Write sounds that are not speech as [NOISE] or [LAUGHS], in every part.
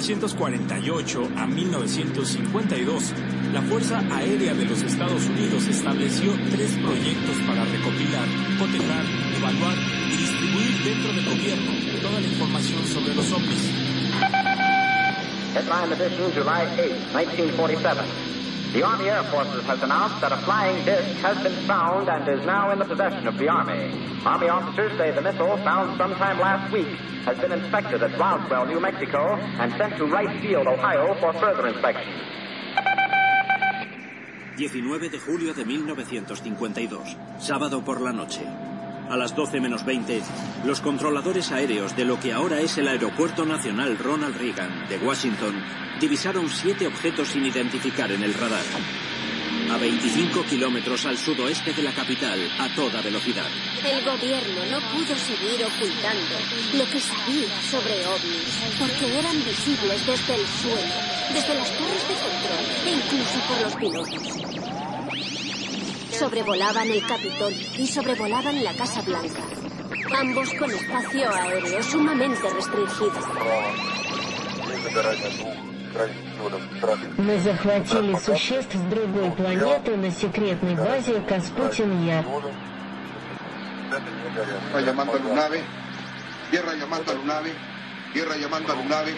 De 1948 a 1952, la Fuerza Aérea de los Estados Unidos estableció tres proyectos para recopilar, cotejar, evaluar y distribuir dentro del gobierno toda la información sobre los ovnis. Headline edition, July 8, 1947. The Army Air Forces has announced that a flying disc has been found and is now in the possession of the Army. Army officers say the missile, found sometime last week, has been inspected at Roswell, New Mexico, and sent to Wright Field, Ohio, for further inspection. 19 de julio de 1952, sábado por la noche. A las 12 menos 20, los controladores aéreos de lo que ahora es el Aeropuerto Nacional Ronald Reagan de Washington divisaron siete objetos sin identificar en el radar. A 25 kilómetros al sudoeste de la capital, a toda velocidad. El gobierno no pudo seguir ocultando lo que sabía sobre ovnis, porque eran visibles desde el suelo, desde las torres de control e incluso por los pilotos. Sobrevolaban el Capitol y sobrevolaban la Casa Blanca. Ambos con espacio aéreo sumamente restringido. Мы захватили существ с другой планеты на секретной базе Каспутин-Я. Tierra llamando a Lunave. Tierra llamando a Lunave.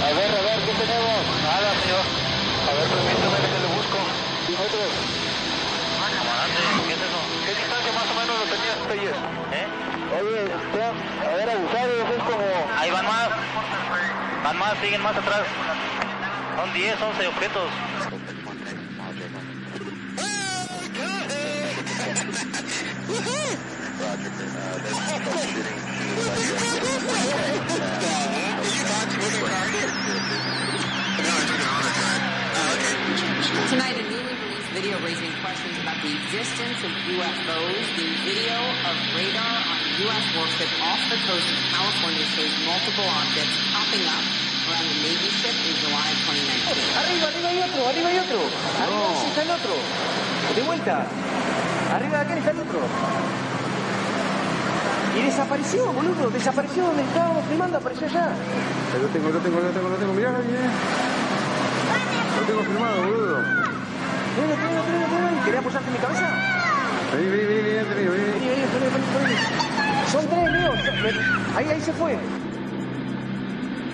A ver, a ver, ¿qué tenemos? Nada, señor. A ver, permítame que le busco. Nosotros. ¿Qué distancia más o menos lo tenías, Peyes? ¿Eh? Oye, usted, a ver, abusados, es como... Ahí van más. Van más, siguen más atrás. Son 10, 11 objetos. Tonight, a newly released video raising questions about the existence of UFOs. The video of radar on a U.S. warship off the coast of California shows multiple objects popping up around the Navy ship in July 2019. Arriba, arriba hay otro, arriba hay otro. Arriba sí está el otro. De vuelta. Arriba de aquel está el otro. Y desapareció, boludo. Desapareció donde estábamos filmando, apareció allá. Lo tengo, lo tengo, lo tengo, lo tengo. Mirá, mirá. Lo tengo filmado, boludo. Ven, ven, ven, ven. ¿Querés apoyarte en mi cabeza? Vení. Vení, vení, vení, vení, vení. Son tres, Leo. Ahí, ahí se fue.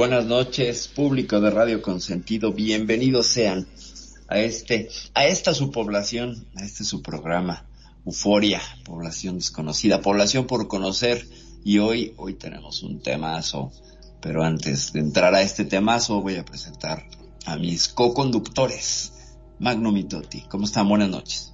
Buenas noches, público de Radio Consentido. Bienvenidos sean a este, a esta su población, a este su programa, Euforia, población desconocida, población por conocer. Y hoy, hoy tenemos un temazo. Pero antes de entrar a este temazo, voy a presentar a mis co-conductores. Magno Mitotti, ¿cómo están? Buenas noches.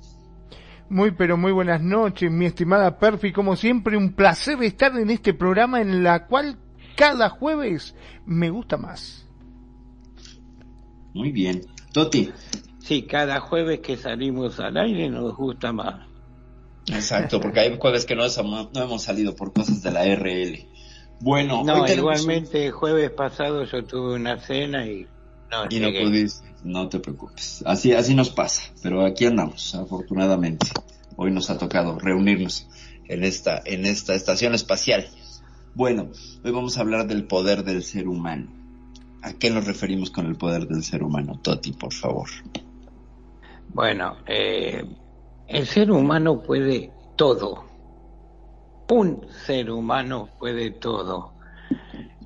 Muy pero muy buenas noches, mi estimada Perfi. Como siempre, un placer estar en este programa en la cual cada jueves me gusta más. Muy bien. Toti. Sí, cada jueves que salimos al aire nos gusta más. Exacto, porque hay jueves que no, hemos- no hemos salido por cosas de la RL. Bueno, No, hoy igualmente, jueves pasado yo tuve una cena y no Y no llegué. pudiste, no te preocupes. Así, así nos pasa, pero aquí andamos, afortunadamente. Hoy nos ha tocado reunirnos en esta, en esta estación espacial. Bueno, hoy vamos a hablar del poder del ser humano. ¿A qué nos referimos con el poder del ser humano? Toti, por favor. Bueno, eh, el ser humano puede todo. un ser humano puede todo.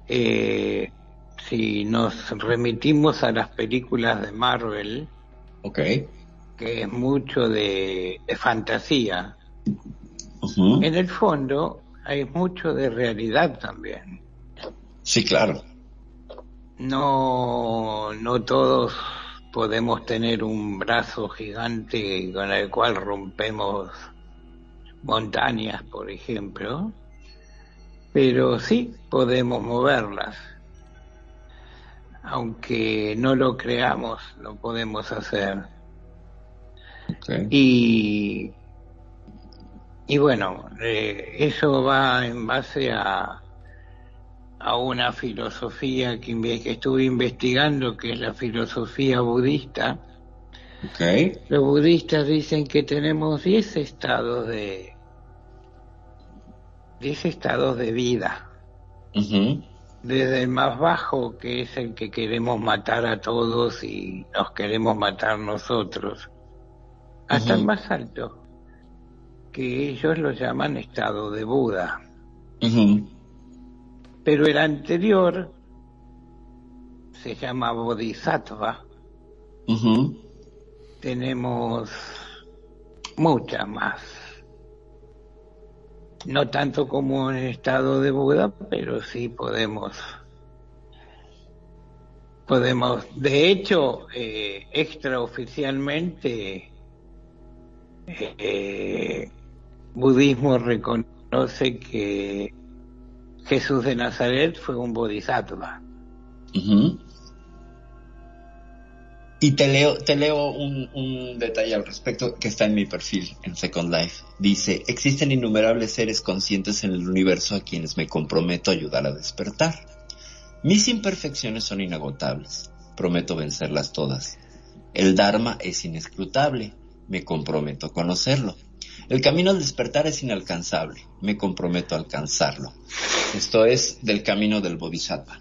Eh, si nos remitimos a las películas de Marvel, okay. que es mucho de, de fantasía, en el fondo hay mucho de realidad también. Sí, claro. No, no todos podemos tener un brazo gigante con el cual rompemos montañas, por ejemplo, pero sí podemos moverlas. Aunque no lo creamos, lo podemos hacer. Y, y bueno, eh, eso va en base a, a una filosofía que, que estuve investigando, que es la filosofía budista. Los budistas dicen que tenemos 10 estados de 10 estados de vida. Desde el más bajo, que es el que queremos matar a todos y nos queremos matar nosotros, hasta el más alto, que ellos lo llaman estado de Buda. Pero el anterior se llama Bodhisattva. Tenemos muchas más. No tanto como en estado de Buda, pero sí podemos. Podemos, de hecho, eh, extraoficialmente, eh, budismo reconoce que Jesús de Nazaret fue un bodhisattva. Y te leo, te leo un, un, detalle al respecto que está en mi perfil en Second Life. Dice, existen innumerables seres conscientes en el universo a quienes me comprometo a ayudar a despertar. Mis imperfecciones son inagotables. Prometo vencerlas todas. El Dharma es inescrutable. Me comprometo a conocerlo. El camino al despertar es inalcanzable. Me comprometo a alcanzarlo. Esto es del camino del Bodhisattva.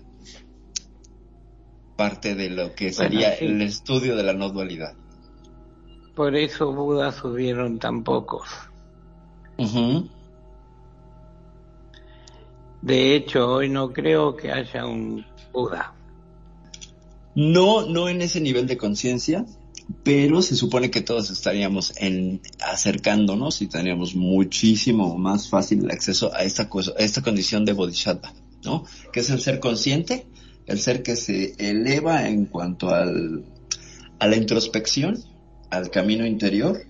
Parte de lo que sería el estudio de la no dualidad. Por eso Buda subieron tan pocos. De hecho, hoy no creo que haya un Buda. No, no en ese nivel de conciencia, pero se supone que todos estaríamos en acercándonos y tendríamos muchísimo más fácil el acceso a esta cosa, a esta condición de bodhisattva, ¿no? Que es el ser consciente, el ser que se eleva en cuanto al, a la introspección, al camino interior,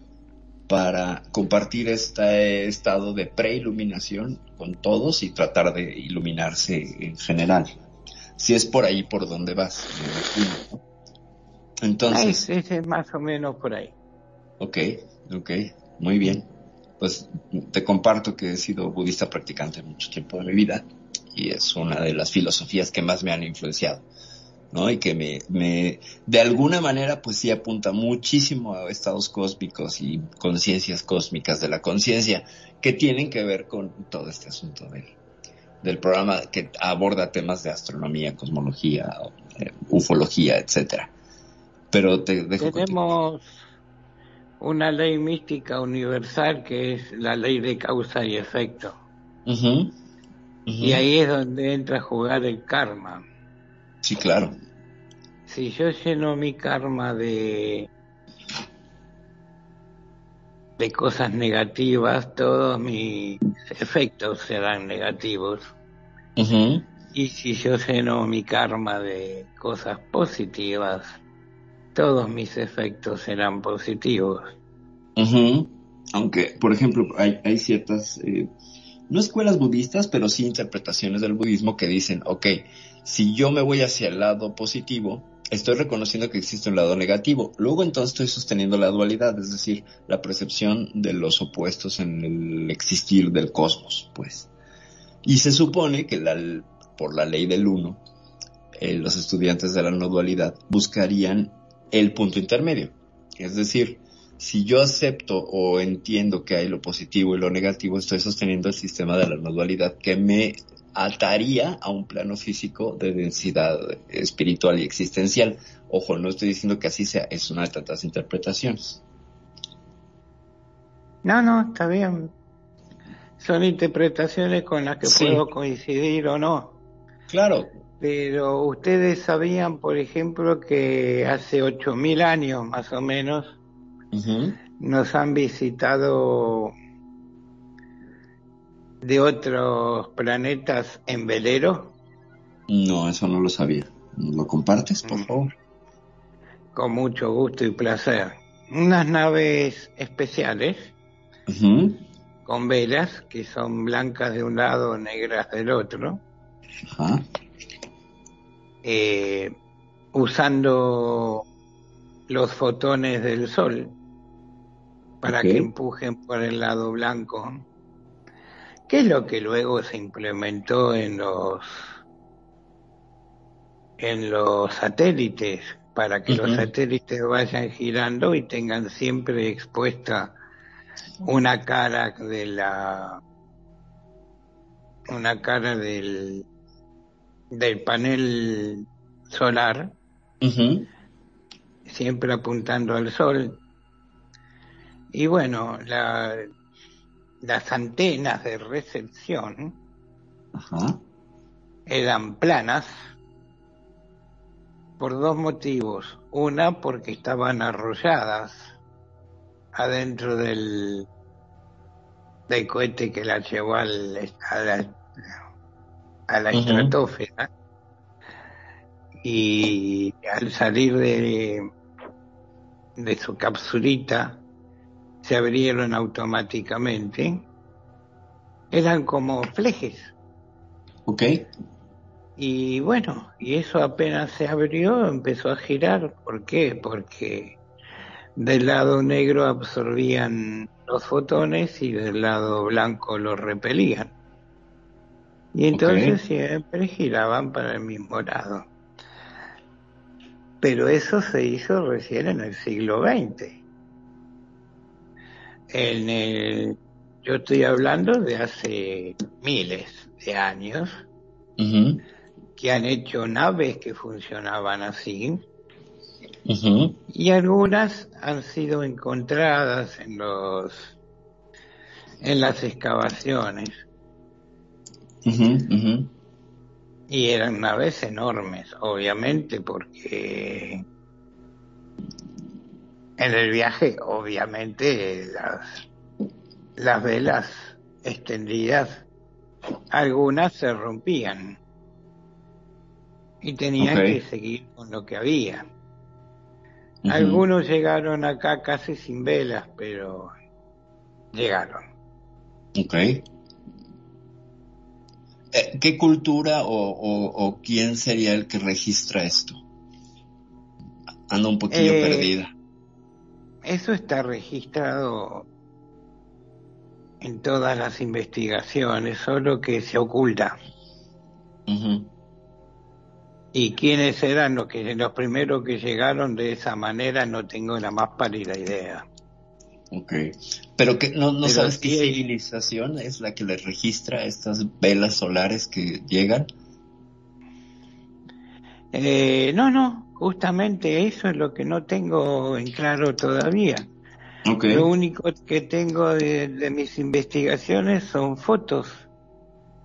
para compartir este estado de preiluminación con todos y tratar de iluminarse en general. Si es por ahí por donde vas, ¿no? Entonces. es más o menos por ahí. Ok, ok, muy bien. Pues te comparto que he sido budista practicante mucho tiempo de mi vida y es una de las filosofías que más me han influenciado, ¿no? Y que me, me, de alguna manera, pues sí apunta muchísimo a estados cósmicos y conciencias cósmicas de la conciencia que tienen que ver con todo este asunto del, del programa que aborda temas de astronomía, cosmología, eh, ufología, etcétera. Pero te dejo Tenemos una ley mística universal que es la ley de causa y efecto. Y ahí es donde entra a jugar el karma. Sí, claro. Si yo lleno mi karma de de cosas negativas, todos mis efectos serán negativos. Y si yo lleno mi karma de cosas positivas, todos mis efectos serán positivos. Aunque, por ejemplo, hay, ciertas, eh, no escuelas budistas, pero sí interpretaciones del budismo que dicen, ok, si yo me voy hacia el lado positivo, estoy reconociendo que existe un lado negativo. Luego entonces estoy sosteniendo la dualidad, es decir, la percepción de los opuestos en el existir del cosmos, pues. Y se supone que la, por la ley del uno, eh, los estudiantes de la no dualidad buscarían el punto intermedio. Es decir, si yo acepto o entiendo que hay lo positivo y lo negativo, estoy sosteniendo el sistema de la no dualidad que me ataría a un plano físico de densidad espiritual y existencial. Ojo, no estoy diciendo que así sea, es una de tantas interpretaciones. No, no, está bien. son interpretaciones con las que Sí. puedo coincidir o no. Claro. Pero ustedes sabían, por ejemplo, que hace 8.000 años más o menos nos han visitado de otros planetas en velero. No, eso no lo sabía. ¿Lo compartes, por favor? Con mucho gusto y placer. Unas naves especiales con velas que son blancas de un lado, negras del otro, Ajá. Eh, usando los fotones del sol para que empujen por el lado blanco, que es lo que luego se implementó en los en los satélites para que los satélites vayan girando y tengan siempre expuesta una cara de la una cara del del panel solar siempre apuntando al sol. Y bueno la, las antenas de recepción eran planas por dos motivos. Una porque estaban arrolladas adentro del del cohete que la llevó al, a la, a la Ujú. estratosfera y al salir de de su capsulita se abrieron automáticamente eran como flejes Ok. y bueno, y eso apenas se abrió, empezó a girar. ¿Por qué? Porque del lado negro absorbían los fotones y del lado blanco los repelían. Y entonces siempre giraban para el mismo lado. Pero eso se hizo recién en el siglo XX. En el, yo estoy hablando de hace miles de años que han hecho naves que funcionaban así. Y algunas han sido encontradas en los en las excavaciones Y eran naves enormes obviamente porque en el viaje obviamente las las velas extendidas algunas se rompían y tenían que seguir con lo que había. Algunos llegaron acá casi sin velas, pero llegaron. Ok. Eh, ¿Qué cultura o, o- o quién sería el que registra esto? Anda un poquillo Eh, perdida. Eso está registrado en todas las investigaciones, solo que se oculta. Y quiénes eran los que los primeros que llegaron de esa manera no tengo la más pálida idea. Ok. Pero que no, no Pero sabes qué civilización es la que le registra estas velas solares que llegan. Eh, no, no, justamente eso es lo que no tengo en claro todavía. Lo único que tengo de, de mis investigaciones son fotos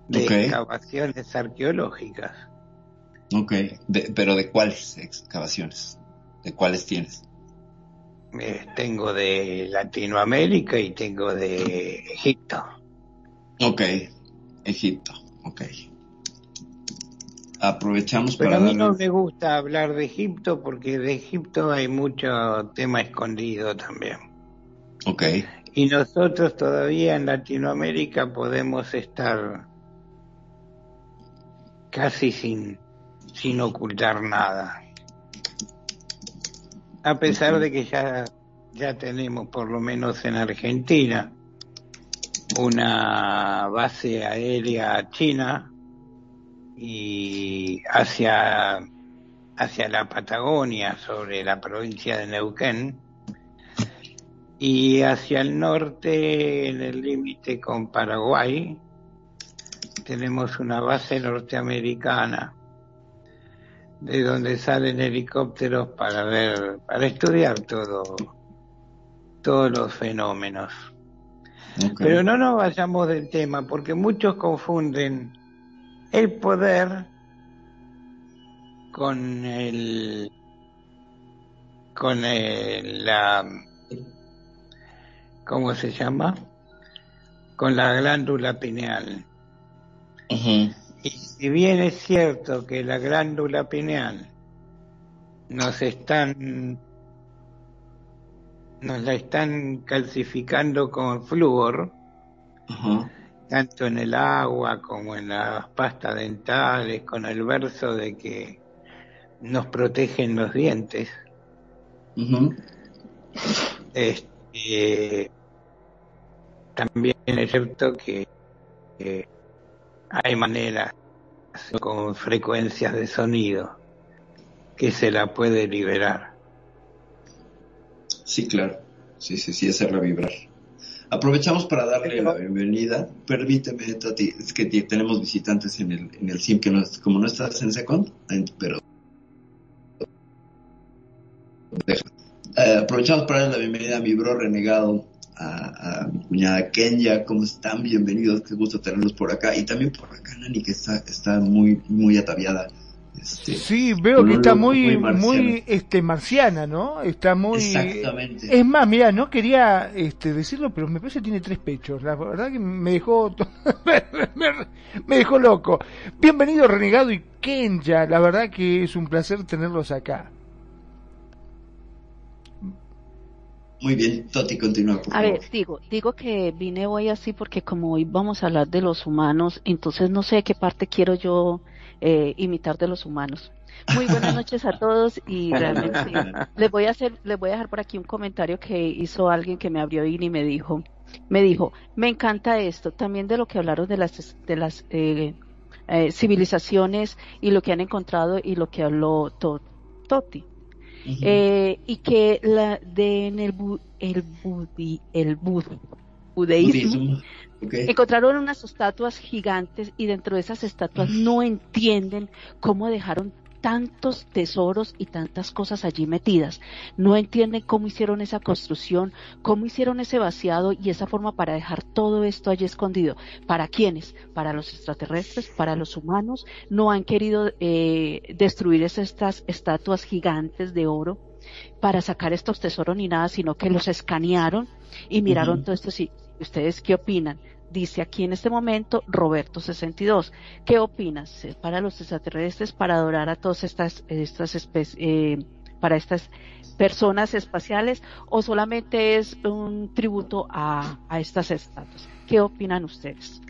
de excavaciones arqueológicas. Ok. De- pero ¿de cuáles excavaciones? ¿De cuáles tienes? Eh, tengo de Latinoamérica y tengo de Egipto. Ok. Egipto. Ok. Aprovechamos Pero para a mí no me gusta hablar de Egipto porque de Egipto hay mucho tema escondido también. Ok. Y nosotros todavía en Latinoamérica podemos estar casi sin, sin ocultar nada. A pesar de que ya, ya tenemos, por lo menos en Argentina, una base aérea china y hacia, hacia la Patagonia, sobre la provincia de Neuquén, y hacia el norte, en el límite con Paraguay, tenemos una base norteamericana de donde salen helicópteros para ver, para estudiar todo, todos los fenómenos. Pero no nos vayamos del tema, porque muchos confunden el poder con el con el, la ¿cómo se llama? con la glándula pineal. Y si bien es cierto que la glándula pineal nos están nos la están calcificando con flúor, tanto en el agua como en las pastas dentales, con el verso de que nos protegen los dientes. este, también es cierto que, hay maneras con frecuencias de sonido que se la puede liberar. Sí, claro. Sí, sí, sí, hacerla vibrar. Aprovechamos para darle la bienvenida. Permíteme, Tati, es que tenemos visitantes en el, en el SIM, que no, como no estás en Second, pero... Eh, aprovechamos para darle la bienvenida a mi bro renegado, a, mi cuñada Kenya, ¿cómo están? Bienvenidos, qué gusto tenerlos por acá. Y también por acá Nani, que está, está muy, muy ataviada. Este, sí, veo que está muy, muy, este, marciana, ¿no? Está muy. Exactamente. Es más, mira, no quería, este, decirlo, pero me parece que tiene tres pechos. La verdad que me dejó, [LAUGHS] me, dejó loco. Bienvenido Renegado y Kenya. La verdad que es un placer tenerlos acá. Muy bien, Toti, continúa. a ver, digo, digo que vine hoy así porque como hoy vamos a hablar de los humanos, entonces no sé qué parte quiero yo eh, imitar de los humanos. Muy buenas [LAUGHS] noches a todos y [LAUGHS] realmente les voy a hacer, les voy a dejar por aquí un comentario que hizo alguien que me abrió y me dijo, me dijo, me encanta esto, también de lo que hablaron de las de las eh, eh, civilizaciones y lo que han encontrado y lo que habló Toti eh, y que la de en el el budi, el budeísmo, encontraron unas estatuas gigantes y dentro de esas estatuas no entienden cómo dejaron tantos tesoros y tantas cosas allí metidas. No entienden cómo hicieron esa construcción, cómo hicieron ese vaciado y esa forma para dejar todo esto allí escondido. ¿Para quiénes? Para los extraterrestres, para los humanos. No han querido eh, destruir estas estatuas gigantes de oro para sacar estos tesoros ni nada, sino que los escanearon y miraron todo esto. Sí, ¿Ustedes qué opinan? Dice aquí en este momento Roberto 62. ¿Qué opinas? ¿Para los extraterrestres, para adorar a todas estas, estas especies, eh, para estas personas espaciales o solamente es un tributo a, a estas estatuas? ¿Qué opinan ustedes?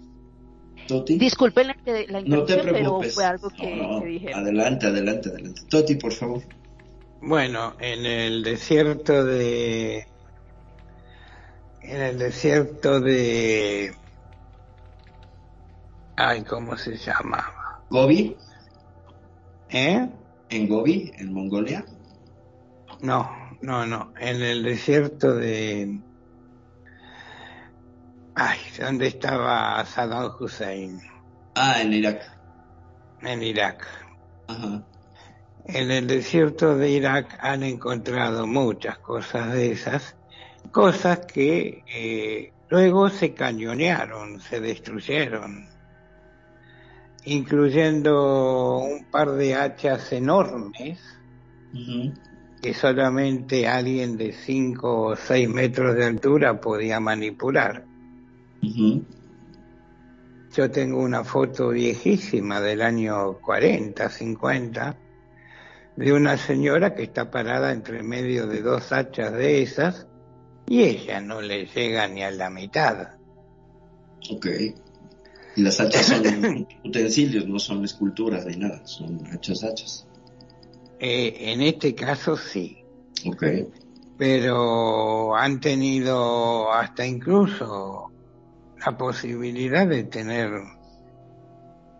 Toti. Disculpen la, la interrupción, pero fue algo que, dije. Adelante, adelante, adelante. Toti, por favor. Bueno, en el desierto de en el desierto de Ay, ¿cómo se llama? ¿Gobi? ¿Eh? ¿En Gobi, en Mongolia? No, no, no. En el desierto de... Ay, ¿dónde estaba Saddam Hussein? Ah, en Irak. En Irak. Ajá. En el desierto de Irak han encontrado muchas cosas de esas, cosas que eh, luego se cañonearon, se destruyeron incluyendo un par de hachas enormes que solamente alguien de 5 o 6 metros de altura podía manipular. Yo tengo una foto viejísima del año 40, 50, de una señora que está parada entre medio de dos hachas de esas y ella no le llega ni a la mitad. Okay. Y las hachas son [LAUGHS] utensilios, no son esculturas ni nada, son hachas hachas. Eh, en este caso sí. Ok. Pero han tenido hasta incluso la posibilidad de tener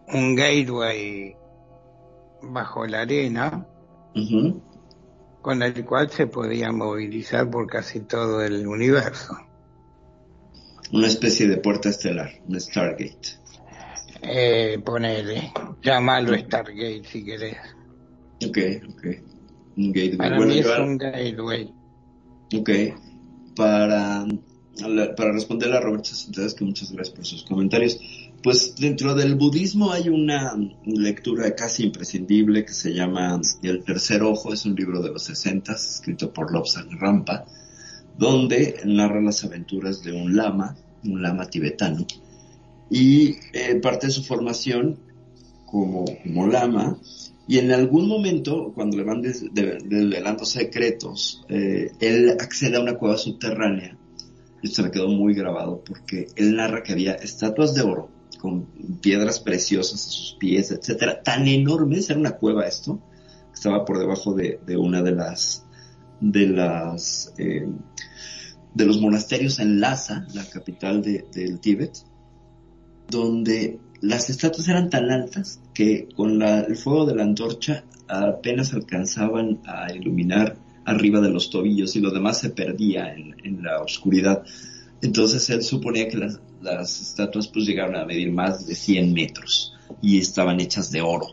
un gateway bajo la arena con el cual se podía movilizar por casi todo el universo. Una especie de puerta estelar, un Stargate. Eh, ponele, llámalo Stargate si querés. Ok, ok. Un gateway. Para mí es un gateway. Ok. Para para responderle a Roberto Centedas, que muchas gracias por sus comentarios. Pues dentro del budismo hay una lectura casi imprescindible que se llama El tercer ojo, es un libro de los 60, escrito por Lobsang Rampa, donde narra las aventuras de un lama, un lama tibetano, y eh, parte de su formación como, como lama, y en algún momento, cuando le van desvelando secretos, eh, él accede a una cueva subterránea. Esto me quedó muy grabado porque él narra que había estatuas de oro con piedras preciosas a sus pies, etcétera, tan enormes, era una cueva esto, estaba por debajo de, una de las de las eh, de los monasterios en Lhasa, la capital del Tíbet, donde las estatuas eran tan altas que con el fuego de la antorcha apenas alcanzaban a iluminar arriba de los tobillos y lo demás se perdía en, la oscuridad. Entonces él suponía que las, estatuas pues llegaron a medir más de 100 metros y estaban hechas de oro.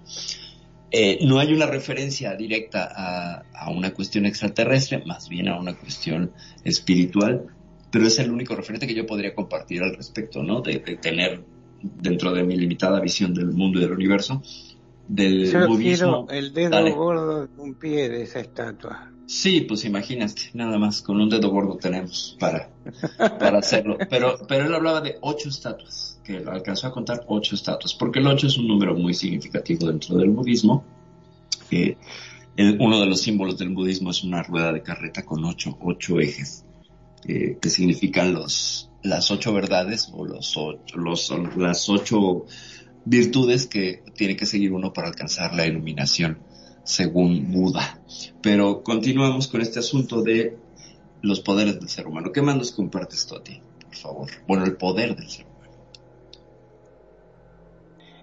Eh, no hay una referencia directa a, una cuestión extraterrestre, más bien a una cuestión espiritual, pero es el único referente que yo podría compartir al respecto, ¿no? de tener dentro de mi limitada visión del mundo y del universo, del Yo budismo. El dedo gordo de un pie de esa estatua. Sí, pues imagínate, nada más, con un dedo gordo tenemos para, para hacerlo. Pero, pero él hablaba de ocho estatuas, que alcanzó a contar ocho estatuas, porque el ocho es un número muy significativo dentro del budismo. Eh, uno de los símbolos del budismo es una rueda de carreta con ocho, ocho ejes, eh, que significan los, las ocho verdades o los ocho, los, las ocho virtudes que tiene que seguir uno para alcanzar la iluminación según Buda. Pero continuamos con este asunto de los poderes del ser humano. ¿Qué más nos compartes tú a ti, por favor? Bueno, el poder del ser humano.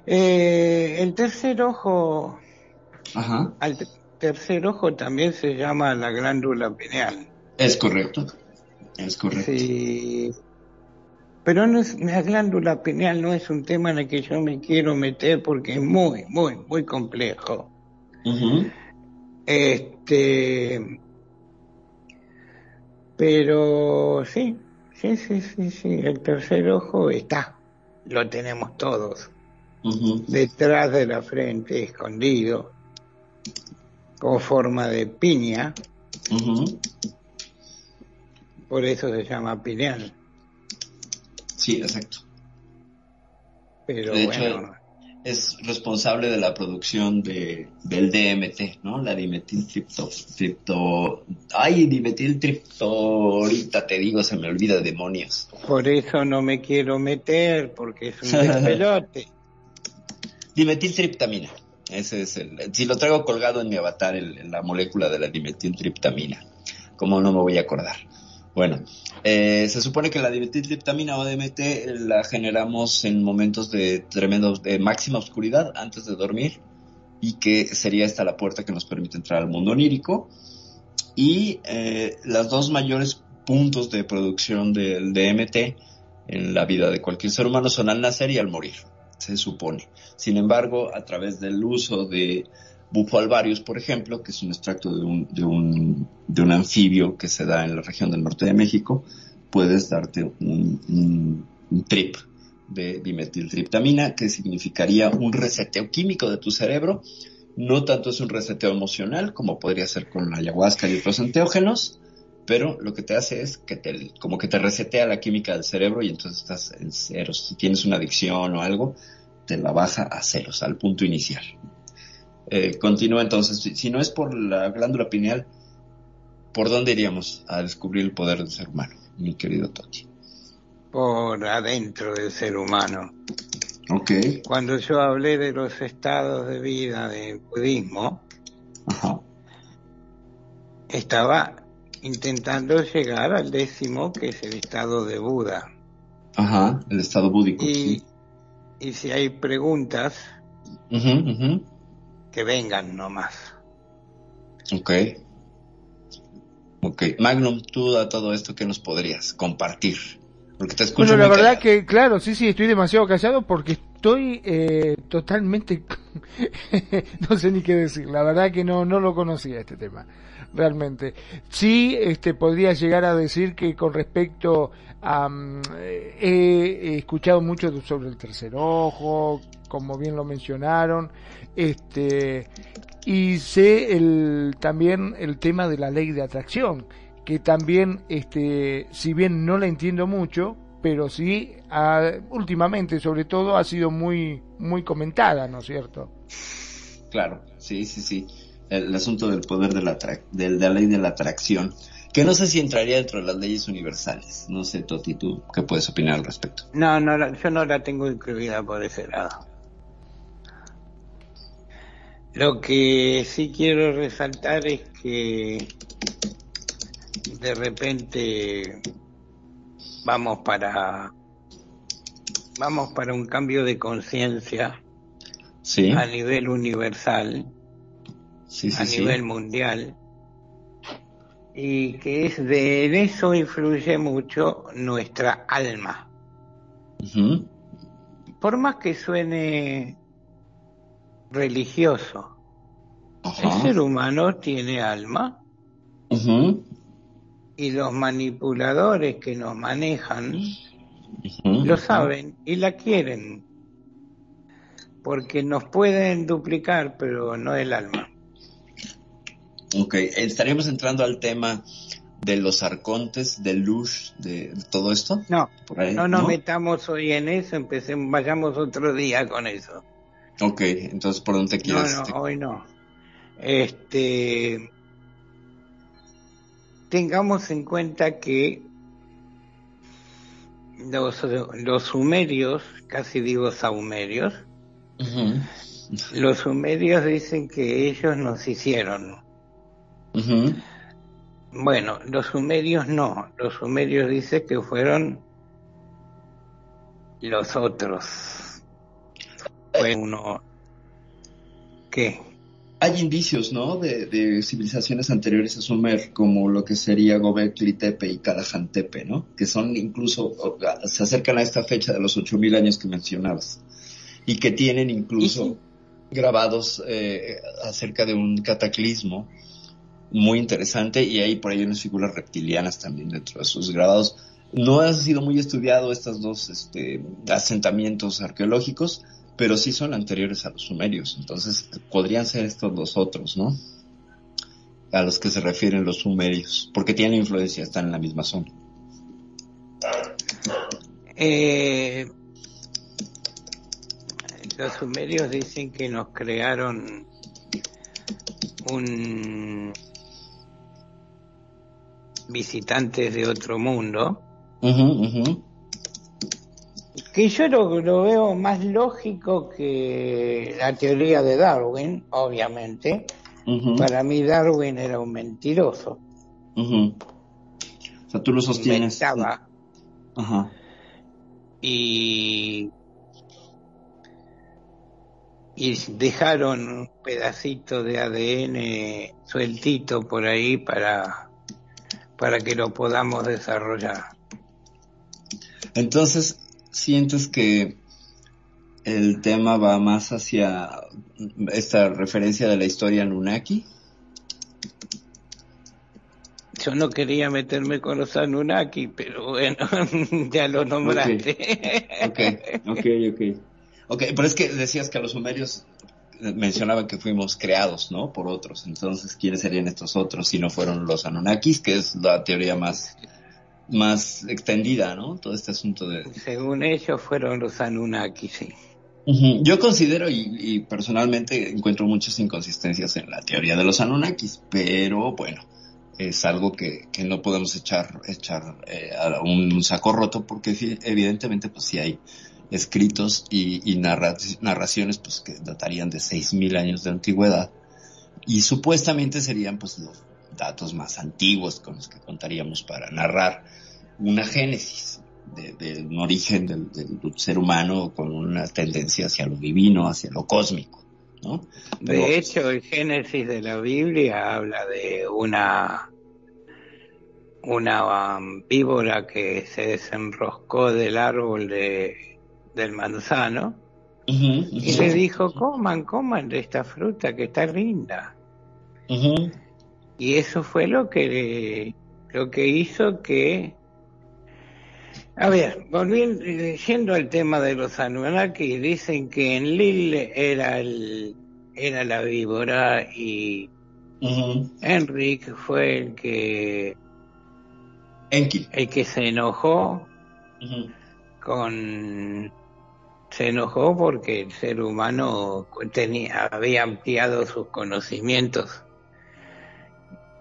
Eh, el tercer ojo, Ajá. al tercer ojo también se llama la glándula pineal. Es correcto, es correcto. Sí, pero no es, la glándula pineal no es un tema en el que yo me quiero meter porque es muy, muy, muy complejo. Este, pero sí, sí, sí, sí, sí, el tercer ojo está, lo tenemos todos, detrás de la frente, escondido, con forma de piña, por eso se llama pineal. Sí, exacto. Pero de bueno. hecho, es responsable de la producción de, del DMT, ¿no? La dimetiltripto... Tripto, ay, dimetiltripto, ahorita te digo, se me olvida, demonios. Por eso no me quiero meter, porque es un despelote. [LAUGHS] dimetiltriptamina. Ese es el. Si lo traigo colgado en mi avatar, el, la molécula de la dimetiltriptamina. ¿Cómo no me voy a acordar? Bueno, eh, se supone que la dimetiltriptamina o DMT la generamos en momentos de tremendo, de máxima oscuridad antes de dormir y que sería esta la puerta que nos permite entrar al mundo onírico. Y eh, las dos mayores puntos de producción del DMT en la vida de cualquier ser humano son al nacer y al morir, se supone. Sin embargo, a través del uso de Bufo alvarius, por ejemplo, que es un extracto de un, de, un, de un anfibio que se da en la región del norte de México, puedes darte un, trip de dimetiltriptamina, que significaría un reseteo químico de tu cerebro. No tanto es un reseteo emocional como podría ser con la ayahuasca y otros enteógenos, pero lo que te hace es que te, como que te resetea la química del cerebro y entonces estás en ceros. Si tienes una adicción o algo, te la baja a ceros, al punto inicial. Eh, continúa entonces, si, no es por la glándula pineal, ¿por dónde iríamos a descubrir el poder del ser humano, mi querido Toti? Por adentro del ser humano. Ok. Cuando yo hablé de los estados de vida del budismo, estaba intentando llegar al décimo, que es el estado de Buda. Ajá, el estado búdico. Y, y si hay preguntas, que vengan nomás. Ok. Ok. Magnum, tú a todo esto, ¿qué nos podrías compartir? Porque te escucho Bueno, la verdad que, claro, sí, sí, estoy demasiado callado porque estoy eh, totalmente [LAUGHS] no sé ni qué decir. La verdad que no, no lo conocía este tema. Realmente. Sí, este, podría llegar a decir que con respecto a, mm, he, he escuchado mucho sobre el tercer ojo, como bien lo mencionaron, este, y sé el, también el tema de la ley de atracción, que también, este, si bien no la entiendo mucho, pero sí, ha- últimamente sobre todo ha sido muy, muy comentada, ¿no es cierto? Claro, sí, sí, sí. El, el asunto del poder de la, del- de la ley de la atracción, que no sé si entraría dentro de las leyes universales. No sé, Toti, tú qué puedes opinar al respecto. No, no, la- yo no la tengo incluida por ese lado. Lo que sí quiero resaltar es que de repente vamos para vamos para un cambio de conciencia Sí, a nivel universal, sí, sí, a nivel mundial. Y que es de en eso influye mucho nuestra alma. Por más que suene religioso, el ser humano tiene alma y los manipuladores que nos manejan lo saben y la quieren. Porque nos pueden duplicar, pero no el alma. Ok, estaríamos entrando al tema de los arcontes, de luz, de todo esto. No, no nos metamos hoy en eso, empecemos, vayamos otro día con eso. Ok, entonces, ¿por dónde te No, quieres? no, hoy no. Este, tengamos en cuenta que los, los sumerios, casi digo saumerios, los sumerios dicen que ellos nos hicieron. Bueno, los sumerios no, los sumerios dicen que fueron los otros. Uno. ¿Qué? Hay indicios, ¿no? De, de civilizaciones anteriores a Sumer, como lo que sería Gobekli Tepe y Kalahan Tepe, ¿no? Que son incluso, se acercan a esta fecha de los 8000 años que mencionabas. Y que tienen incluso grabados eh, acerca de un cataclismo muy interesante y hay por ahí unas figuras reptilianas también dentro de sus grabados. No ha sido muy estudiado estos dos este, asentamientos arqueológicos, pero sí son anteriores a los sumerios, entonces podrían ser estos los otros, ¿no? A los que se refieren los sumerios, porque tienen influencia, están en la misma zona. Eh, los sumerios dicen que nos crearon un visitantes de otro mundo. Que yo lo, lo veo más lógico que la teoría de Darwin, obviamente. Para mí Darwin era un mentiroso. O sea, tú lo sostienes. Inventaba Ajá. y y dejaron un pedacito de ADN sueltito por ahí para para que lo podamos desarrollar. Entonces, ¿sientes que el tema va más hacia esta referencia de la historia Anunnaki? Yo no quería meterme con los Anunnaki, pero bueno, [LAUGHS] ya lo nombraste. Ok, ok, ok. Ok, pero es que decías que a los sumerios mencionaban que fuimos creados, ¿no? Por otros. Entonces, ¿quiénes serían estos otros si no fueron los Anunnakis? Que es la teoría más, más extendida, ¿no? Todo este asunto de... Según ellos fueron los Anunnaki, sí. Yo considero y, y personalmente encuentro muchas inconsistencias en la teoría de los Anunnakis, pero bueno, es algo que, que no podemos echar, echar eh, a un saco roto porque evidentemente pues sí hay escritos y, y narra- narraciones pues que datarían de 6.000 años de antigüedad y supuestamente serían pues los datos más antiguos con los que contaríamos para narrar una génesis de, de un origen del, del ser humano con una tendencia hacia lo divino, hacia lo cósmico, ¿no? Pero- De hecho, el Génesis de la Biblia habla de una una víbora que se desenroscó del árbol de, del manzano y le dijo, coman, coman de esta fruta que está linda. Y eso fue lo que, lo que hizo que... A ver, volviendo, yendo al tema de los Anunnaki, dicen que en Lille era el, era la víbora y Enric fue el que el que se enojó con se enojó porque el ser humano tenía había ampliado sus conocimientos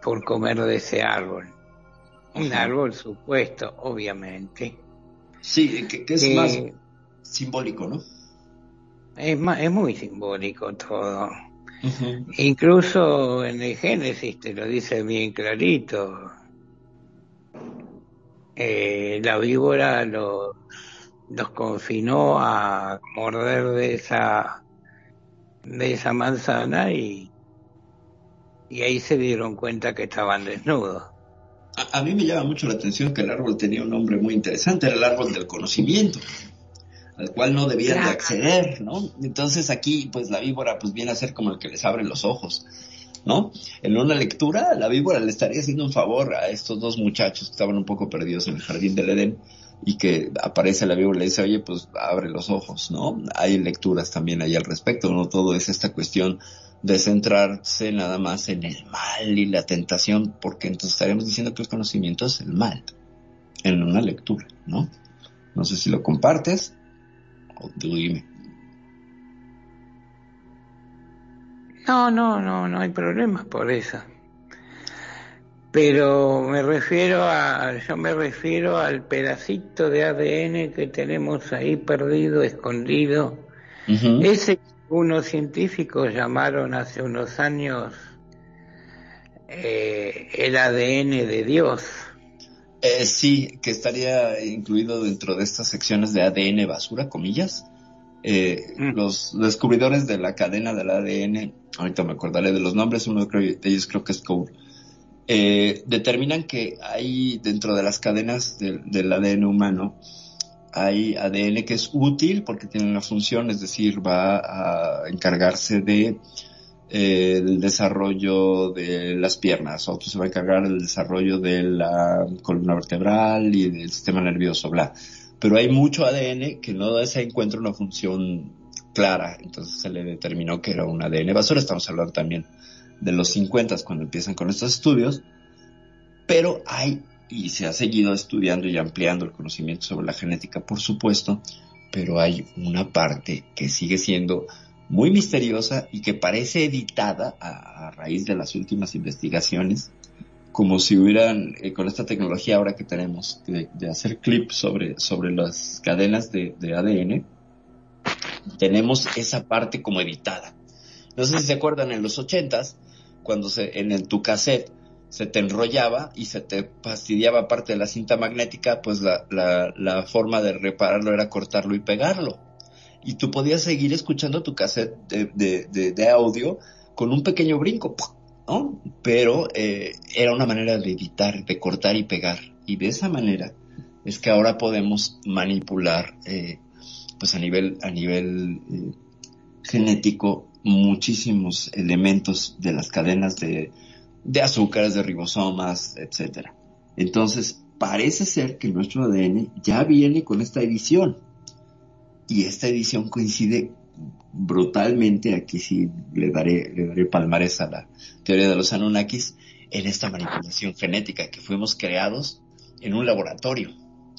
por comer de ese árbol. Un árbol supuesto obviamente. Sí que, es más simbólico no es más es muy simbólico todo. Incluso en el Génesis te lo dice bien clarito. Eh, la víbora los, los confinó a morder de esa de esa manzana y, y ahí se dieron cuenta que estaban desnudos. A, a, mí me llama mucho la atención que el árbol tenía un nombre muy interesante, era el árbol del conocimiento al cual no debían de acceder, ¿no? Entonces aquí, pues la víbora, pues viene a ser como el que les abre los ojos, ¿no? En una lectura, la víbora le estaría haciendo un favor a estos dos muchachos que estaban un poco perdidos en el jardín del Edén y que aparece la víbora y le dice, oye, pues abre los ojos, ¿no? Hay lecturas también ahí al respecto, ¿no? Todo es esta cuestión de centrarse nada más en el mal y la tentación, porque entonces estaríamos diciendo que el conocimiento es el mal en una lectura, ¿no? No sé si lo compartes. No, no, no, no hay problemas por eso. Pero me refiero a, yo me refiero al pedacito de ADN que tenemos ahí perdido, escondido. Ese unos científicos llamaron hace unos años eh, el ADN de Dios. Eh, sí, que estaría incluido dentro de estas secciones de ADN basura, comillas. Eh, mm. Los descubridores de la cadena del ADN, ahorita me acordaré de los nombres, uno de ellos creo que es Cole, determinan que hay dentro de las cadenas del ADN humano, hay ADN que es útil porque tiene una función, es decir, va a encargarse de el desarrollo de las piernas, otro se va a encargar del desarrollo de la columna vertebral y del sistema nervioso, bla. Pero hay mucho ADN que no se encuentra una función clara, entonces se le determinó que era un ADN basura, estamos hablando también de los 50 cuando empiezan con estos estudios, pero hay, y se ha seguido estudiando y ampliando el conocimiento sobre la genética, por supuesto, pero hay una parte que sigue siendo muy misteriosa y que parece editada a, raíz de las últimas investigaciones, como si hubieran, eh, con esta tecnología ahora que tenemos, de, hacer clips sobre, sobre las cadenas de, ADN, tenemos esa parte como editada. No sé si se acuerdan en los ochentas, cuando se, en el, tu cassette se te enrollaba y se te fastidiaba parte de la cinta magnética, pues la, la, forma de repararlo era cortarlo y pegarlo y tú podías seguir escuchando tu cassette de, audio con un pequeño brinco, ¿no? Pero eh, era una manera de editar, de cortar y pegar. Y de esa manera es que ahora podemos manipular, eh, pues a nivel, a nivel eh, genético, muchísimos elementos de las cadenas de, de azúcares, de ribosomas, etcétera. Entonces, parece ser que nuestro ADN ya viene con esta edición y esta edición coincide brutalmente, aquí sí le daré, le daré palmares a la teoría de los Anunnakis, en esta manipulación genética, que fuimos creados en un laboratorio,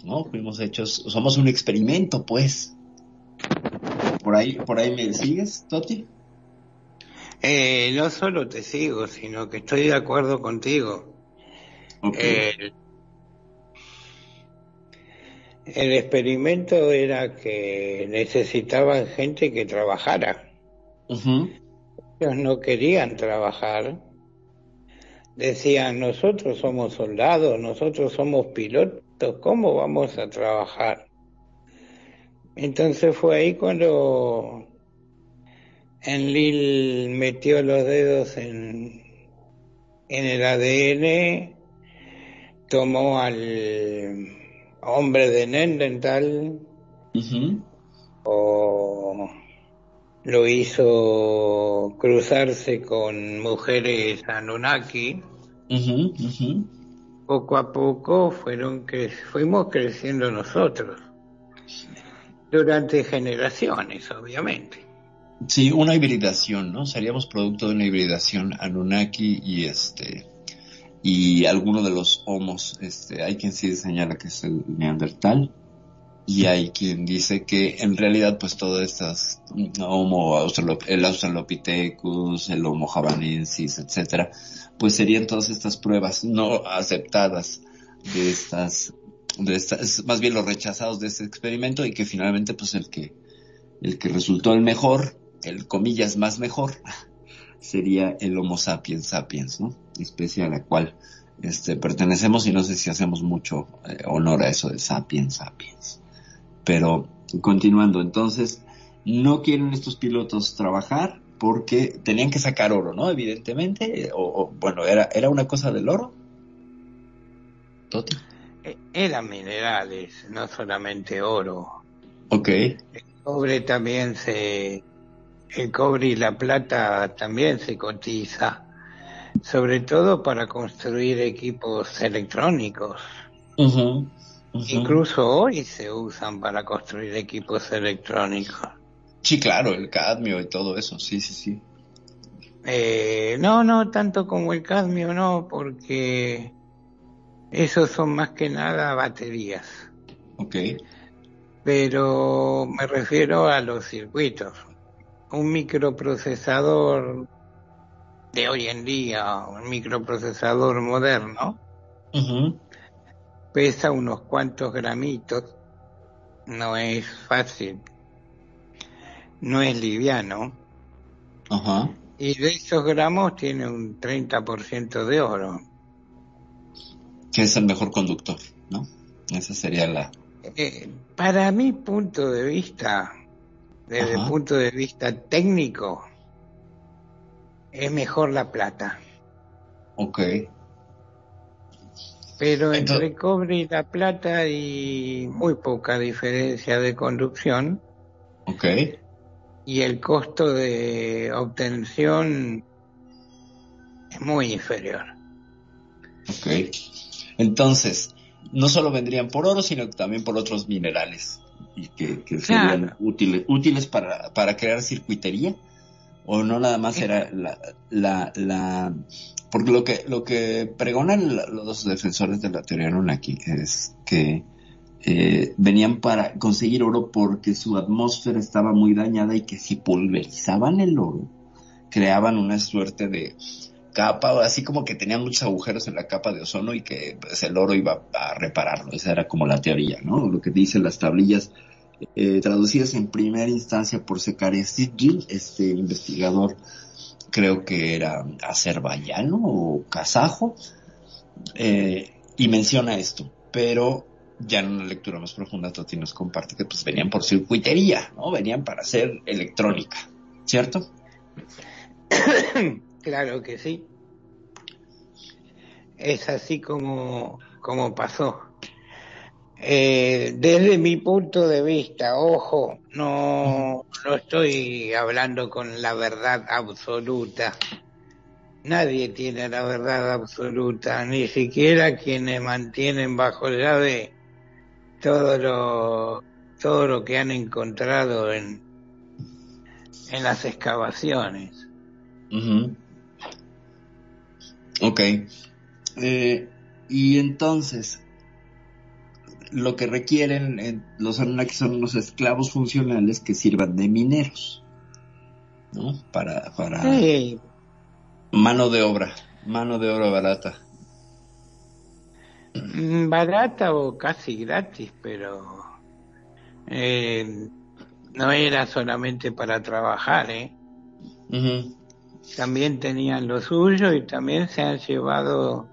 ¿no? Fuimos hechos, somos un experimento, pues. ¿Por ahí, por ahí me sigues, Toti? Eh, no solo te sigo, sino que estoy de acuerdo contigo. Okay. El experimento era que necesitaban gente que trabajara. Ellos no querían trabajar. Decían, nosotros somos soldados, nosotros somos pilotos, ¿cómo vamos a trabajar? Entonces fue ahí cuando Enlil metió los dedos en, en el ADN, tomó al hombre de Nendental o lo hizo cruzarse con mujeres Anunnaki. Poco a poco fueron cre- fuimos creciendo nosotros. Durante generaciones, obviamente. Sí, una hibridación, ¿no? Seríamos producto de una hibridación Anunnaki y este y alguno de los homos, este, hay quien sí señala que es el Neandertal y hay quien dice que en realidad pues todas estas Homo el Australopithecus, el Homo javanensis, etcétera, pues serían todas estas pruebas no aceptadas de estas de estas más bien los rechazados de este experimento y que finalmente pues el que el que resultó el mejor, el comillas más mejor, [LAUGHS] sería el Homo sapiens sapiens, ¿no? Especie a la cual este, pertenecemos y no sé si hacemos mucho eh, honor a eso de sapiens sapiens. Pero continuando, entonces, no quieren estos pilotos trabajar porque tenían que sacar oro, ¿no? Evidentemente, eh, o, o, bueno, era, era una cosa del oro. Toti. E- Eran minerales, no solamente oro. Ok. El cobre también se, el cobre y la plata también se cotiza, sobre todo para construir equipos electrónicos. Incluso hoy se usan para construir equipos electrónicos. Sí, claro, el cadmio y todo eso, sí, sí, sí. Eh, no, no tanto como el cadmio, no, porque esos son más que nada baterías. Ok. Pero me refiero a los circuitos. Un microprocesador de hoy en día, un microprocesador moderno, pesa unos cuantos gramitos, no es fácil, no es liviano, Ajá. y de esos gramos tiene un 30% de oro. Que es el mejor conductor, ¿no? Esa sería la... Eh, para mi punto de vista, desde el punto de vista técnico, es mejor la plata. Ok. Pero Entonces- entre cobre y la plata hay muy poca diferencia de conducción Ok. y el costo de obtención es muy inferior. Ok. Entonces, no solo vendrían por oro, sino también por otros minerales. Y que, que serían Claro. útiles, útiles para, para crear circuitería. O no nada más era la, la, la, porque lo que, lo que pregonan los defensores de la teoría Anunnaki es que eh, venían para conseguir oro porque su atmósfera estaba muy dañada y que si pulverizaban el oro, creaban una suerte de capa, así como que tenían muchos agujeros en la capa de ozono y que pues, el oro iba a repararlo. Esa era como la teoría, ¿no? Lo que dicen las tablillas eh, traducidas en primera instancia por Zekaria Sidgil, este investigador, creo que era azerbaiyano o kazajo, eh, y menciona esto, pero ya en una lectura más profunda Toti nos comparte que pues venían por circuitería, ¿no? Venían para hacer electrónica, ¿cierto? [COUGHS] claro que sí. Es así como, como pasó. Eh, desde mi punto de vista, ojo, no, no estoy hablando con la verdad absoluta. Nadie tiene la verdad absoluta, ni siquiera quienes mantienen bajo llave todo lo, todo lo que han encontrado en, en las excavaciones. Ok. Eh, y entonces, lo que requieren eh, los Anunnaki son unos esclavos funcionales que sirvan de mineros, ¿no? Para, para Sí, mano de obra, mano de obra barata. Mm, barata o casi gratis, pero eh, no era solamente para trabajar, ¿eh? También tenían lo suyo y también se han llevado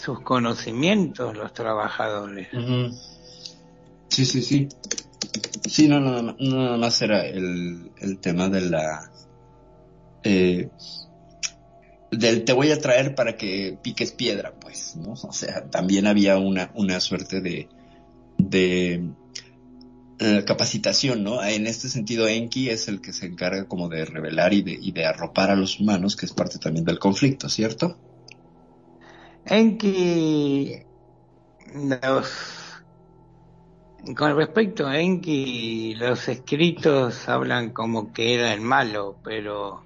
sus conocimientos los trabajadores. Sí, sí, sí. Sí, no, no, no, no nada más era el, el tema de la... eh, del te voy a traer para que piques piedra, pues, ¿no? O sea, también había una, una suerte de, de, eh, capacitación, ¿no? En este sentido, Enki es el que se encarga como de revelar y de, y de arropar a los humanos, que es parte también del conflicto, ¿cierto? Enki, los, con respecto a Enki, los escritos hablan como que era el malo, pero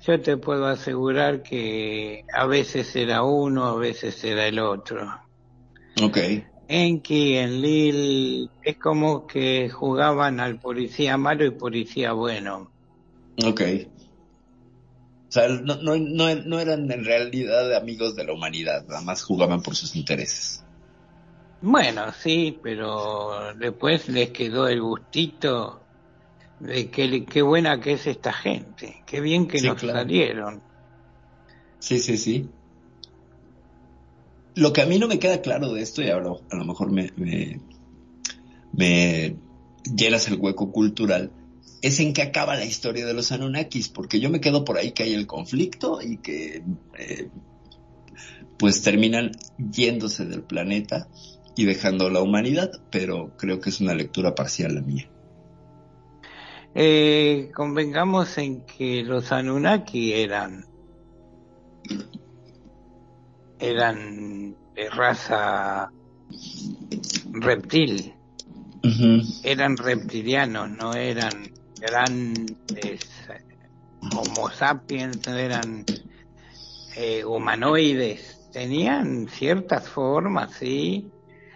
yo te puedo asegurar que a veces era uno, a veces era el otro. Ok. Enki, en Lil, es como que jugaban al policía malo y policía bueno. Ok. Sea, no, no, no, no eran en realidad amigos de la humanidad, nada más jugaban por sus intereses. Bueno, sí, pero después les quedó el gustito de que qué buena que es esta gente, qué bien que Sí, nos claro. salieron. Sí, sí, sí. Lo que a mí no me queda claro de esto, y ahora a lo mejor me, me, me llenas el hueco cultural, es en qué acaba la historia de los Anunnakis, porque yo me quedo por ahí que hay el conflicto y que eh, pues terminan yéndose del planeta y dejando la humanidad, pero creo que es una lectura parcial la mía. Eh, convengamos en que los Anunnaki eran eran de raza reptil, eran reptilianos, no eran grandes eh, Homo sapiens, eran eh, humanoides, tenían ciertas formas, sí.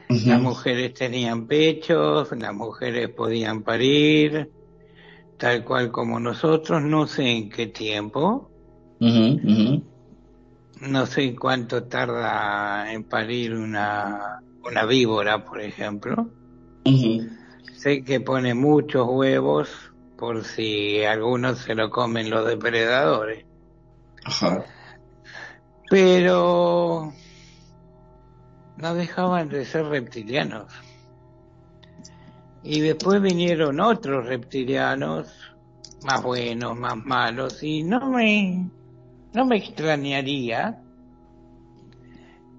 Las mujeres tenían pechos, las mujeres podían parir, tal cual como nosotros, no sé en qué tiempo, no sé cuánto tarda en parir una, una víbora, por ejemplo. Sé que pone muchos huevos por si algunos se lo comen los depredadores. Ajá. Pero no dejaban de ser reptilianos. Y después vinieron otros reptilianos, más buenos, más malos, y no me, no me extrañaría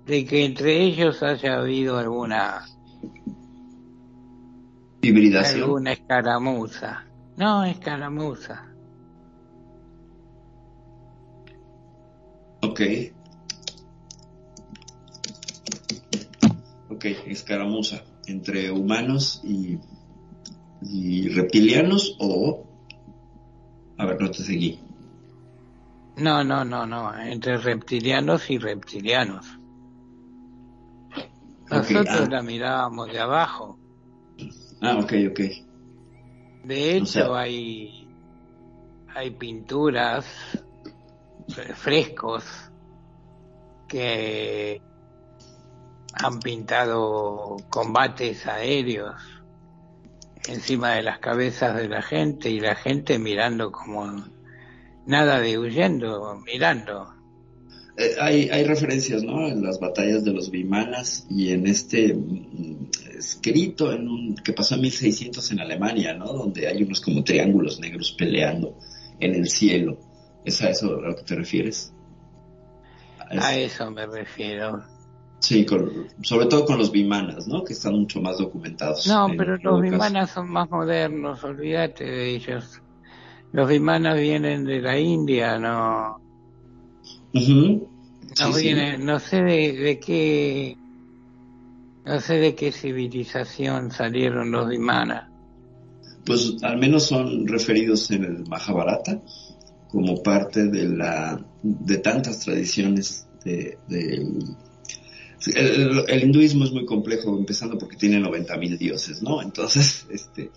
de que entre ellos haya habido alguna, Hibridación. alguna escaramuza. No, escaramuza. Ok. Ok, escaramuza entre humanos y, y reptilianos o... A ver, no te seguí. No, no, no, no, entre reptilianos y reptilianos. Nosotros ah. la mirábamos de abajo. Ah, ok, ok. De hecho, O sea- hay, hay pinturas, frescos, que han pintado combates aéreos encima de las cabezas de la gente y la gente mirando como nada de huyendo, mirando. Eh, hay, hay referencias, ¿no? En las batallas de los Vimanas y en este mm, escrito en un, que pasó en 1600 en Alemania, ¿no? Donde hay unos como triángulos negros peleando en el cielo. ¿Es a eso a lo que te refieres? A eso me refiero. Sí, con- sobre todo con los Vimanas, ¿no? Que están mucho más documentados. No, pero los caso. vimanas son más modernos, olvídate de ellos. Los vimanas vienen de la India, no, no Sí, no sé de, de qué, no sé de qué civilización salieron los vimanas. Pues al menos son referidos en el Mahabharata como parte de la de tantas tradiciones de, el, hinduismo es muy complejo empezando porque tiene 90.000 dioses, ¿no? Entonces, [LAUGHS] este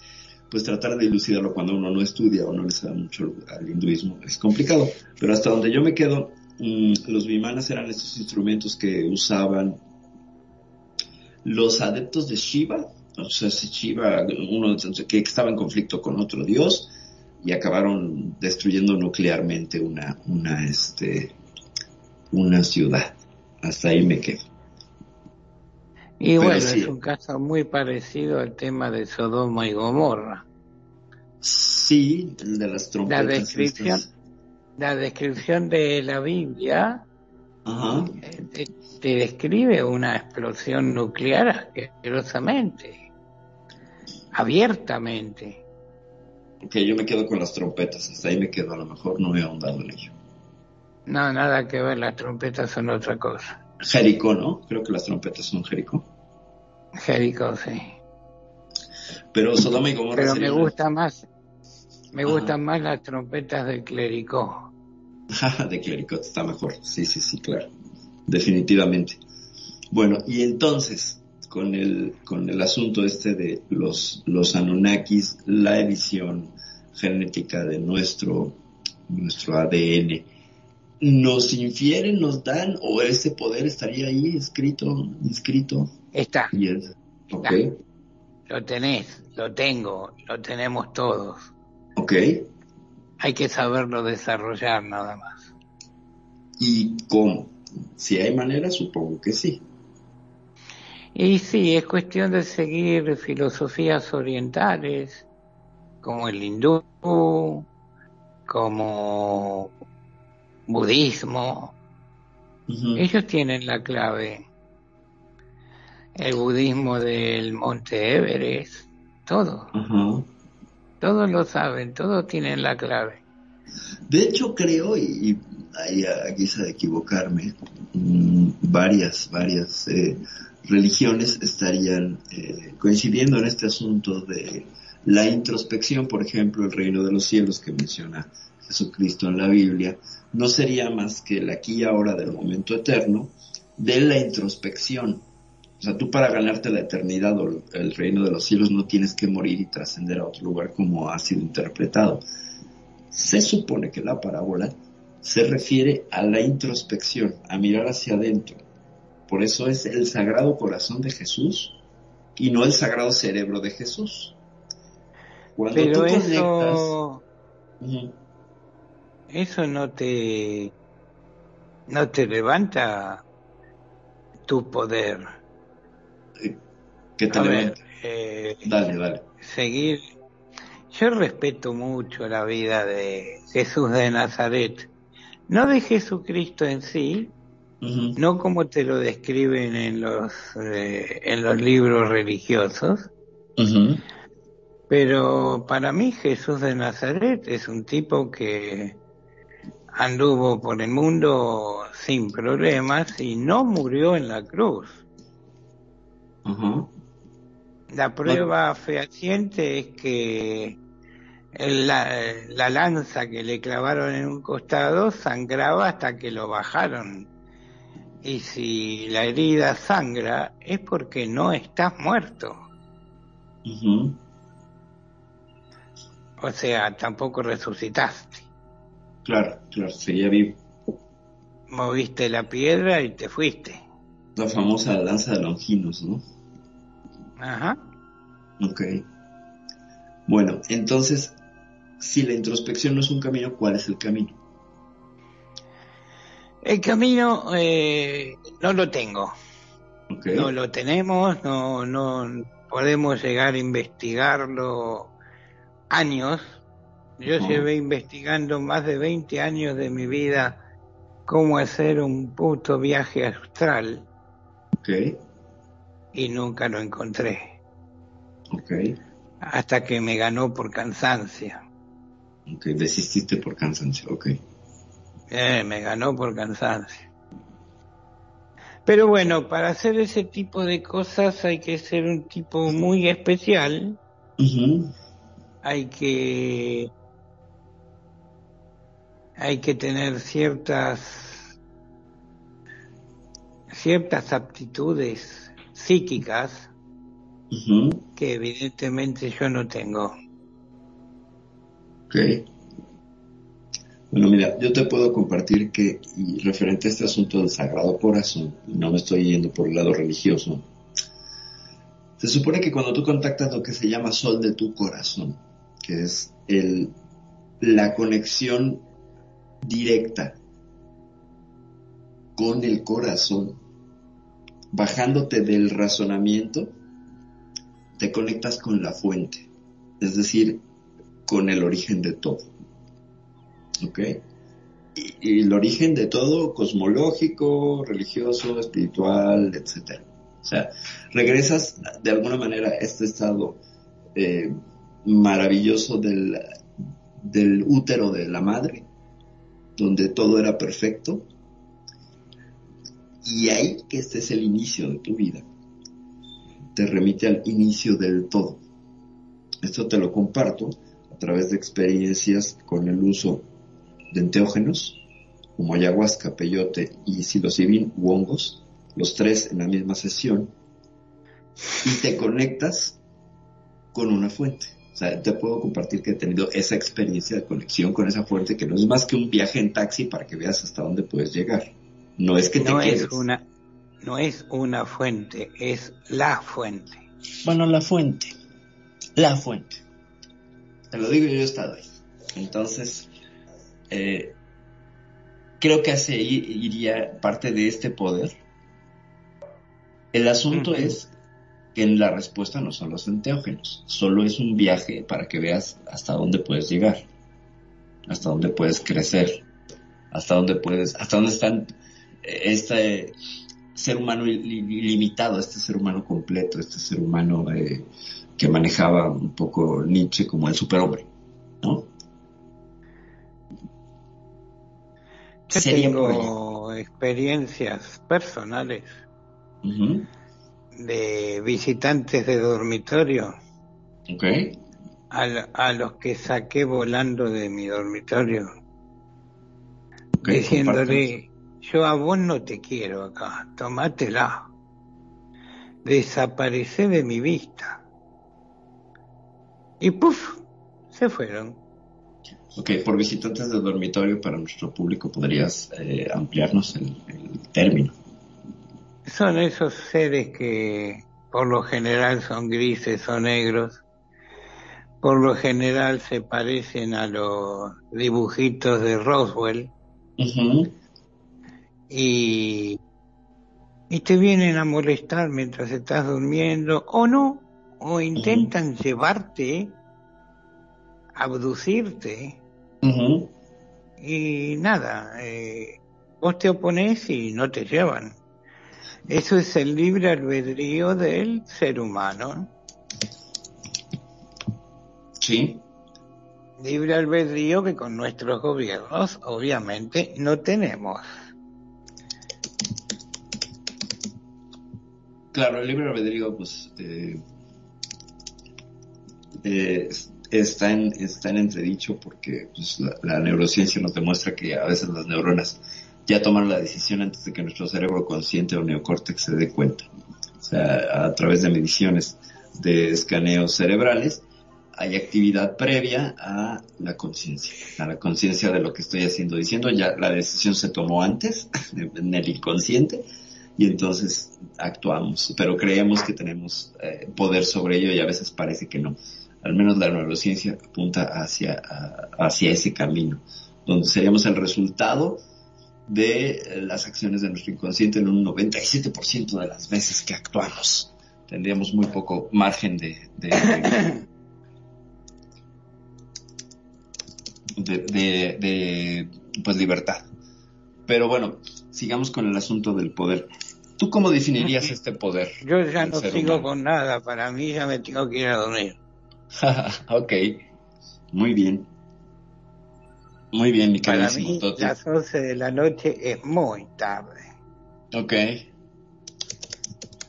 pues tratar de dilucidarlo cuando uno no estudia o no le sabe mucho al hinduismo es complicado, pero hasta donde yo me quedo mm, los vimanas eran estos instrumentos que usaban los adeptos de Shiva, o sea, si Shiva, uno que estaba en conflicto con otro dios y acabaron destruyendo nuclearmente una, una, este, una ciudad. Hasta ahí me quedo. Y Pero bueno, sí. es un caso muy parecido al tema de Sodoma y Gomorra. Sí, el de las La trompetas. descripción, estas. la descripción de la Biblia Ajá. Te, describe una explosión nuclear asquerosamente. abiertamente. Ok, yo me quedo con las trompetas, hasta ahí me quedo, a lo mejor no he ahondado en ello. No, nada que ver, las trompetas son otra cosa. Jericó, ¿no? Creo que las trompetas son Jericó. Jericó, sí. Pero Sodoma y Gomorra Pero me gusta más, me Ajá. gustan más las trompetas del clericó. [LAUGHS] de clericot está mejor. Sí, sí, sí, claro. Definitivamente. Bueno, y entonces, con el, con el asunto este de los, los Anunnakis, la edición genética de nuestro, nuestro ADN, ¿nos infieren, nos dan, o ese poder estaría ahí escrito, inscrito? Está. Y es- ok, Lo tenés, lo tengo, lo tenemos todos. ok. Hay que saberlo desarrollar nada más. ¿Y cómo? Si hay manera, supongo que sí. Y sí, es cuestión de seguir filosofías orientales, como el hindú, como budismo. Ellos tienen la clave. El budismo del monte Everest, todo. Todos lo saben, todos tienen la clave. De hecho, creo, y, a guisa de equivocarme, mm, varias, varias eh, religiones estarían eh, coincidiendo en este asunto de la introspección, por ejemplo, el reino de los cielos que menciona Jesucristo en la Biblia, no sería más que el aquí y ahora del momento eterno de la introspección. O sea, tú para ganarte la eternidad o el reino de los cielos no tienes que morir y trascender a otro lugar como ha sido interpretado. Se supone que la parábola se refiere a la introspección, a mirar hacia adentro. Por eso es el sagrado corazón de Jesús y no el sagrado cerebro de Jesús. Cuando Pero tú eso, conectas, eso no te, no te levanta tu poder. que te A ver, levanta. eh, Dale, dale. seguir. Yo respeto mucho la vida de Jesús de Nazaret, no de Jesucristo en sí, no como te lo describen en los eh, en los libros religiosos, pero para mí Jesús de Nazaret es un tipo que anduvo por el mundo sin problemas y no murió en la cruz. La prueba fehaciente es que la, la lanza que le clavaron en un costado sangraba hasta que lo bajaron. Y si la herida sangra es porque no estás muerto. O sea, tampoco resucitaste. Claro, claro, seguía vivo. Moviste la piedra y te fuiste. La famosa lanza de Longinos, ¿no? Ajá. Ok. Bueno, entonces, si la introspección no es un camino, ¿cuál es el camino? El camino eh, no lo tengo. No lo tenemos, no, no podemos llegar a investigarlo años. Yo Ujú. llevé investigando más de 20 años de mi vida cómo hacer un puto viaje astral Ok, y nunca lo encontré. ok, Hasta que me ganó por cansancio. Ok, desististe por cansancio, ok. Eh, me ganó por cansancio. Pero bueno, para hacer ese tipo de cosas hay que ser un tipo muy especial. Hay que hay que tener ciertas ciertas aptitudes psíquicas que evidentemente yo no tengo. Ok. Bueno, mira, yo te puedo compartir que, y referente a este asunto del Sagrado Corazón, no me estoy yendo por el lado religioso, se supone que cuando tú contactas lo que se llama sol de tu corazón, que es el, la conexión directa con el corazón, bajándote del razonamiento, te conectas con la fuente, es decir, con el origen de todo. ¿Ok? Y, el origen de todo, cosmológico, religioso, espiritual, etcétera. O sea, regresas de alguna manera a este estado eh, maravilloso del, del útero de la madre, donde todo era perfecto. Y ahí que este es el inicio de tu vida. Te remite al inicio del todo. Esto te lo comparto a través de experiencias con el uso de enteógenos, como ayahuasca, peyote y psilocibin u hongos, los tres en la misma sesión, y te conectas con una fuente. O sea, te puedo compartir que he tenido esa experiencia de conexión con esa fuente que no es más que un viaje en taxi para que veas hasta dónde puedes llegar. No es que te no quedes. es una no es una fuente, es la fuente. Bueno, la fuente. La fuente. Te lo digo, yo he estado ahí. Entonces, eh, creo que hacia ahí iría parte de este poder. El asunto es que la respuesta no son los enteógenos, solo es un viaje para que veas hasta dónde puedes llegar, hasta dónde puedes crecer, hasta dónde puedes, hasta dónde están eh, este ser humano il- il- ilimitado, este ser humano completo, este ser humano eh, que manejaba un poco Nietzsche como el superhombre, ¿no? Yo Sería tengo experiencias personales de visitantes de dormitorio Ok. a, los que saqué volando de mi dormitorio, diciéndole, yo a vos no te quiero acá, tomátela, desaparecé de mi vista. Y puff, se fueron. Ok, por visitantes de dormitorio para nuestro público, ¿podrías eh, ampliarnos el, el término? Son esos seres que por lo general son grises o negros, por lo general se parecen a los dibujitos de Roswell Ujú, y, y te vienen a molestar mientras estás durmiendo o no, o intentan llevarte, abducirte y nada, eh, vos te opones y no te llevan. Eso es el libre albedrío del ser humano. Sí, Libre albedrío que con nuestros gobiernos obviamente no tenemos. claro, el libre albedrío, pues, eh, eh, está, en, está en entredicho porque pues, la, neurociencia nos demuestra que a veces las neuronas ya toman la decisión antes de que nuestro cerebro consciente o neocórtex se dé cuenta. O sea, a través de mediciones de escaneos cerebrales, hay actividad previa a la conciencia, a la conciencia de lo que estoy haciendo, diciendo, ya la decisión se tomó antes, [LAUGHS] en el inconsciente, y entonces actuamos, pero creemos que tenemos eh, poder sobre ello y a veces parece que no. Al menos la neurociencia apunta hacia, a- hacia ese camino, donde seríamos el resultado de eh, las acciones de nuestro inconsciente en un 97% de las veces que actuamos. Tendríamos muy poco margen de, de, de, de- de, pues libertad. Pero bueno, sigamos con el asunto del poder. ¿Tú cómo definirías este poder? Yo ya no sigo humano? con nada, para mí ya me tengo que ir a dormir. [LAUGHS] ok, muy bien. Muy bien, mi Para mí Toti. las 11 de la noche es muy tarde. Ok.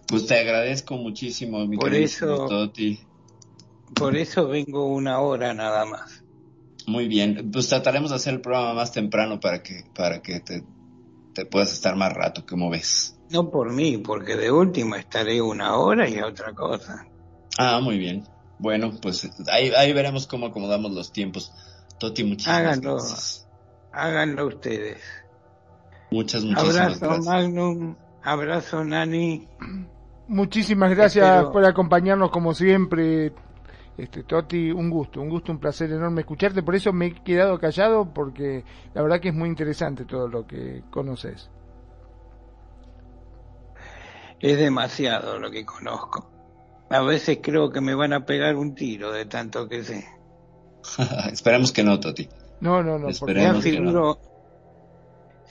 Pues te agradezco muchísimo, mi Por eso- Toti. Por eso vengo una hora nada más. Muy bien. Pues trataremos de hacer el programa más temprano para que, para que te, te puedas estar más rato, ¿cómo ves? No por mí, porque de último estaré una hora y otra cosa. Ah, muy bien. Bueno, pues ahí, ahí veremos cómo acomodamos los tiempos. Toti, muchísimas Háganlo, gracias. háganlo ustedes. Muchas, muchísimas Abrazo gracias. Magnum, abrazo Nani. Muchísimas gracias Espero- por acompañarnos como siempre. Este, Toti, un gusto, un gusto, un placer enorme escucharte. Por eso me he quedado callado porque la verdad que es muy interesante todo lo que conoces. Es demasiado lo que conozco. A veces creo que me van a pegar un tiro de tanto que sé. [LAUGHS] Esperemos que no, Toti. No, no, no. porque- Ya que no. figuro,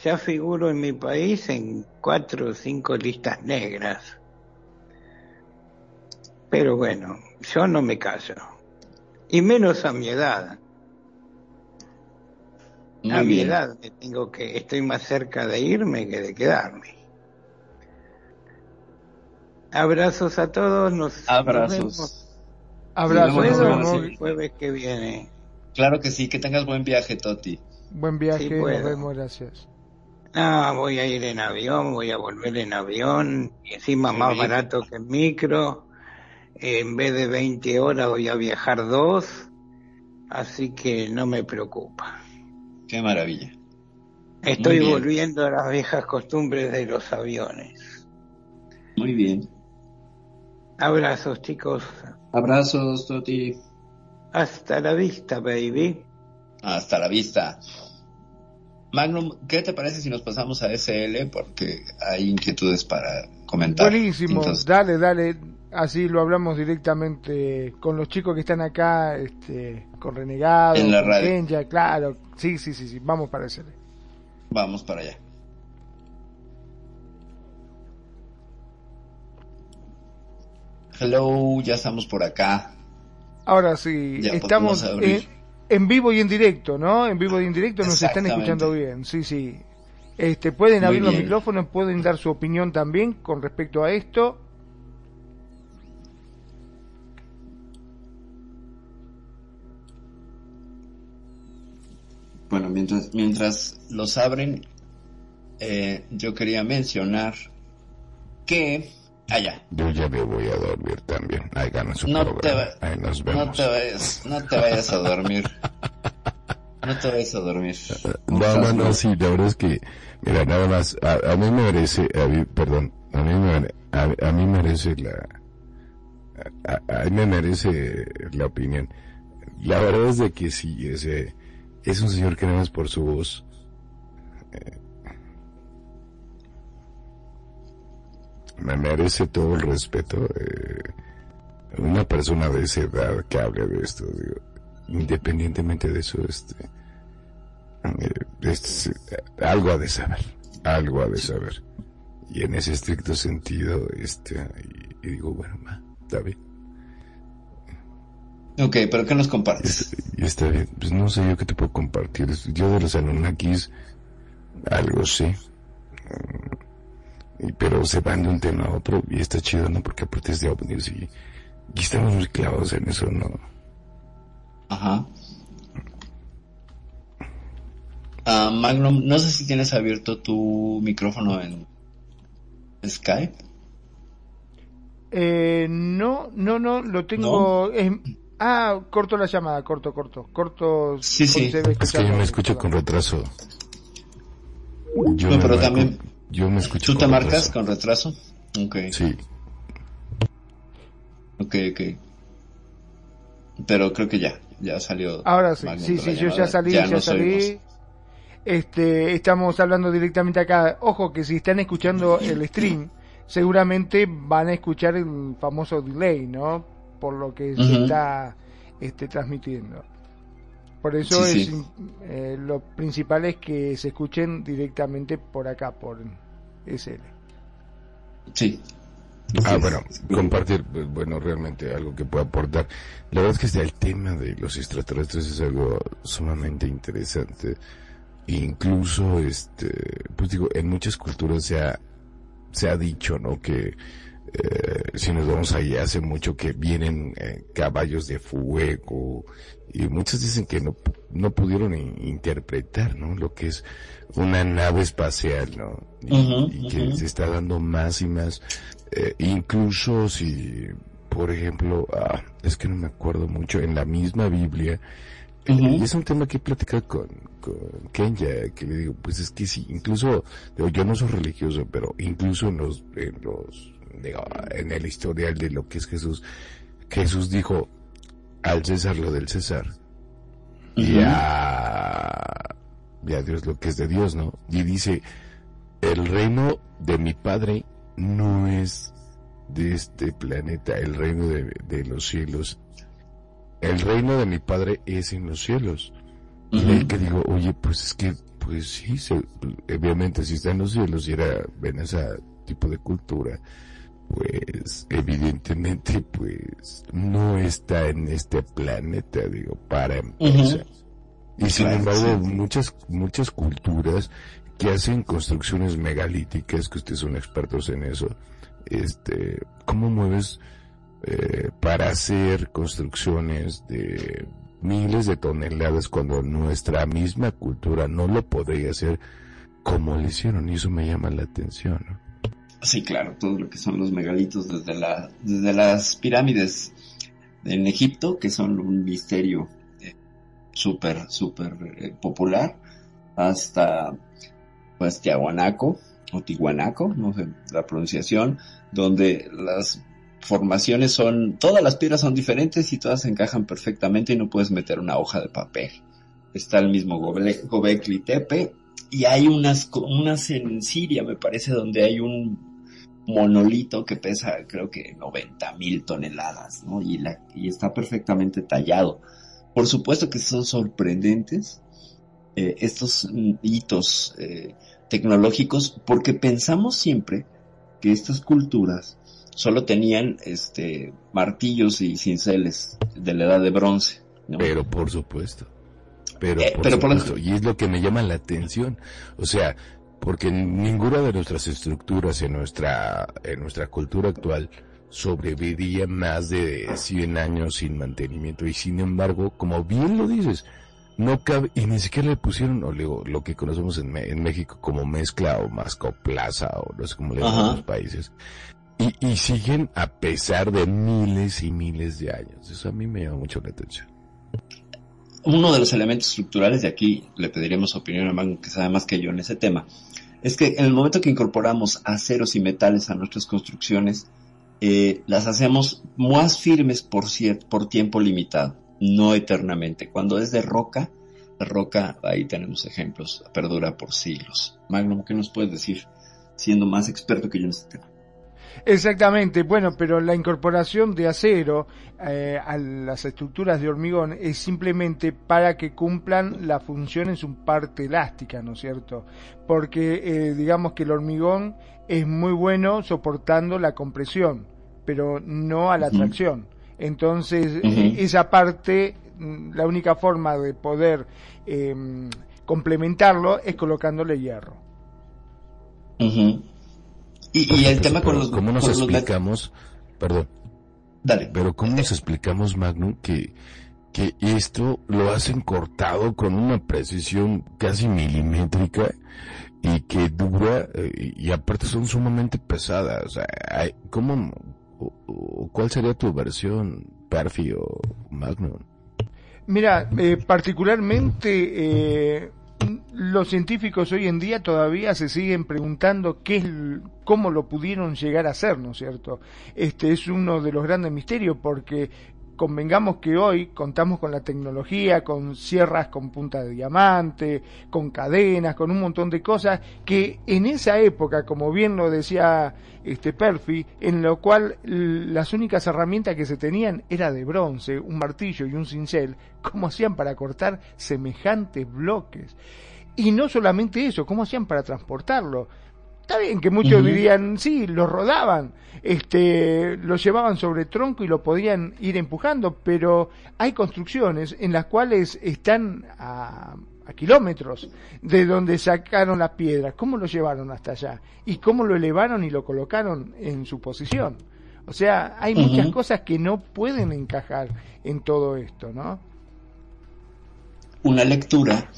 ya figuro en mi país en cuatro o cinco listas negras. Pero bueno, yo no me callo. Y menos a mi edad. Muy a mi edad me tengo que, estoy más cerca de irme que de quedarme. Abrazos a todos, nos, Abrazos. vemos. Abrazos, nos vemos. El jueves que viene. Claro que sí, que tengas buen viaje, Toti. Buen viaje, Sí, nos vemos, gracias. No, voy a ir en avión, voy a volver en avión, y encima Sí. más barato que en micro. En vez de 20 horas voy a viajar dos, así que no me preocupa. Qué maravilla. Estoy volviendo a las viejas costumbres de los aviones. Muy bien. Abrazos, chicos. Abrazos, Toti. Hasta la vista, baby. Hasta la vista. Magnum, ¿qué te parece si nos pasamos a SL? Porque hay inquietudes para comentar. Buenísimo, Entonces, dale, dale. Así lo hablamos directamente con los chicos que están acá, este, con Renegado, En la con radio. Claro. Sí, sí, sí, sí, vamos para ese. vamos para allá. Hello, ya estamos por acá. Ahora sí, Ya estamos abrir. en, en vivo y en directo, ¿no? En vivo y en directo nos están escuchando bien, sí, sí. Este, pueden Muy abrir los micrófonos, pueden dar su opinión también con respecto a esto. Bueno, mientras, mientras los abren, eh, yo quería mencionar que... Allá. Yo ya me voy a dormir también. Ahí ganan su No te, programa. va- Ahí nos no vemos. te vayas, no te vayas a dormir. [LAUGHS] No te vayas a dormir. No, no, no, sí, la verdad es que, mira, nada más, a, a mí me merece, a mí, perdón, a mí me, a, a mí merece la, a, a- a mí me merece la opinión. La verdad es de que sí, ese, es un señor que nada más por su voz, eh, me merece todo el respeto, eh, una persona de esa edad que hable de esto, digo, independientemente de eso, este, eh, es, eh, algo ha de saber, algo ha de saber. Y en ese estricto sentido, este, y, y digo, bueno, va, está bien. Ok, pero ¿qué nos compartes? Está bien, pues no sé yo qué te puedo compartir. Yo de los Anunnakis, algo sé. Pero se van de un tema a otro y está chido, ¿no? Porque aparte es de ovnis y, y estamos muy clavados en eso, ¿no? Ajá. Ah, Magnum, no sé si tienes abierto tu micrófono en Skype. Eh, no, no, no, lo tengo. ah, corto la llamada, corto, corto, corto. Sí, sí. Es que yo me escucho con retraso. Yo No, me pero también- Yo me escucho ¿Tú te con marcas retraso. con retraso? Ok. Sí. Ok, ok. Pero creo que ya, ya salió. Ahora sí, sí, sí, yo ya salí, ya, salí. Este, estamos hablando directamente acá. Ojo que si están escuchando el stream, seguramente van a escuchar el famoso delay, ¿no? Por lo que se está este, transmitiendo. Por eso Sí, es sí. eh, lo principal es que se escuchen directamente por acá, por SL. Sí. Ah, bueno, compartir, pues, bueno, realmente algo que pueda aportar. La verdad es que este, el tema de los extraterrestres es algo sumamente interesante. Incluso, este, pues digo, en muchas culturas se ha, se ha dicho, ¿no? Que eh, si nos vamos ahí hace mucho que vienen eh, caballos de fuego y muchos dicen que no, no pudieron in- interpretar, ¿no? Lo que es una nave espacial, ¿no? Y, que se está dando más y más, eh, incluso si, por ejemplo, ah, es que no me acuerdo mucho, en la misma Biblia, y es un tema que he platicado con, con Kenya, que le digo, pues es que sí, incluso, digo, yo no soy religioso, pero incluso en los, en los, en el historial de lo que es Jesús, Jesús dijo, al César lo del César, y Ujú. a, y a Dios lo que es de Dios, ¿no? Y dice, el reino de mi padre no es de este planeta, el reino de, de los cielos. El reino de mi padre es en los cielos. Y ahí que digo, oye, pues es que, pues sí, se- obviamente si está en los cielos y era en ese tipo de cultura, pues evidentemente pues no está en este planeta, digo, para empezar. Y sin embargo, muchas, muchas culturas que hacen construcciones megalíticas, que ustedes son expertos en eso, este, ¿cómo mueves eh, para hacer construcciones de miles de toneladas cuando nuestra misma cultura no lo podría hacer como lo hicieron? Y eso me llama la atención, ¿no? Sí, claro, todo lo que son los megalitos desde, la, desde las pirámides en Egipto, que son un misterio eh, súper, súper eh, popular, hasta pues Tiahuanaco o Tihuanaco, no sé la pronunciación, donde las formaciones son, todas las piedras son diferentes y todas encajan perfectamente y no puedes meter una hoja de papel. Está el mismo Gobekli Tepe y hay unas, unas en Siria, me parece, donde hay un monolito que pesa creo que 90 mil toneladas, ¿no? Y, la, y está perfectamente tallado. Por supuesto que son sorprendentes eh, estos hitos eh, tecnológicos porque pensamos siempre que estas culturas solo tenían este martillos y cinceles de la edad de bronce. Pero por supuesto. Pero, eh, por supuesto. y es lo que me llama la atención. O sea, porque ninguna de nuestras estructuras en nuestra, en nuestra cultura actual sobreviviría más de 100 años sin mantenimiento y sin embargo, como bien lo dices, no cabe, y ni siquiera le pusieron o lo que conocemos en, en, México como mezcla o mascoplaza o no sé cómo le llaman los países. Y, y siguen a pesar de miles y miles de años. Eso a mí me llama mucho la atención. Uno de los elementos estructurales de aquí, le pediríamos opinión a Magnum que sabe más que yo en ese tema, es que en el momento que incorporamos aceros y metales a nuestras construcciones, eh, las hacemos más firmes por, por tiempo limitado, no eternamente. Cuando es de roca, la roca, ahí tenemos ejemplos, perdura por siglos. Magnum, ¿qué nos puedes decir, siendo más experto que yo en este tema? Exactamente, bueno, pero la incorporación de acero eh, a las estructuras de hormigón es simplemente para que cumplan la función en su parte elástica, ¿no es cierto? Porque eh, digamos que el hormigón es muy bueno soportando la compresión, pero no a la tracción. Entonces, esa parte, mm, la única forma de poder em, complementarlo es colocándole hierro. Y, el tema con los... ¿Cómo nos explicamos? Perdón. Dale. Pero ¿cómo nos explicamos, Magnum, que, que esto lo hacen cortado con una precisión casi milimétrica y que dura, eh, y aparte son sumamente pesadas? O sea, ¿cómo, ¿Cuál sería tu versión, Perfi o Magnum? Mira, eh, particularmente eh, los científicos hoy en día todavía se siguen preguntando qué es, cómo lo pudieron llegar a hacer, ¿no es cierto? Este es uno de los grandes misterios porque convengamos que hoy contamos con la tecnología, con sierras con punta de diamante, con cadenas, con un montón de cosas que en esa época, como bien lo decía este Perfi, en lo cual las únicas herramientas que se tenían era de bronce, un martillo y un cincel, ¿cómo hacían para cortar semejantes bloques? Y no solamente eso, ¿cómo hacían para transportarlo? Está bien que muchos dirían, sí, lo rodaban, este, lo llevaban sobre tronco y lo podían ir empujando, pero hay construcciones en las cuales están a, kilómetros de donde sacaron las piedras. ¿Cómo lo llevaron hasta allá? ¿Y cómo lo elevaron y lo colocaron en su posición? O sea, hay muchas cosas que no pueden encajar en todo esto, ¿no? Una lectura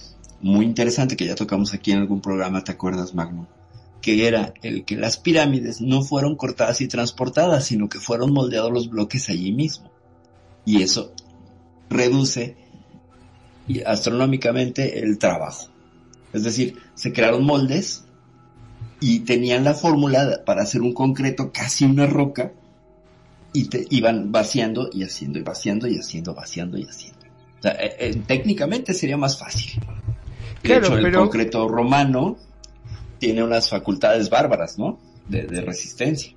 muy interesante que ya tocamos aquí en algún programa, ¿te acuerdas, Magno? que era el que las pirámides no fueron cortadas y transportadas, sino que fueron moldeados los bloques allí mismo. Y eso reduce astronómicamente el trabajo. Es decir, se crearon moldes y tenían la fórmula para hacer un concreto, casi una roca, y te iban vaciando y haciendo y vaciando y haciendo, vaciando y haciendo. Eh, eh, técnicamente sería más fácil. De hecho, el concreto romano tiene unas facultades bárbaras, ¿no? De, resistencia.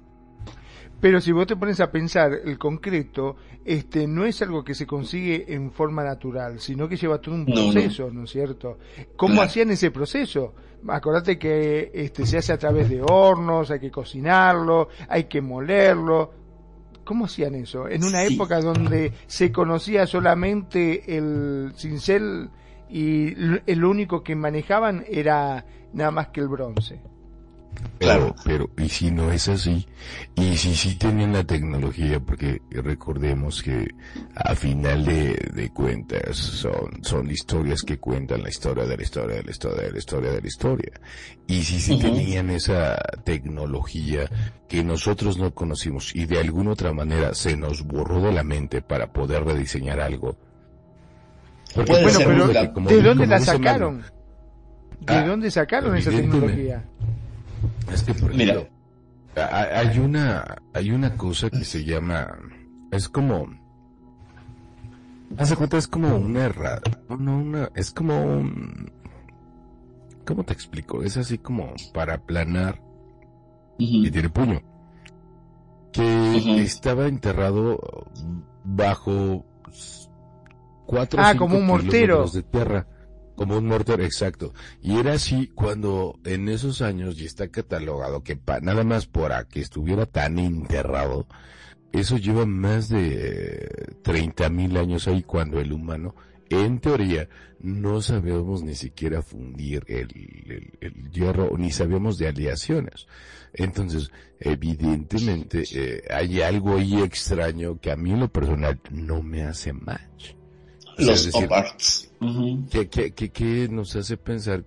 Pero si vos te pones a pensar, el concreto este, no es algo que se consigue en forma natural, sino que lleva todo un proceso, ¿no, es cierto? ¿Cómo hacían ese proceso? Acordate que este, se hace a través de hornos, hay que cocinarlo, hay que molerlo. ¿Cómo hacían eso? En una Sí. época donde se conocía solamente el cincel y el único que manejaban era nada más que el bronce. Claro, pero ¿y si no es así? ¿Y si sí tenían la tecnología? Porque recordemos que a final de, de cuentas son, son historias que cuentan la historia de la historia de la historia de la historia de la historia. Y si sí tenían esa tecnología que nosotros no conocimos y de alguna otra manera se nos borró de la mente para poder rediseñar algo. Porque Puede Bueno, ser, pero como- ¿de dónde como la sacaron? ¿De Ah, dónde sacaron esa tecnología? Es que, por Mira. ejemplo, ha- hay una, hay una cosa que se llama, es como, hace cuenta, es como una errada, no, una, es como un, ¿cómo te explico? Es así como para aplanar y tiene puño, que estaba enterrado bajo cuatro o Ah, cinco como un mortero. de tierra. Como un mortero, exacto. Y era así cuando en esos años, y está catalogado que pa- nada más por a que estuviera tan enterrado, eso lleva más de 30 mil años ahí cuando el humano, en teoría, no sabíamos ni siquiera fundir el, el- el hierro, ni sabíamos de aleaciones. Entonces, evidentemente, eh, hay algo ahí extraño que a mí en lo personal no me hace match. O sea, Los decir, oparts. Que, que, que, que nos hace pensar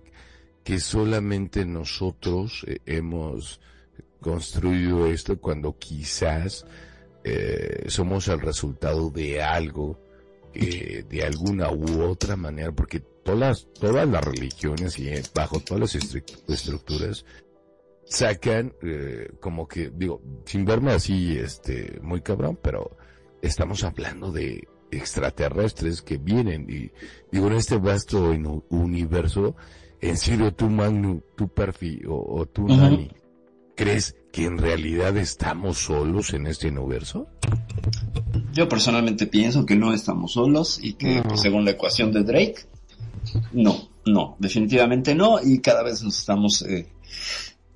que solamente nosotros eh, hemos construido esto cuando quizás eh, somos el resultado de algo que de alguna u otra manera, porque todas las, todas las religiones y eh, bajo todas las estru- estructuras sacan eh, como que, digo, sin verme así, este, muy cabrón, pero estamos hablando de extraterrestres que vienen y digo en este vasto universo en serio tú Magnu tú Perfi o, o tú. Nani crees que en realidad estamos solos en este universo Yo personalmente pienso que no estamos solos y que No. pues, según la ecuación de Drake, no, no, definitivamente no y cada vez nos estamos eh,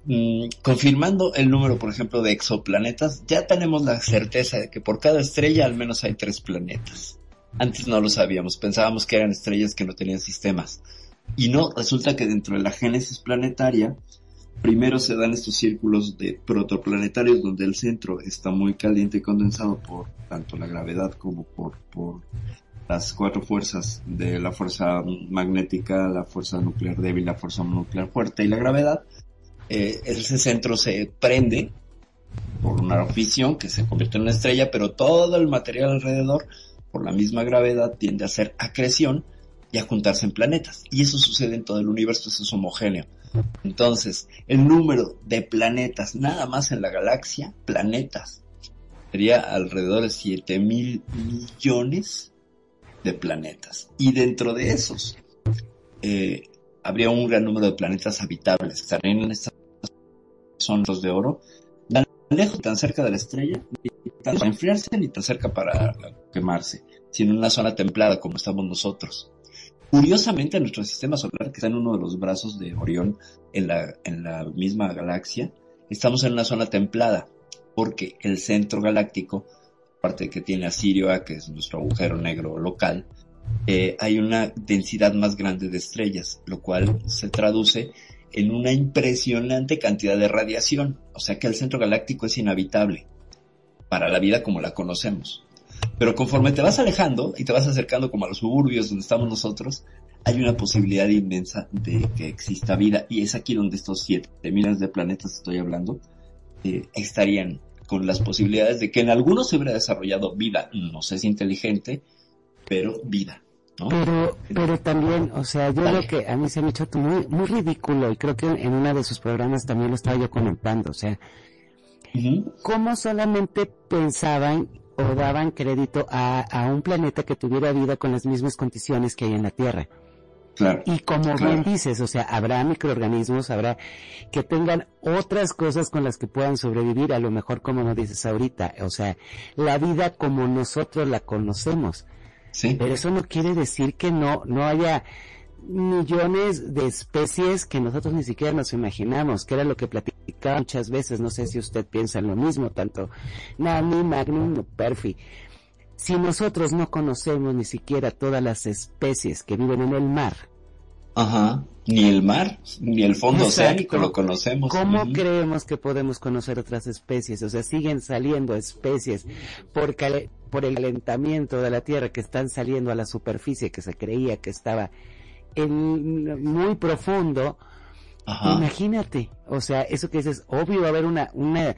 mm, confirmando el número, por ejemplo, de exoplanetas. Ya tenemos la certeza de que por cada estrella al menos hay tres planetas. Antes no lo sabíamos, pensábamos que eran estrellas que no tenían sistemas. Y no, resulta que dentro de la génesis planetaria, primero se dan estos círculos de protoplanetarios donde el centro está muy caliente y condensado por tanto la gravedad como por, por las cuatro fuerzas de la fuerza magnética, la fuerza nuclear débil, la fuerza nuclear fuerte y la gravedad. Eh, ese centro se prende por una fisión que se convierte en una estrella, pero todo el material alrededor, por la misma gravedad, tiende a hacer acreción y a juntarse en planetas. Y eso sucede en todo el universo, eso es homogéneo. Entonces, el número de planetas, nada más en la galaxia, planetas, sería alrededor de 7 mil millones de planetas. Y dentro de esos, eh, habría un gran número de planetas habitables. Estarían en estas zonas de oro, tan lejos, tan cerca de la estrella, ni tan enfriarse, ni tan cerca para quemarse, sino en una zona templada como estamos nosotros. Curiosamente, nuestro sistema solar, que está en uno de los brazos de Orión, en la, en la misma galaxia, estamos en una zona templada, porque el centro galáctico, aparte de que tiene a Sirio A, que es nuestro agujero negro local, eh, hay una densidad más grande de estrellas, lo cual se traduce en una impresionante cantidad de radiación, o sea que el centro galáctico es inhabitable para la vida como la conocemos. Pero conforme te vas alejando y te vas acercando como a los suburbios donde estamos nosotros, hay una posibilidad inmensa de que exista vida y es aquí donde estos siete millones de planetas estoy hablando eh, estarían con las posibilidades de que en algunos se hubiera desarrollado vida, no sé si inteligente, pero vida. ¿No? Pero, pero también, o sea, yo Dale. creo que a mí se me ha hecho muy, muy ridículo y creo que en uno de sus programas también lo estaba yo comentando, o sea, ¿cómo solamente pensaban o daban crédito a, a un planeta que tuviera vida con las mismas condiciones que hay en la Tierra? Claro. Y como Claro. bien dices, o sea, habrá microorganismos, habrá que tengan otras cosas con las que puedan sobrevivir, a lo mejor como nos dices ahorita, o sea, la vida como nosotros la conocemos. Pero eso no quiere decir que no, no haya millones de especies que nosotros ni siquiera nos imaginamos, que era lo que platicamos muchas veces, no sé si usted piensa lo mismo, tanto Nami, Magnum, Perfi. Si nosotros no conocemos ni siquiera todas las especies que viven en el mar, Ajá. Ni el mar, ni el fondo Exacto. oceánico lo conocemos. ¿Cómo creemos que podemos conocer otras especies? O sea, siguen saliendo especies por, por el calentamiento de la Tierra que están saliendo a la superficie que se creía que estaba en, muy profundo. Ajá. Imagínate, o sea, eso que dices, obvio va a haber una, una,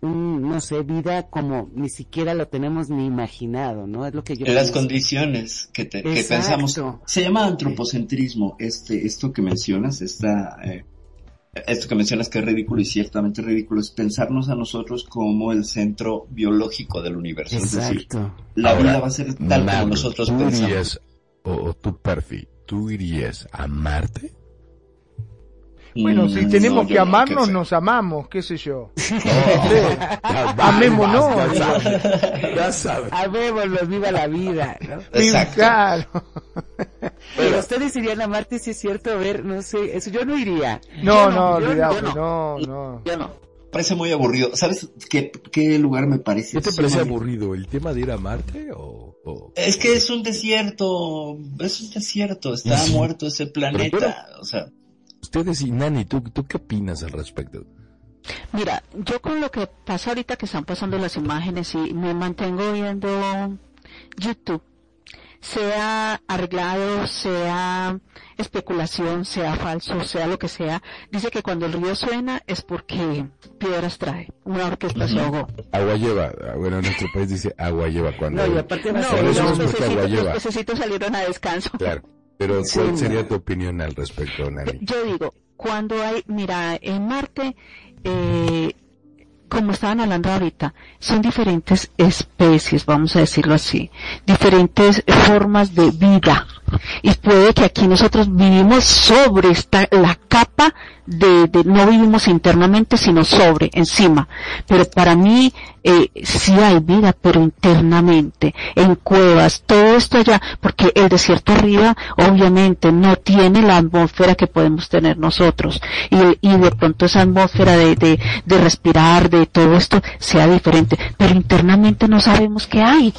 un, no sé, vida como ni siquiera lo tenemos ni imaginado, ¿no? Es lo que yo En las pienso. condiciones que, te- que Exacto. pensamos. Se llama antropocentrismo, este, esto que mencionas, esta, eh, esto que mencionas que es ridículo y ciertamente ridículo es pensarnos a nosotros como el centro biológico del universo. Es decir, Exacto. la Ahora, vida va a ser tal como Magnum, nosotros ¿tú pensamos. irías, o, o tú, Perfi, tú irías a Marte? Bueno, si Mm, tenemos no, que no, amarnos, nos amamos, qué sé yo. [LAUGHS] Ya Amémonos. ya sabes, ya [LAUGHS] sabes. Amémoslos, viva la vida, ¿no? [LAUGHS] Exacto. Claro. Pero ustedes irían a Marte, si es cierto, a ver, no sé, eso yo no iría. No, Yo no, yo yo no, no. Yo no. Parece muy aburrido. ¿Sabes qué, qué lugar me parece? ¿Qué te parece sumamente- aburrido? ¿El tema de ir a Marte o...? o- Es que es un desierto, es un desierto, está Sí. muerto ese planeta, o sea, Ustedes y Nani, ¿tú, ¿tú qué opinas al respecto? Mira, yo con lo que pasa ahorita que están pasando las imágenes y me mantengo viendo YouTube, sea arreglado, sea especulación, sea falso, sea lo que sea, dice que cuando el río suena es porque piedras trae, una orquesta se ahogó. Agua lleva, ah, bueno, en nuestro país dice agua lleva cuando... No, y aparte No, los porque agua pececitos, los lleva. pececitos salieron a descanso. Claro. Pero ¿cuál sería tu opinión al respecto, Nani? Yo digo, cuando hay, mira, en Marte, eh, como estaban hablando ahorita, son diferentes especies, vamos a decirlo así, diferentes formas de vida. Y puede que aquí nosotros vivimos sobre esta, la capa de, de- no vivimos internamente, sino sobre, encima. Pero para mí, eh, sí hay vida, pero internamente, en cuevas, todo esto allá, porque el desierto arriba, obviamente, no tiene la atmósfera que podemos tener nosotros. Y, y de pronto esa atmósfera de, de, de respirar, de todo esto, sea diferente. Pero internamente no sabemos qué hay.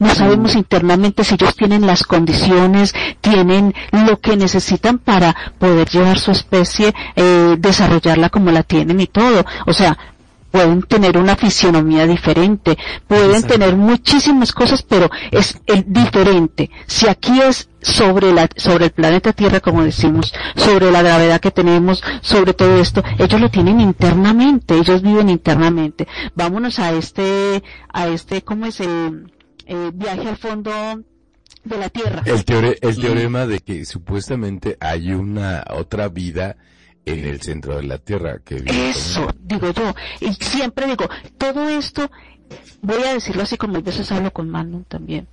No sabemos internamente si ellos tienen las condiciones, tienen lo que necesitan para poder llevar su especie, eh, desarrollarla como la tienen y todo. O sea, pueden tener una fisionomía diferente, pueden tener muchísimas cosas, pero es el diferente. Si aquí es sobre la, sobre el planeta Tierra, como decimos, sobre la gravedad que tenemos, sobre todo esto, ellos lo tienen internamente, ellos viven internamente. Vámonos a este, a este, ¿cómo es el, eh, viaje al fondo de la Tierra? El, teore- el teorema de que supuestamente hay una otra vida en el centro de la Tierra que vive Eso, digo yo. Y siempre digo, todo esto, voy a decirlo así como a veces hablo con Magnum también.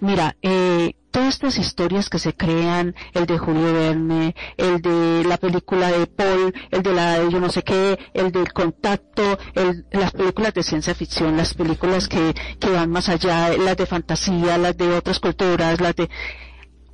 Mira, eh, todas estas historias que se crean, el de Julio Verne, el de la película de Paul, el de la de yo no sé qué, el del contacto, el, las películas de ciencia ficción, las películas que, que van más allá, las de fantasía, las de otras culturas, las de,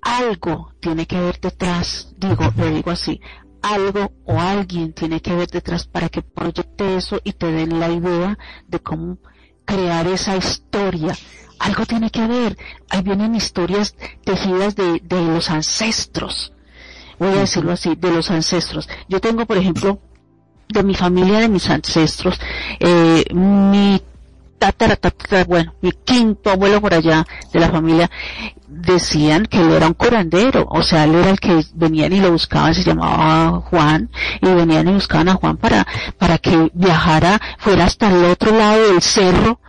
algo tiene que haber detrás, digo, lo digo así, algo o alguien tiene que haber detrás para que proyecte eso y te den la idea de cómo crear esa historia. Algo tiene que haber. Ahí vienen historias tejidas de, de los ancestros. Voy a decirlo así, de los ancestros. Yo tengo, por ejemplo, de mi familia, de mis ancestros, eh, mi tatara, bueno, mi quinto abuelo por allá de la familia, decían que él era un curandero, o sea, él era el que venían y lo buscaban, se llamaba Juan, y venían y buscaban a Juan para, para que viajara, fuera hasta el otro lado del cerro,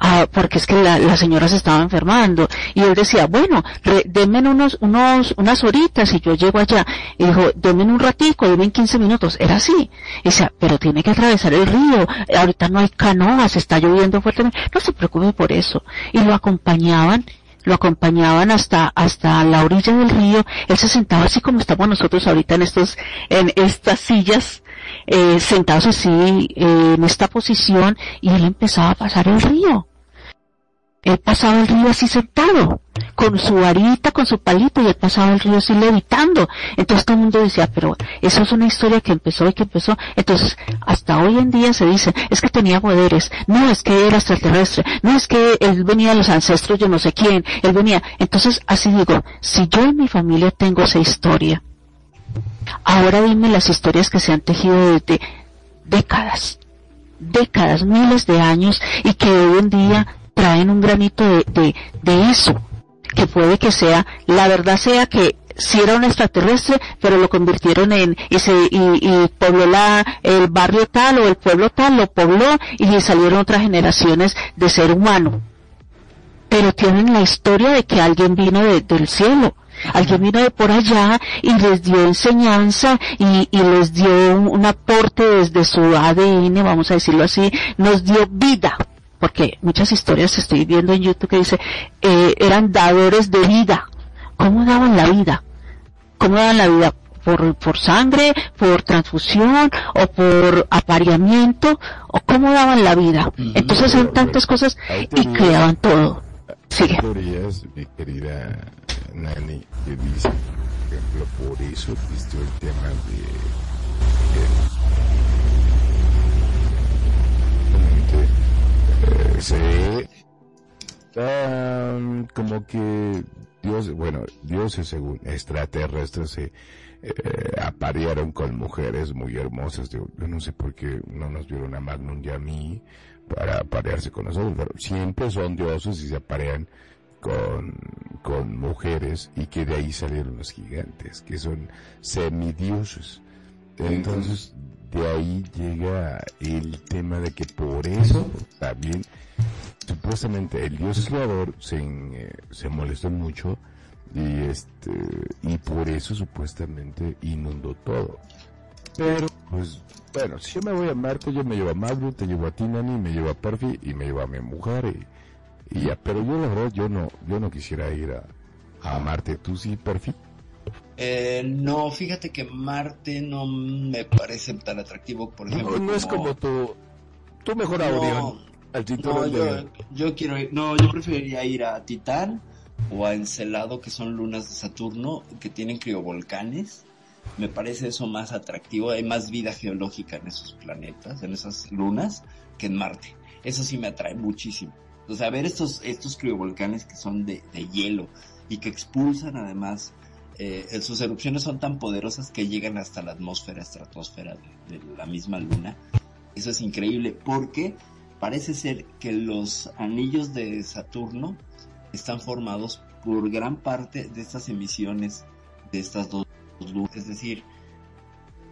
ah, porque es que la, la señora se estaba enfermando, y él decía, bueno, re- denme unos, unos, unas horitas y yo llego allá, y dijo, denme un ratico, denme 15 minutos, era así, y decía, pero tiene que atravesar el río, ahorita no hay canoas, está lloviendo fuertemente, no se preocupe por eso, y lo acompañaban, lo acompañaban hasta hasta la orilla del río, él se sentaba así como estamos nosotros ahorita en estos en estas sillas eh, sentados así eh, en esta posición y él empezaba a pasar el río él pasaba el río así sentado, con su varita, con su palito, y él pasaba el río así levitando. Entonces todo el mundo decía, pero eso es una historia que empezó y que empezó. Entonces, hasta hoy en día se dice, es que tenía poderes, no es que era extraterrestre, no es que él venía de los ancestros de no sé quién, él venía. Entonces, así digo, si yo en mi familia tengo esa historia, ahora dime las historias que se han tejido desde décadas, décadas, miles de años, y que hoy en día traen un granito de, de, de eso, que puede que sea, la verdad sea que si era un extraterrestre, pero lo convirtieron en, y se, y, y pobló la, el barrio tal o el pueblo tal, lo pobló y salieron otras generaciones de ser humano. Pero tienen la historia de que alguien vino de- del cielo. Alguien vino de por allá y les dio enseñanza y, y les dio un, un aporte desde su ADN, vamos a decirlo así, nos dio vida. Porque muchas historias estoy viendo en YouTube que dice, eh, eran dadores de vida. ¿Cómo daban la vida? ¿Cómo daban la vida? Por, por sangre, por transfusión, o por apareamiento, o cómo daban la vida. Entonces son tantas cosas y creaban todo. Sigue. Teorías, mi querida Nani, que dicen, por ejemplo, por eso existió el tema de, de- eh, se ah, como que Dios, bueno, dioses según extraterrestres se eh, aparearon con mujeres muy hermosas. Yo, yo no sé por qué no nos vieron a Magnum y a mí para aparearse con nosotros, pero siempre son dioses y se aparean con, con mujeres y que de ahí salieron los gigantes, que son semidioses. Entonces, de ahí llega el tema de que por eso también, supuestamente el dios creador se, eh, se molestó mucho y este, y por eso supuestamente inundó todo. Pero, pues, bueno, si yo me voy a Marte, yo me llevo a Magno, te llevo a ti, Nani, me llevo a Perfi y me llevo a mi mujer y, y ya. Pero yo, la verdad, yo no, yo no quisiera ir a, a Marte. ¿Tú sí, Perfi? Eh, no, fíjate que Marte no me parece tan atractivo, por ejemplo. No, no es como tu, tu mejor No. Al No, cinturón yo, yo quiero ir, no, yo preferiría ir a Titán o a Encelado, que son lunas de Saturno, que tienen criovolcanes. Me parece eso más atractivo, hay más vida geológica en esos planetas, en esas lunas, que en Marte. Eso sí me atrae muchísimo. O sea, ver estos, estos criovolcanes que son de, de hielo y que expulsan además, eh, sus erupciones son tan poderosas que llegan hasta la atmósfera, estratosfera de, de la misma luna. Eso es increíble porque parece ser que los anillos de Saturno están formados por gran parte de estas emisiones de estas dos lunas. Es decir,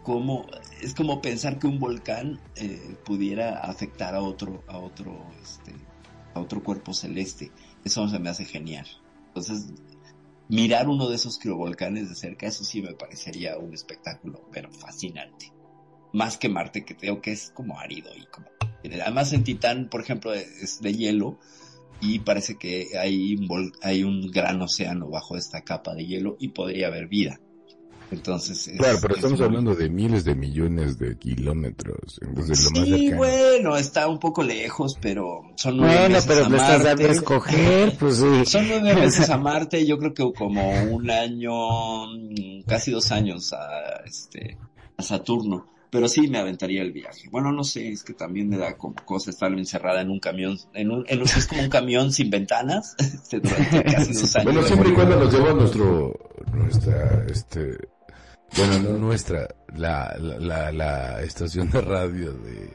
como, es como pensar que un volcán eh, pudiera afectar a otro, a otro, este, a otro cuerpo celeste. Eso se me hace genial. Entonces, mirar uno de esos criovolcanes de cerca, eso sí me parecería un espectáculo, pero fascinante. Más que Marte, que creo que es como árido y como... Además en Titán, por ejemplo, es de hielo y parece que hay un, hay un gran océano bajo esta capa de hielo y podría haber vida. Entonces, es- Claro, pero es estamos muy- hablando de miles de millones de kilómetros. Entonces, lo más Sí, cercano. bueno, está un poco lejos, pero son nueve Bueno, meses pero a me estás Marte. dando a escoger, pues sí. [LAUGHS] Son nueve meses a [LAUGHS] Marte, yo creo que como un año, casi dos años a, este, a Saturno. Pero sí me aventaría el viaje. Bueno, no sé, es que también me da como cosa estar encerrada en un camión, en un, en un- es como un camión sin ventanas, [LAUGHS] este, durante casi dos años. Bueno, siempre y cuando nos lleva nuestro, nuestra, este, bueno, no nuestra, la, la, la, la estación de radio de,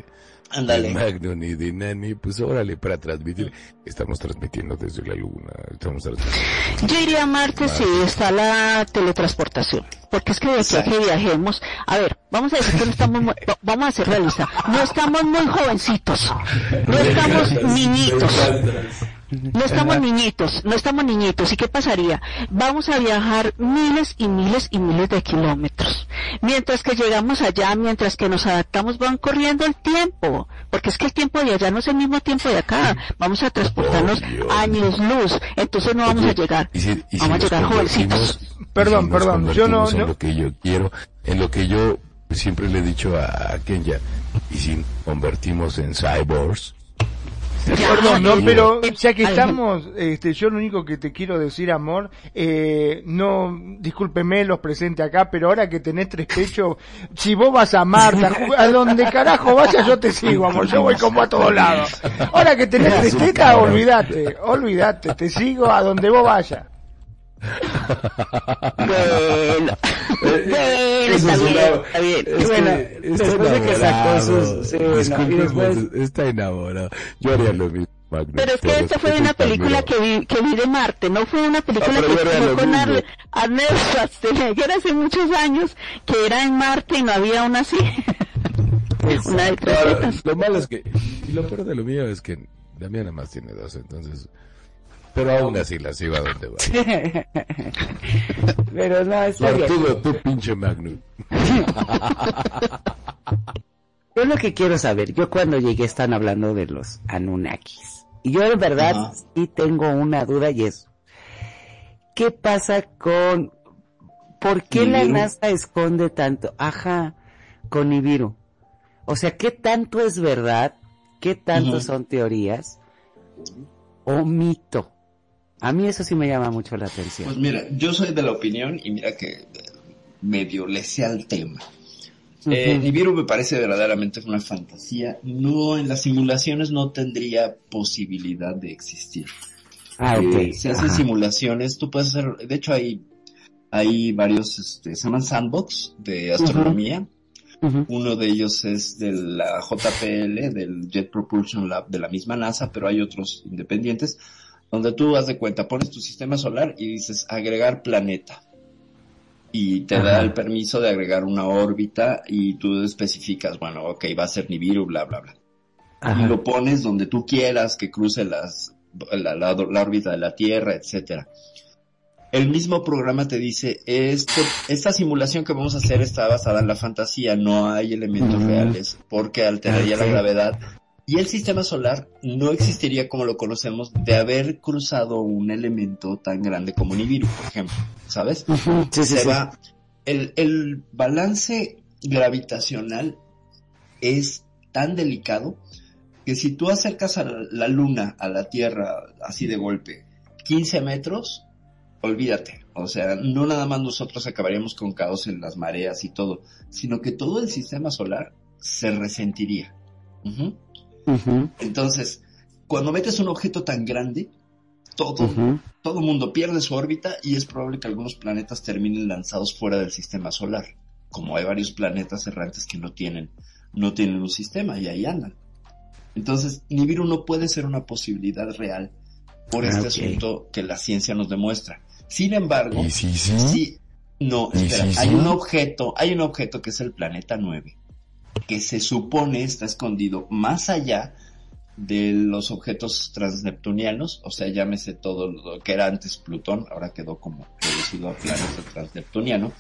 Ándale. de Magnum y de Nani, pues órale, para transmitir. Estamos transmitiendo desde la luna, estamos transmitiendo. Yo iría a Marte si está la teletransportación. Porque es que de aquí que viajemos, a ver, vamos a decir que no estamos, muy- vamos a ser realistas, no estamos muy jovencitos, no [LAUGHS] estamos niñitos, no estamos niñitos, no estamos niñitos. ¿Y qué pasaría? Vamos a viajar miles y miles y miles de kilómetros. Mientras que llegamos allá, mientras que nos adaptamos, van corriendo el tiempo. Porque es que el tiempo de allá no es el mismo tiempo de acá. Vamos a transportarnos años luz. Entonces no vamos a llegar. Y si, y si Vamos a llegar jovencitos. Perdón, si perdón, yo no- en no- lo que yo quiero, en lo que yo siempre le he dicho a, a Kenya, y si convertimos en cyborgs, Perdón, no, pero ya que estamos, este, yo lo único que te quiero decir, amor, eh, no, discúlpeme los presentes acá, pero ahora que tenés tres pechos, si vos vas a Marta, [LAUGHS] a donde carajo vayas, yo te sigo, amor, yo voy como a todos lados. Ahora que tenés tres tetas, olvídate, olvídate, te sigo a donde vos vayas. Bueno, bueno, está bien, está bien. Es bueno, que está después de que sacó sus, sí, bueno, y Discúlpenme, después, está enamorado. Yo haría lo mismo. Magno, Pero es que esta fue una película que vi, que vi de Marte, no fue una película Ah, que estuvo con Arnold Schwarzenegger hace muchos años, que era en Marte y no había una así. una de tetas. lo malo es que, y lo peor de lo mío es que Damián nada más tiene dos, entonces, pero aún así la sigo a donde va. [LAUGHS] pero no, está bien. Arturo, tú pinche Magnum. [LAUGHS] Yo lo que quiero saber, yo cuando llegué están hablando de los Anunnakis. Y yo en verdad sí tengo una duda y es, ¿qué pasa con, por qué la. NASA esconde tanto? Ajá, con Nibiru. O sea, ¿qué tanto es verdad? ¿Qué tanto son teorías? ¿O mito? A mí eso sí me llama mucho la atención. Pues mira, yo soy de la opinión, y mira que eh, medio le sé al tema. Eh, Ujú. Nibiru me parece verdaderamente una fantasía. No, en las simulaciones no tendría posibilidad de existir. Ah, ok. Eh, se hacen Ajá. simulaciones, tú puedes hacer, de hecho hay, hay varios, este, se llaman sandbox de astronomía. Uno de ellos es de la JPL, del Jet Propulsion Lab de la misma NASA, pero hay otros independientes, donde tú haz de cuenta, pones tu sistema solar y dices agregar planeta. Y te da el permiso de agregar una órbita y tú especificas, bueno, ok, va a ser Nibiru, bla, bla, bla. Ajá. Y lo pones donde tú quieras, que cruce las, la, la- la órbita de la Tierra, etcétera. El mismo programa te dice, este, esta simulación que vamos a hacer está basada en la fantasía, no hay elementos reales, porque alteraría la gravedad. Y el sistema solar no existiría como lo conocemos de haber cruzado un elemento tan grande como Nibiru, por ejemplo, ¿sabes? Ujú. Sí, sí, se sí. va, el, el balance gravitacional es tan delicado que si tú acercas a la, la luna a la Tierra así de golpe 15 metros, olvídate. O sea, no nada más nosotros acabaríamos con caos en las mareas y todo, sino que todo el sistema solar se resentiría. Entonces, cuando metes un objeto tan grande, todo, todo mundo pierde su órbita y es probable que algunos planetas terminen lanzados fuera del sistema solar. Como hay varios planetas errantes que no tienen, no tienen un sistema y ahí andan. Entonces, Nibiru no puede ser una posibilidad real por Ah, este asunto que la ciencia nos demuestra. Sin embargo, ¿Y sí, sí, no, ¿Y espera, hay un objeto, hay un objeto que es el planeta 9, que se supone está escondido más allá de los objetos transneptunianos, o sea, llámese todo lo que era antes Plutón, ahora quedó como reducido a planeta transneptuniano,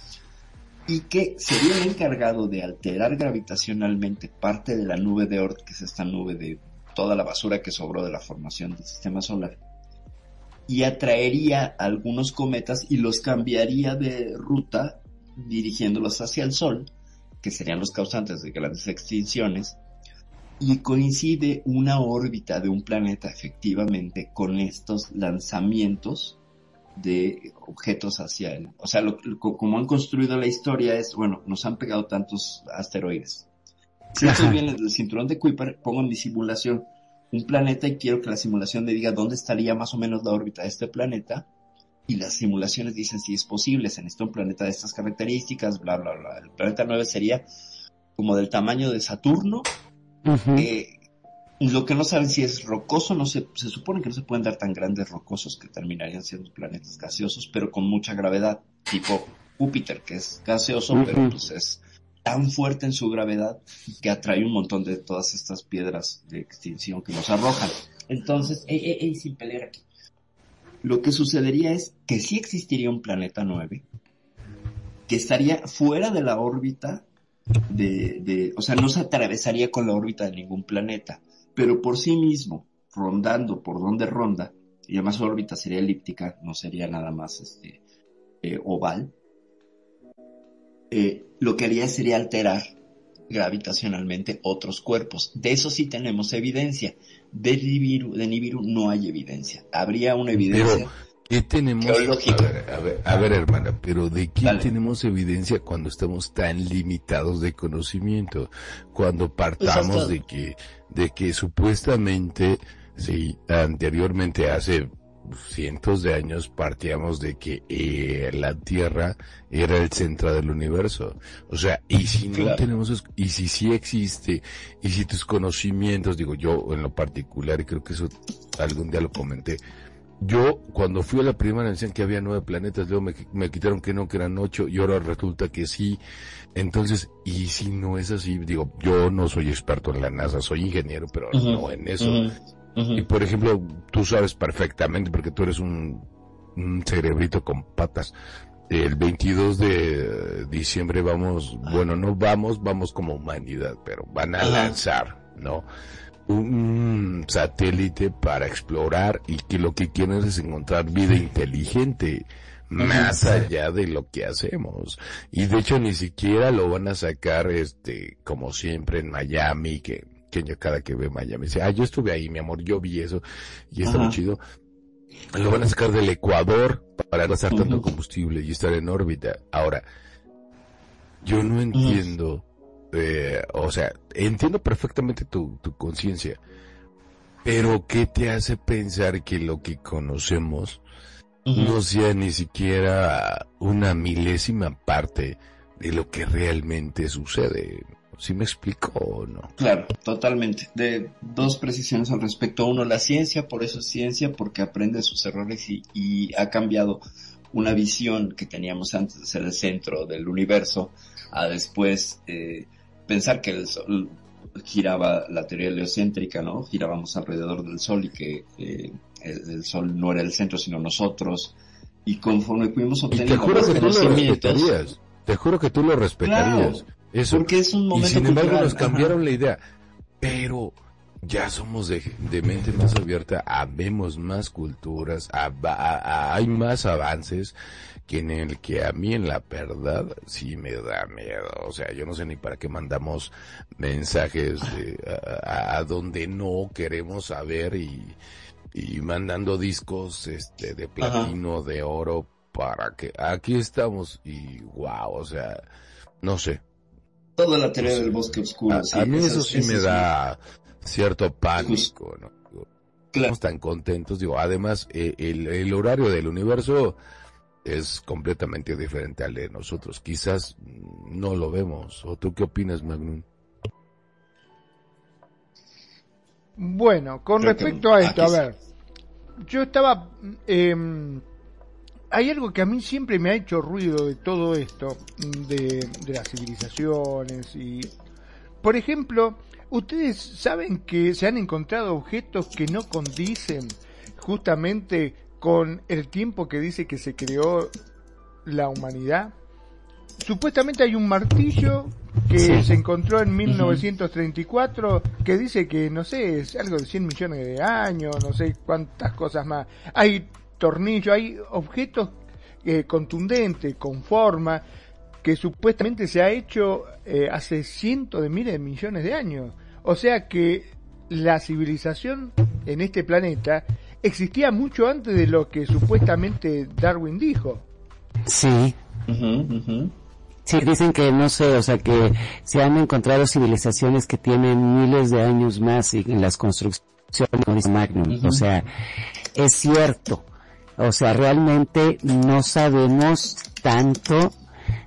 y que sería el encargado de alterar gravitacionalmente parte de la nube de Oort, que es esta nube de toda la basura que sobró de la formación del sistema solar, y atraería algunos cometas y los cambiaría de ruta dirigiéndolos hacia el Sol, que serían los causantes de grandes extinciones, y coincide una órbita de un planeta efectivamente con estos lanzamientos de objetos hacia él. O sea, lo- lo- como han construido la historia es, bueno, nos han pegado tantos asteroides. Si estos Ajá. vienen del cinturón de Kuiper, pongo en mi simulación un planeta y quiero que la simulación me diga dónde estaría más o menos la órbita de este planeta. Y las simulaciones dicen si es posible, se necesita un planeta de estas características, bla, bla, bla. El planeta 9 sería como del tamaño de Saturno, Ujú. eh, lo que no saben si es rocoso, no se, se supone que no se pueden dar tan grandes rocosos que terminarían siendo planetas gaseosos, pero con mucha gravedad, tipo Júpiter, que es gaseoso, pero pues es tan fuerte en su gravedad que atrae un montón de todas estas piedras de extinción que nos arrojan. Entonces, ey, ey, ey, sin pelear aquí. Lo que sucedería es que sí existiría un planeta 9, que estaría fuera de la órbita de, o sea, no se atravesaría con la órbita de ningún planeta, pero por sí mismo, rondando por donde ronda, y además su órbita sería elíptica, no sería nada más este eh, oval, eh, lo que haría sería alterar gravitacionalmente otros cuerpos. De eso sí tenemos evidencia. De Nibiru, de Nibiru no hay evidencia. Habría una evidencia. ¿Qué tenemos? A ver, a ver, a ver, hermana, pero ¿de qué tenemos evidencia cuando estamos tan limitados de conocimiento? Cuando partamos de que, de que supuestamente, sí, anteriormente hace cientos de años partíamos de que eh, la Tierra era el centro del universo. O sea, y [LAUGHS] si no tenemos, y si sí existe, y si tus conocimientos, digo yo en lo particular, y creo que eso algún día lo comenté, yo, cuando fui a la primera, decían que había nueve planetas, luego me, quitaron que no, que eran ocho, y ahora resulta que sí. Entonces, y si no es así, digo, yo no soy experto en la NASA, soy ingeniero, pero no en eso. Y por ejemplo, tú sabes perfectamente, porque tú eres un, un cerebrito con patas. El 22 de diciembre vamos, bueno, no vamos, vamos como humanidad, pero van a lanzar, ¿no? un satélite para explorar y que lo que quieren es encontrar vida inteligente más allá de lo que hacemos. Y de hecho ni siquiera lo van a sacar este como siempre en Miami que cada que ve Miami dice, "Ah, yo estuve ahí, mi amor, yo vi eso y está muy chido." Lo van a sacar del Ecuador para gastar tanto combustible y estar en órbita. Ahora, yo no entiendo eh, o sea, entiendo perfectamente tu, tu conciencia, pero ¿qué te hace pensar que lo que conocemos no sea ni siquiera una milésima parte de lo que realmente sucede? ¿Sí me explico o no? Claro, totalmente. De dos precisiones al respecto. Uno, la ciencia, por eso es ciencia, porque aprende sus errores y, y ha cambiado una visión que teníamos antes de ser el centro del universo a después eh, pensar que el Sol giraba la teoría heliocéntrica, ¿no? Girábamos alrededor del Sol y que eh, el, Sol no era el centro, sino nosotros. Y conforme fuimos obteniendo te juro que tú lo respetarías. Te juro que tú lo respetarías. Eso. Porque es un momento Y sin embargo nos cambiaron la idea. Pero ya somos de, de mente más abierta, habemos más culturas, hay más avances que en el que a mí en la verdad sí me da miedo. O sea, yo no sé ni para qué mandamos mensajes de, a, donde no queremos saber y, y mandando discos este de platino, de oro para que aquí estamos y wow, o sea, no sé. Toda la teoría del bosque oscuro. A, mí eso, sí me da cierto pánico, ¿no? Estamos tan contentos, digo, además eh, el, el horario del universo es completamente diferente al de nosotros. Quizás no lo vemos. ¿O tú qué opinas, Magnum? Bueno, con respecto a esto, a ver, yo estaba... Eh, hay algo que a mí siempre me ha hecho ruido de todo esto, de, de las civilizaciones y... Por ejemplo, ustedes saben que se han encontrado objetos que no condicen justamente con el tiempo que dice que se creó la humanidad. Supuestamente hay un martillo que se encontró en 1934 que dice que, no sé, es algo de 100 millones de años, no sé cuántas cosas más. Hay tornillos, hay objetos eh, contundentes, con forma, que supuestamente se ha hecho eh, hace cientos de miles de millones de años. O sea que la civilización en este planeta existía mucho antes de lo que supuestamente Darwin dijo. Sí. Sí, dicen que no sé, o sea que se han encontrado civilizaciones que tienen miles de años más en las construcciones de Magnum. O sea, es cierto. O sea, realmente no sabemos tanto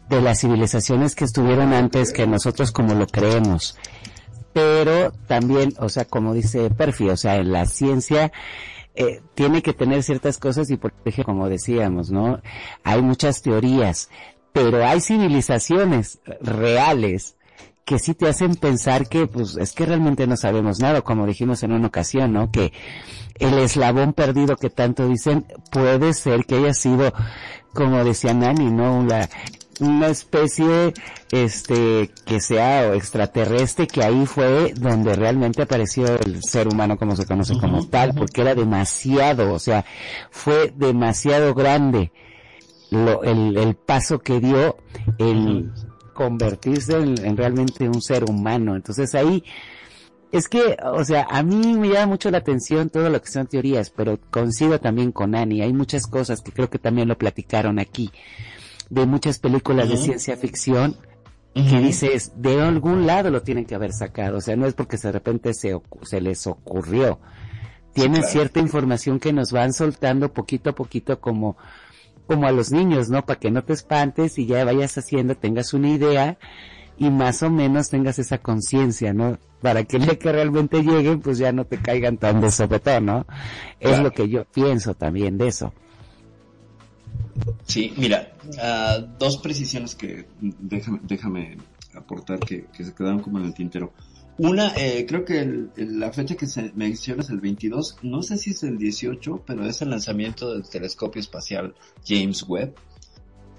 de las civilizaciones que estuvieron antes que nosotros como lo creemos. Pero también, o sea, como dice Perfi, o sea, en la ciencia eh, tiene que tener ciertas cosas y por como decíamos, ¿no? Hay muchas teorías, pero hay civilizaciones reales que sí te hacen pensar que, pues, es que realmente no sabemos nada, como dijimos en una ocasión, ¿no? Que el eslabón perdido que tanto dicen puede ser que haya sido, como decía Nani, ¿no? La, una especie este que sea extraterrestre que ahí fue donde realmente apareció el ser humano como se conoce como tal porque era demasiado o sea fue demasiado grande lo, el, el paso que dio el convertirse en, en realmente un ser humano. Entonces ahí, es que, o sea, a mí me llama mucho la atención todo lo que son teorías, pero coincido también con Annie. Hay muchas cosas que creo que también lo platicaron aquí, de muchas películas de ciencia ficción que dices, de algún lado lo tienen que haber sacado. O sea, no es porque de repente se, se les ocurrió. Tienen claro. cierta información que nos van soltando poquito a poquito como, como a los niños, ¿no? Para que no te espantes y ya vayas haciendo, tengas una idea y más o menos tengas esa conciencia, ¿no? Para que el día que realmente lleguen, pues ya no te caigan tan de sopetón, ¿no? Es lo que yo pienso también de eso. Sí, mira, ah, dos precisiones que déjame, déjame aportar que, que se quedaron como en el tintero. Una, eh, creo que el- el- la fecha que se menciona es el 22, no sé si es el 18, pero es el lanzamiento del telescopio espacial James Webb.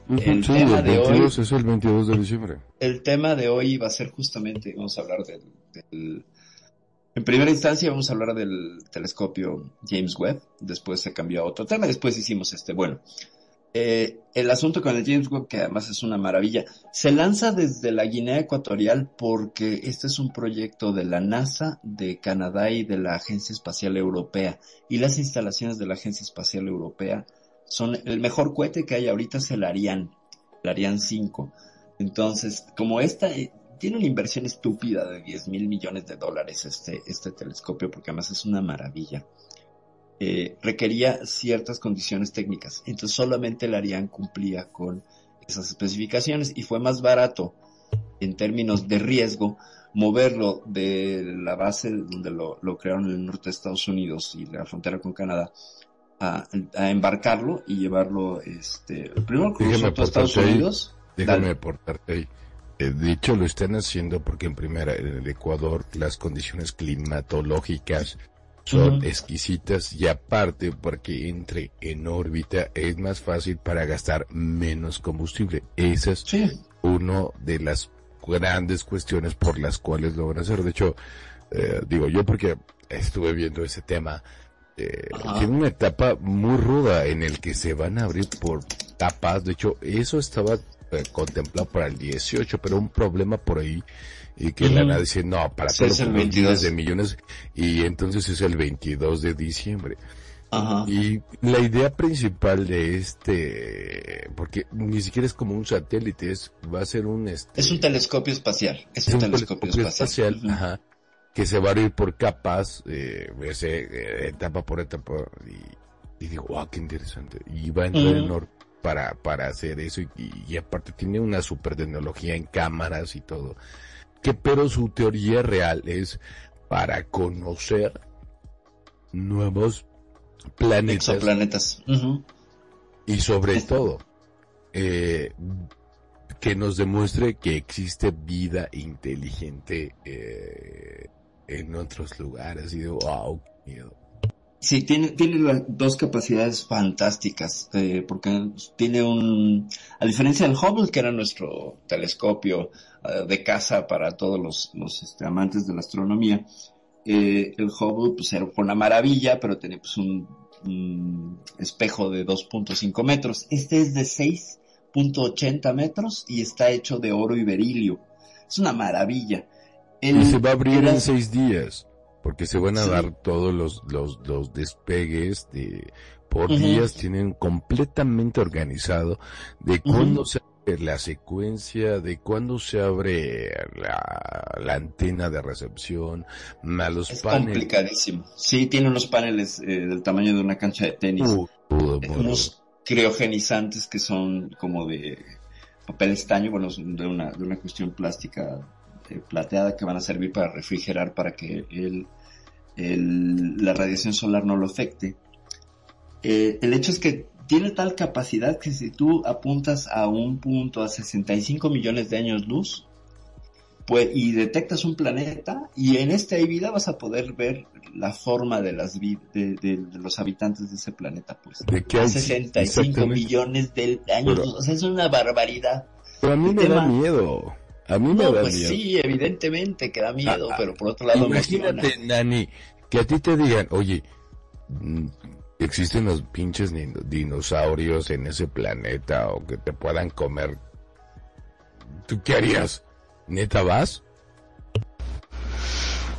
El Sí, tema el de hoy 22 es el 22 de diciembre. el tema de hoy va a ser justamente, vamos a hablar del, del- en primera instancia vamos a hablar del telescopio James Webb, después se cambió a otro tema, después hicimos este, bueno, eh, el asunto con el James Webb, que además es una maravilla, se lanza desde la Guinea Ecuatorial porque este es un proyecto de la NASA, de Canadá y de la Agencia Espacial Europea, y las instalaciones de la Agencia Espacial Europea son el mejor cohete que hay ahorita es el Ariane, el Ariane 5. Entonces, como esta eh, tiene una inversión estúpida de 10 mil millones de dólares este, este telescopio, porque además es una maravilla, eh, requería ciertas condiciones técnicas. Entonces solamente el Ariane cumplía con esas especificaciones y fue más barato en términos de riesgo moverlo de la base donde lo, lo crearon en el norte de Estados Unidos y la frontera con Canadá a, a embarcarlo y llevarlo este primero cruzó todo Estados ahí. Unidos Déjame aportarte ahí. Eh, de hecho, lo están haciendo porque en primera, en el Ecuador, las condiciones climatológicas son exquisitas y aparte porque entre en órbita es más fácil para gastar menos combustible. Esa es una de las grandes cuestiones por las cuales lo van a hacer. De hecho, eh, digo yo porque estuve viendo ese tema. eh, tiene una etapa muy ruda en el que se van a abrir por tapas. De hecho, eso estaba eh, contemplado para el 18, pero un problema por ahí y que la nada dice no para Sí, todos los 22. miles de millones y entonces es el 22 de diciembre. Ajá. Y la idea principal de este, porque ni siquiera es como un satélite, es va a ser un este, es un telescopio espacial es, es un telescopio, telescopio espacial, espacial, ajá, que se va a abrir por capas, eh, ese, eh, etapa por etapa, y, y digo, wow, qué interesante. Y va a entrar Ujú. en or- para, para hacer eso, y, y aparte tiene una super tecnología en cámaras y todo. Que, pero su teoría real es para conocer nuevos planetas. exoplanetas. Y sobre todo, eh, que nos demuestre que existe vida inteligente eh, en otros lugares. Y digo, wow, qué miedo. Sí, tiene, tiene las dos capacidades fantásticas, eh, porque tiene un, a diferencia del Hubble, que era nuestro telescopio eh, de casa para todos los, los este, amantes de la astronomía, eh, el Hubble pues era una maravilla, pero tenía pues un, un espejo de 2.5 metros. Este es de 6.80 metros y está hecho de oro y berilio. Es una maravilla. El- y se va a abrir era- en seis días, porque se van a Sí. dar todos los, los, los despegues de, por días, tienen completamente organizado de cuándo se abre la secuencia, de cuándo se abre la, la antena de recepción, a los Es paneles. complicadísimo. Sí, tiene unos paneles eh, del tamaño de una cancha de tenis. Uh, unos criogenizantes que son como de papel estaño, bueno, de una, de una cuestión plástica eh, plateada que van a servir para refrigerar para que el, el- la radiación solar no lo afecte. Eh, el hecho es que tiene tal capacidad que si tú apuntas a un punto a 65 millones de años luz, pues, y detectas un planeta, y en esta vida vas a poder ver la forma de las de, de- de los habitantes de ese planeta, pues. ¿De qué hay? 65 Exactamente. millones de años Pero- luz. O sea, es una barbaridad. Pero a mí El me da miedo. A mí me No, da pues miedo. sí, evidentemente que da miedo, Ah, ah, pero por otro lado Imagínate, emociona. Nani, que a ti te digan, oye, mm, existen los pinches dinosaurios en ese planeta o que te puedan comer ¿tú qué harías? ¿Neta vas?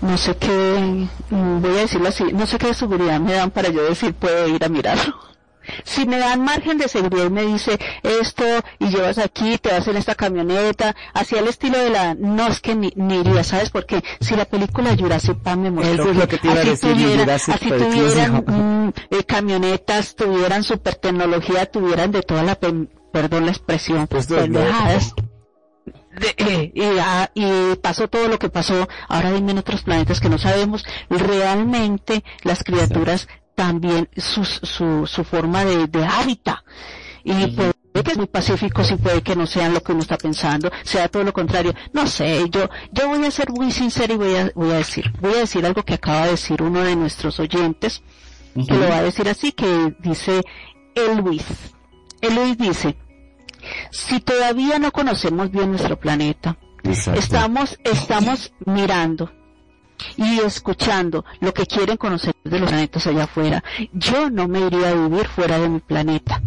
No sé qué, mm, voy a decirlo así, no sé qué seguridad me dan para yo decir puedo ir a mirarlo. Si me dan margen de seguridad y me dice esto y llevas aquí, te vas en esta camioneta, hacia el estilo de la, no es que ni, ni iría, ¿sabes? Porque si la película Jurassic Park me mostró Eso es lo que te iba a así decir, tuviera- así tuvieran mm, eh, camionetas, tuvieran super tecnología, tuvieran de toda la, pen- perdón la expresión, Pues pendejadas. De- eh, y, y pasó todo lo que pasó, ahora dime en otros planetas que no sabemos, realmente las criaturas también su, su, su forma de, de hábitat. Y puede que es muy pacífico, sí puede que no sean lo que uno está pensando, sea todo lo contrario. No sé, yo, yo voy a ser muy sincero y voy a, voy a decir, voy a decir algo que acaba de decir uno de nuestros oyentes, que lo va a decir así, que dice el Luis. El Luis dice, si todavía no conocemos bien nuestro planeta, Exacto. estamos, estamos mirando y escuchando lo que quieren conocer de los planetas allá afuera. Yo no me iría a vivir fuera de mi planeta.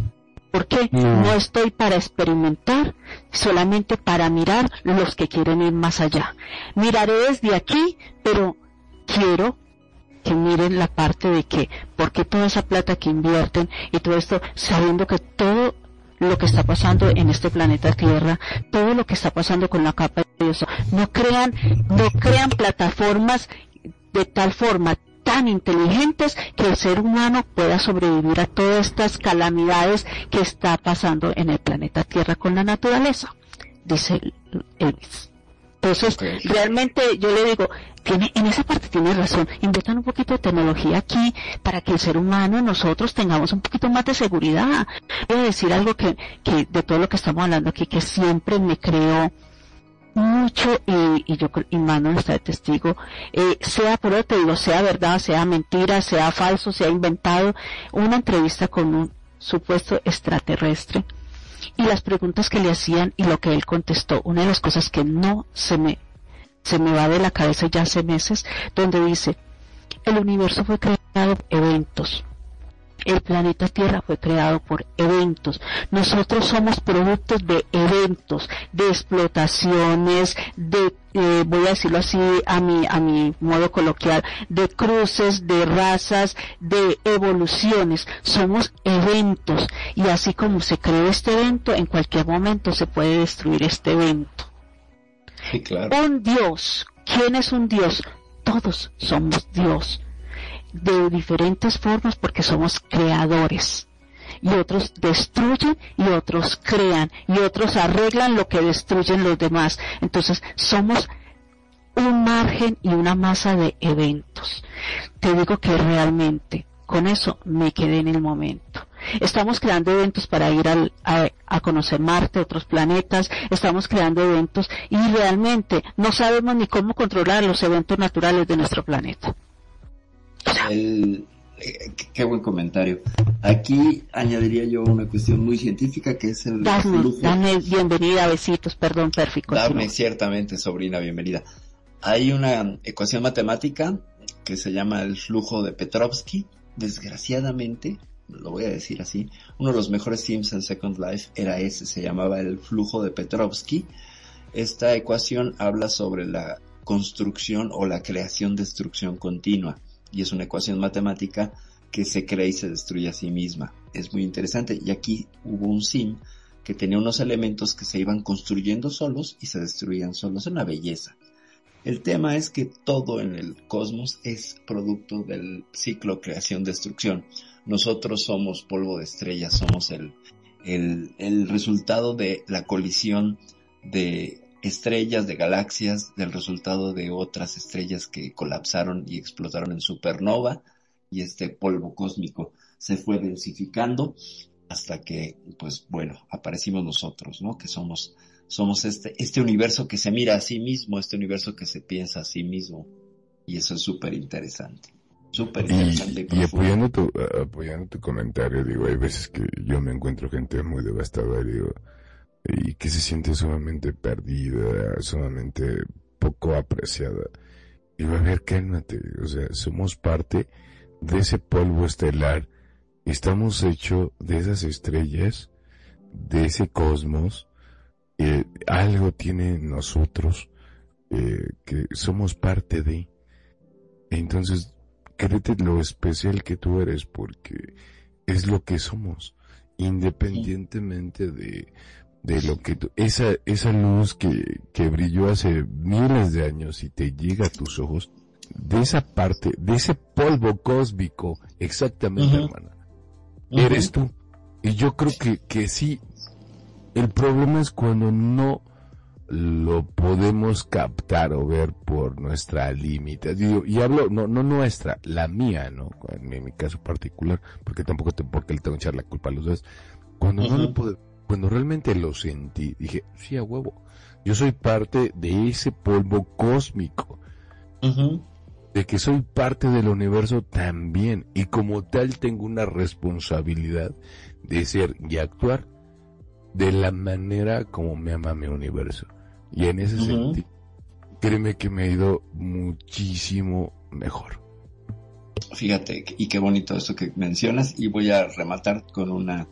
¿Por qué? No. No estoy para experimentar, solamente para mirar los que quieren ir más allá. Miraré desde aquí, pero quiero que miren la parte de que, ¿por qué toda esa plata que invierten y todo esto, sabiendo que todo lo que está pasando en este planeta Tierra, todo lo que está pasando con la capa de ozono, no crean, no crean plataformas de tal forma tan inteligentes que el ser humano pueda sobrevivir a todas estas calamidades que está pasando en el planeta Tierra con la naturaleza, dice Elvis. Entonces, realmente yo le digo, tiene, en esa parte tiene razón, inviertan un poquito de tecnología aquí para que el ser humano, nosotros tengamos un poquito más de seguridad. Voy a decir algo que, que de todo lo que estamos hablando aquí, que siempre me creó mucho y, y yo creo- y Manuel está de testigo, eh, sea por eso te digo, sea verdad, sea mentira, sea falso, sea inventado, una entrevista con un supuesto extraterrestre y las preguntas que le hacían y lo que él contestó, una de las cosas que no se me se me va de la cabeza ya hace meses, donde dice, el universo fue creado por eventos, el planeta Tierra fue creado por eventos. Nosotros somos productos de eventos, de explotaciones, de, eh, voy a decirlo así a mi, a mi modo coloquial, de cruces, de razas, de evoluciones. Somos eventos. Y así como se creó este evento, en cualquier momento se puede destruir este evento. Sí, claro. Un Dios. ¿Quién es un Dios? Todos somos Dios. De diferentes formas porque somos creadores. Y otros destruyen y otros crean y otros arreglan lo que destruyen los demás. Entonces somos un margen y una masa de eventos. Te digo que realmente con eso me quedé en el momento. Estamos creando eventos para ir al- a, a conocer Marte, otros planetas, estamos creando eventos y realmente no sabemos ni cómo controlar los eventos naturales de nuestro planeta. El, eh, qué- buen comentario. Aquí añadiría yo una cuestión muy científica que es el Dame, flujo. dame bienvenida, besitos, perdón, pérfico. Dame, ciertamente, sobrina, bienvenida. Hay una ecuación matemática que se llama el flujo de Petrovsky. Desgraciadamente, lo voy a decir así, uno de los mejores films en Second Life era ese, se llamaba el flujo de Petrovsky. Esta ecuación habla sobre la construcción o la creación-destrucción continua y es una ecuación matemática que se crea y se destruye a sí misma. Es muy interesante y aquí hubo un sim que tenía unos elementos que se iban construyendo solos y se destruían solos. Es una belleza. El tema es que todo en el cosmos es producto del ciclo creación-destrucción. Nosotros somos polvo de estrellas, somos el, el, el resultado de la colisión de estrellas, de galaxias, del resultado de otras estrellas que colapsaron y explotaron en supernova y este polvo cósmico se fue densificando hasta que, pues bueno, aparecimos nosotros, ¿no? Que somos, somos este, este universo que se mira a sí mismo, este universo que se piensa a sí mismo. Y eso es súper interesante. Súper interesante. Y, y apoyando tu, apoyando tu comentario, digo, hay veces que yo me encuentro gente muy devastadora, digo, y que se siente sumamente perdida, sumamente poco apreciada. Y va a ver, cálmate, o sea, somos parte de ese polvo estelar, estamos hechos de esas estrellas, de ese cosmos, eh, algo tiene nosotros eh, que somos parte de. Entonces, créete lo especial que tú eres porque es lo que somos, independientemente de, de lo que tú, esa, esa luz que, que brilló hace miles de años y te llega a tus ojos, de esa parte, de ese polvo cósmico, exactamente, hermana, eres tú. Y yo creo que, que sí, el problema es cuando no lo podemos captar o ver por nuestra limitación. Y hablo, no, no nuestra, la mía, ¿no? En mi, caso particular, porque tampoco te, porque le tengo que echar la culpa a los dos. Cuando no lo puedo, cuando realmente lo sentí, dije, sí, a huevo. Yo soy parte de ese polvo cósmico. De que soy parte del universo también. Y como tal tengo una responsabilidad de ser y actuar de la manera como me ama mi universo. Y en ese sentido, créeme que me ha ido muchísimo mejor. Fíjate, y qué bonito eso que mencionas, y voy a rematar con una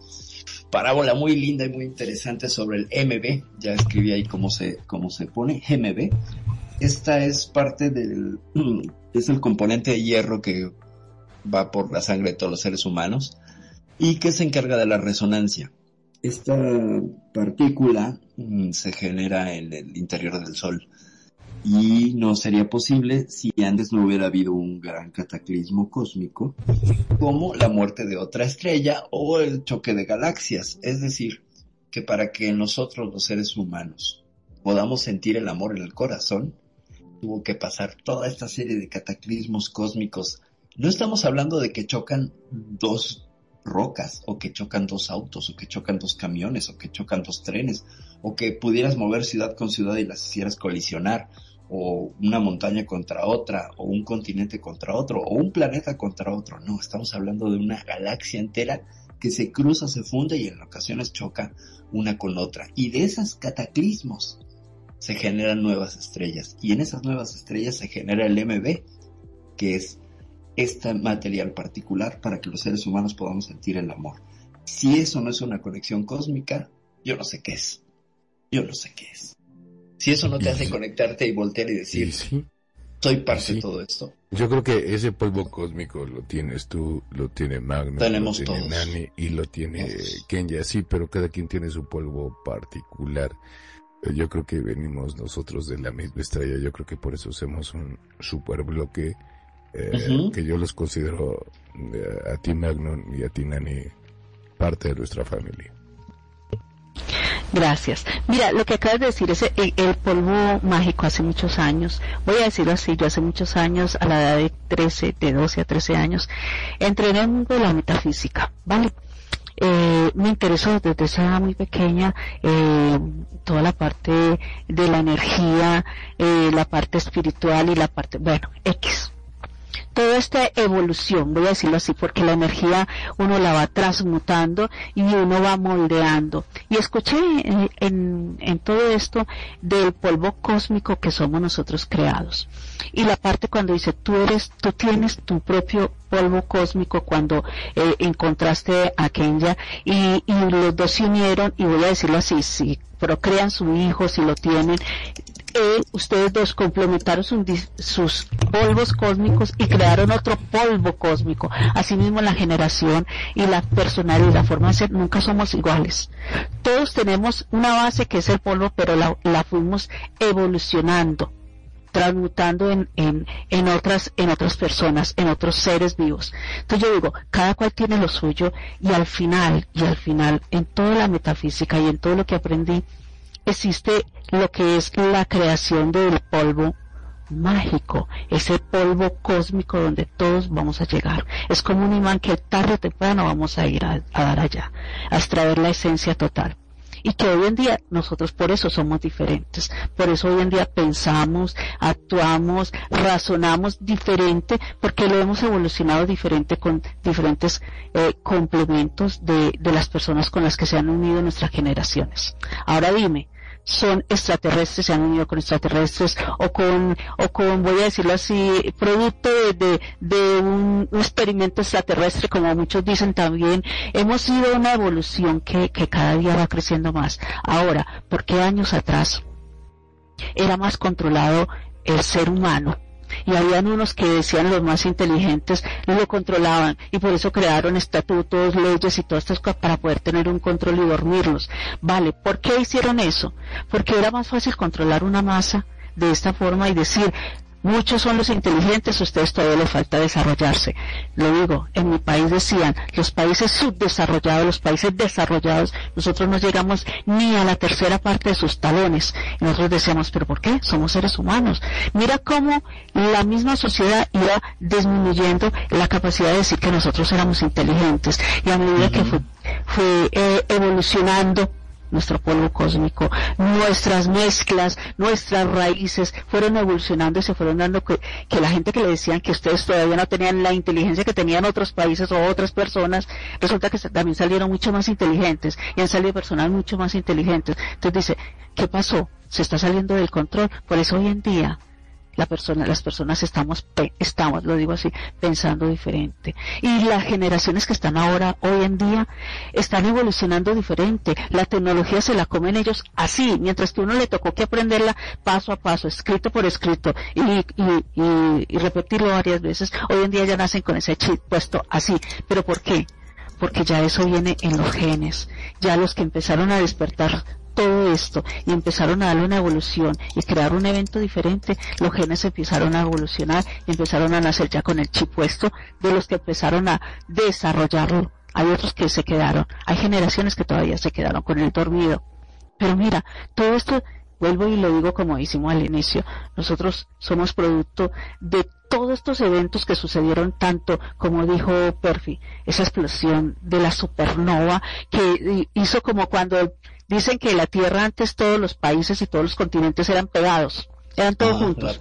parábola muy linda y muy interesante sobre el MB, ya escribí ahí cómo se, cómo se pone, MB. Esta es parte del, [CLEARS THROAT] es el componente de hierro que va por la sangre de todos los seres humanos y que se encarga de la resonancia. Esta partícula mm, se genera en el interior del Sol y no sería posible si antes no hubiera habido un gran cataclismo cósmico como la muerte de otra estrella o el choque de galaxias. Es decir, que para que nosotros los seres humanos podamos sentir el amor en el corazón, tuvo que pasar toda esta serie de cataclismos cósmicos. No estamos hablando de que chocan dos rocas, o que chocan dos autos, o que chocan dos camiones, o que chocan dos trenes, o que pudieras mover ciudad con ciudad y las hicieras colisionar, o una montaña contra otra, o un continente contra otro, o un planeta contra otro. No, estamos hablando de una galaxia entera que se cruza, se funde y en ocasiones choca una con otra. Y de esos cataclismos se generan nuevas estrellas. Y en esas nuevas estrellas se genera el MB, que es este material particular para que los seres humanos podamos sentir el amor. Si eso no es una conexión cósmica, yo no sé qué es. Yo no sé qué es. Si eso no te hace conectarte y voltear y decir, soy parte de todo esto. Yo creo que ese polvo cósmico lo tienes tú, lo tiene Tenemos lo tiene todos. Nani y lo tiene Kenya, sí, pero cada quien tiene su polvo particular. Eh, Yo creo que venimos nosotros de la misma estrella, yo creo que por eso hacemos un super bloque eh, que yo los considero eh, a ti Magnum y a ti Nani parte de nuestra familia. Gracias. Mira, lo que acabas de decir es el, polvo mágico hace muchos años. Voy a decirlo así, yo hace muchos años, a la edad de 13, de 12 a 13 años, entré en el mundo de la metafísica, ¿vale? Eh, me interesó desde esa muy pequeña eh, toda la parte de la energía, eh, la parte espiritual y la parte, bueno, X toda esta evolución, voy a decirlo así, porque la energía uno la va transmutando y uno va moldeando. Y escuché en, en, todo esto del polvo cósmico que somos nosotros creados. Y la parte cuando dice, tú eres, tú tienes tu propio polvo cósmico cuando eh, encontraste a Kenya y, y los dos se unieron y voy a decirlo así, si procrean su hijo, si lo tienen, ustedes dos complementaron sus polvos cósmicos y crearon otro polvo cósmico. Asimismo la generación y la personalidad y la forma de ser nunca somos iguales. Todos tenemos una base que es el polvo, pero la, la fuimos evolucionando transmutando en, en, en otras, en otras personas, en otros seres vivos. Entonces yo digo, cada cual tiene lo suyo y al final, y al final, en toda la metafísica y en todo lo que aprendí, existe lo que es la creación del polvo mágico, ese polvo cósmico donde todos vamos a llegar. Es como un imán que tarde o temprano vamos a ir a, dar allá, a extraer la esencia total y que hoy en día nosotros por eso somos diferentes, por eso hoy en día pensamos, actuamos, razonamos diferente, porque lo hemos evolucionado diferente con diferentes eh, complementos de, de las personas con las que se han unido nuestras generaciones. Ahora dime, son extraterrestres, se han unido con extraterrestres o con, o con, voy a decirlo así, producto de, de, un, experimento extraterrestre, como muchos dicen también. Hemos sido una evolución que, que cada día va creciendo más. Ahora, ¿por qué años atrás era más controlado el ser humano? Y habían unos que decían los más inteligentes lo controlaban y por eso crearon estatutos, leyes y todas estas cosas para poder tener un control y dormirlos. Vale, ¿por qué hicieron eso? Porque era más fácil controlar una masa de esta forma y decir, Muchos son los inteligentes, ustedes todavía les falta desarrollarse. Lo digo, en mi país decían, los países subdesarrollados, los países desarrollados, nosotros no llegamos ni a la tercera parte de sus talones. Y nosotros decíamos, ¿pero por qué? Somos seres humanos. Mira cómo la misma sociedad iba disminuyendo la capacidad de decir que nosotros éramos inteligentes. Y a medida que fue, fue eh, evolucionando nuestro polvo cósmico, nuestras mezclas, nuestras raíces fueron evolucionando y se fueron dando que, que, la gente que le decían que ustedes todavía no tenían la inteligencia que tenían otros países o otras personas, resulta que también salieron mucho más inteligentes y han salido personas mucho más inteligentes. Entonces dice, ¿qué pasó? Se está saliendo del control. Por eso hoy en día la persona, las personas estamos, estamos, lo digo así, pensando diferente. Y las generaciones que están ahora, hoy en día, están evolucionando diferente. La tecnología se la comen ellos así, mientras que uno le tocó que aprenderla paso a paso, escrito por escrito, y, y, y, y repetirlo varias veces. Hoy en día ya nacen con ese chip puesto así. ¿Pero por qué? Porque ya eso viene en los genes. Ya los que empezaron a despertar todo esto y empezaron a darle una evolución y crear un evento diferente, los genes empezaron a evolucionar y empezaron a nacer ya con el chip puesto de los que empezaron a desarrollarlo. Hay otros que se quedaron, hay generaciones que todavía se quedaron con el dormido. Pero mira, todo esto, vuelvo y lo digo como hicimos al inicio, nosotros somos producto de todos estos eventos que sucedieron tanto, como dijo Perfi, esa explosión de la supernova que hizo como cuando Dicen que la Tierra antes todos los países y todos los continentes eran pegados, eran todos ah, juntos.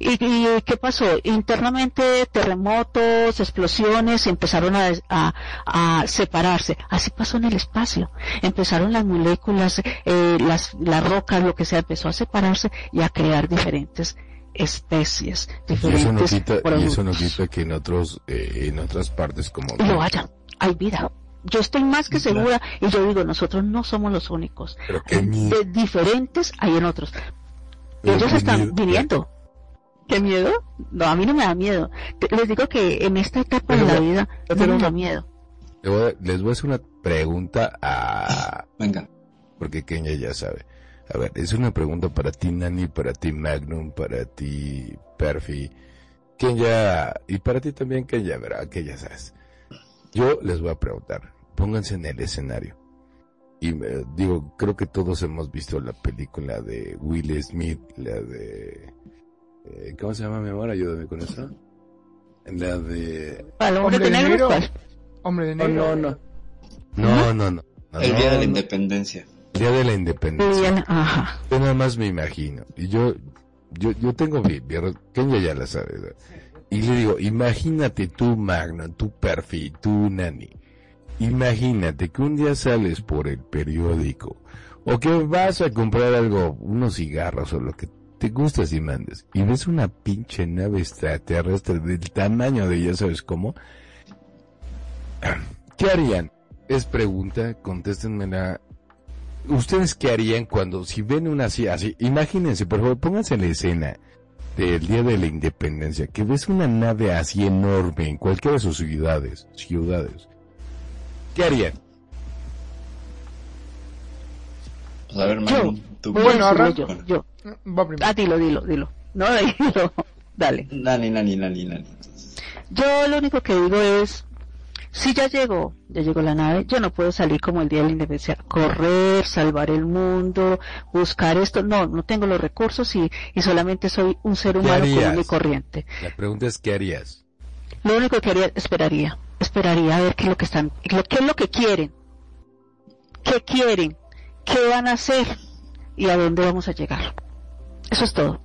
¿Y, qué pasó? Internamente terremotos, explosiones, empezaron a, a, separarse. Así pasó en el espacio. Empezaron las moléculas, eh, las, las rocas, lo que sea, empezó a separarse y a crear diferentes especies, diferentes. Y eso no quita, y eso no quita que en otros, eh, en otras partes como. Lo haya, hay vida yo estoy más que segura y yo digo, nosotros no somos los únicos. de diferentes hay en otros. Ellos están viniendo. ¿Qué miedo? No, a mí no me da miedo. Les digo que en esta etapa de la vida no me da miedo. Les voy a hacer una pregunta a... [LAUGHS] Venga. Porque Kenya ya sabe. A ver, es una pregunta para ti, Nani, para ti, Magnum, para ti, Perfi. Kenya, y para ti también, Kenya, ¿verdad? Que ya sabes. Yo les voy a preguntar, pónganse en el escenario. Y digo, creo que todos hemos visto la película de Will Smith, la de... Eh, ¿Cómo se llama mi amor? Ayúdame con eso. La de... ¿Hombre de negro? ¿Hombre de negro? Oh, no, no. No, no, no. el Día de la Independencia. El Día de la Independencia. Ajá. Yo nada más me imagino. Y yo, yo, yo tengo mi... Kenya ya la sabe. Y le digo, imagínate tú, Magno, tu perfil, tú, Nani Imagínate que un día sales por el periódico o que vas a comprar algo, unos cigarros o lo que te gusta y mandes y ves una pinche nave extraterrestre del tamaño de ya sabes cómo. [CLEARS THROAT] ¿Qué harían? Es pregunta, contéstenmela. ¿Ustedes qué harían cuando si ven una así, así? Imagínense, por favor, pónganse en la escena del Día de la Independencia, que ves una nave así enorme en cualquiera de sus ciudades, ciudades ¿Qué harían? Pues a ver, yo, tú bueno, ahora yo, yo. Va primero. Ah, dilo, dilo, dilo. No, [LAUGHS] dilo. Dale. Nani, nani, nani, nani. Yo lo único que digo es, si ya llegó, ya llegó la nave, yo no puedo salir como el día de la independencia, correr, salvar el mundo, buscar esto, no, no tengo los recursos y, y solamente soy un ser humano común y corriente. La pregunta es, ¿qué harías? Lo único que haría, esperaría esperaría a ver qué es lo que están, qué es lo que quieren, qué quieren, qué van a hacer y a dónde vamos a llegar. Eso es todo.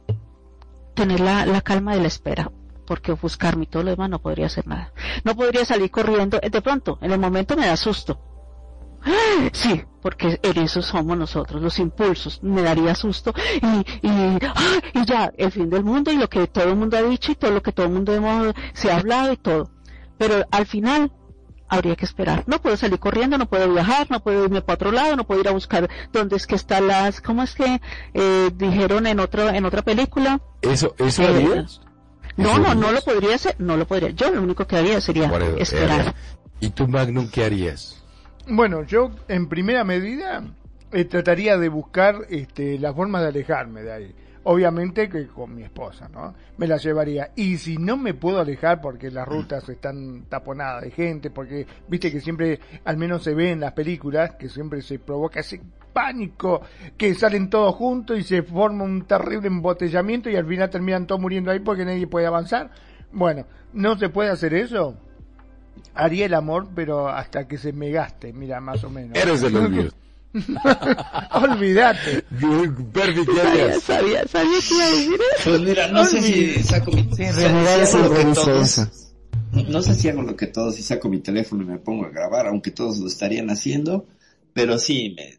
Tener la, calma de la espera, porque ofuscarme y todo lo demás no podría hacer nada. No podría salir corriendo, de pronto, en el momento me da susto, ¡Ah! Sí, porque en eso somos nosotros, los impulsos. Me daría susto y, y, ¡ah! y ya, el fin del mundo y lo que todo el mundo ha dicho y todo lo que todo el mundo hemos, se ha hablado y todo. Pero al final habría que esperar. No puedo salir corriendo, no puedo viajar, no puedo irme para otro lado, no puedo ir a buscar dónde es que están las, ¿cómo es que eh, dijeron en otro, en otra película? ¿Eso, eso Eh, harías? No, no, no lo podría hacer, no lo podría. Yo lo único que haría sería esperar. eh, ¿Y tú, Magnum, qué harías? Bueno, yo en primera medida eh, trataría de buscar este, la forma de alejarme de ahí. Obviamente que con mi esposa, ¿no? Me la llevaría. Y si no me puedo alejar porque las rutas están taponadas de gente, porque viste que siempre, al menos se ve en las películas, que siempre se provoca ese pánico, que salen todos juntos y se forma un terrible embotellamiento y al final terminan todos muriendo ahí porque nadie puede avanzar. Bueno, ¿no se puede hacer eso? Haría el amor, pero hasta que se me gaste, mira, más o menos. Eres de los [LAUGHS] míos. [LAUGHS] Olvídate. Perfi, ¿qué Sabía, sabía, sabía que iba a decir eso. Pues mira, no sé si saco mi... Sí, si eso. No sé si hago lo que todos y saco mi teléfono y me pongo a grabar, aunque todos lo estarían haciendo, pero sí me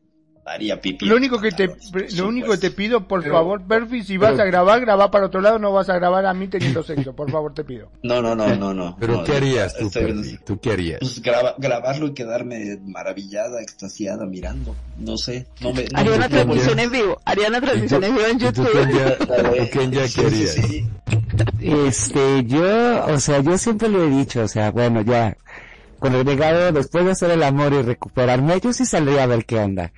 haría pipí. Lo único que te, lo único que te pido, por Pero- favor, Perfi, si vas pero- a grabar, graba para otro lado, no vas a grabar a mí teniendo sexo, por favor, te pido. No, no, no, no, no. ¿Pero no, qué harías tú, estoy- Perfi? ¿Tú qué harías? Pues graba- grabarlo y quedarme maravillada, extasiada, mirando. No sé. No me, no Haría una transmisión en vivo, haría una transmisión en vivo en ¿Y tú, YouTube. [LAUGHS] Sí, sí, harías? sí. Este, yo, o sea, yo siempre lo he dicho, o sea, bueno, ya, con el renegado, después de hacer el amor y recuperarme, yo sí saldría a ver qué onda.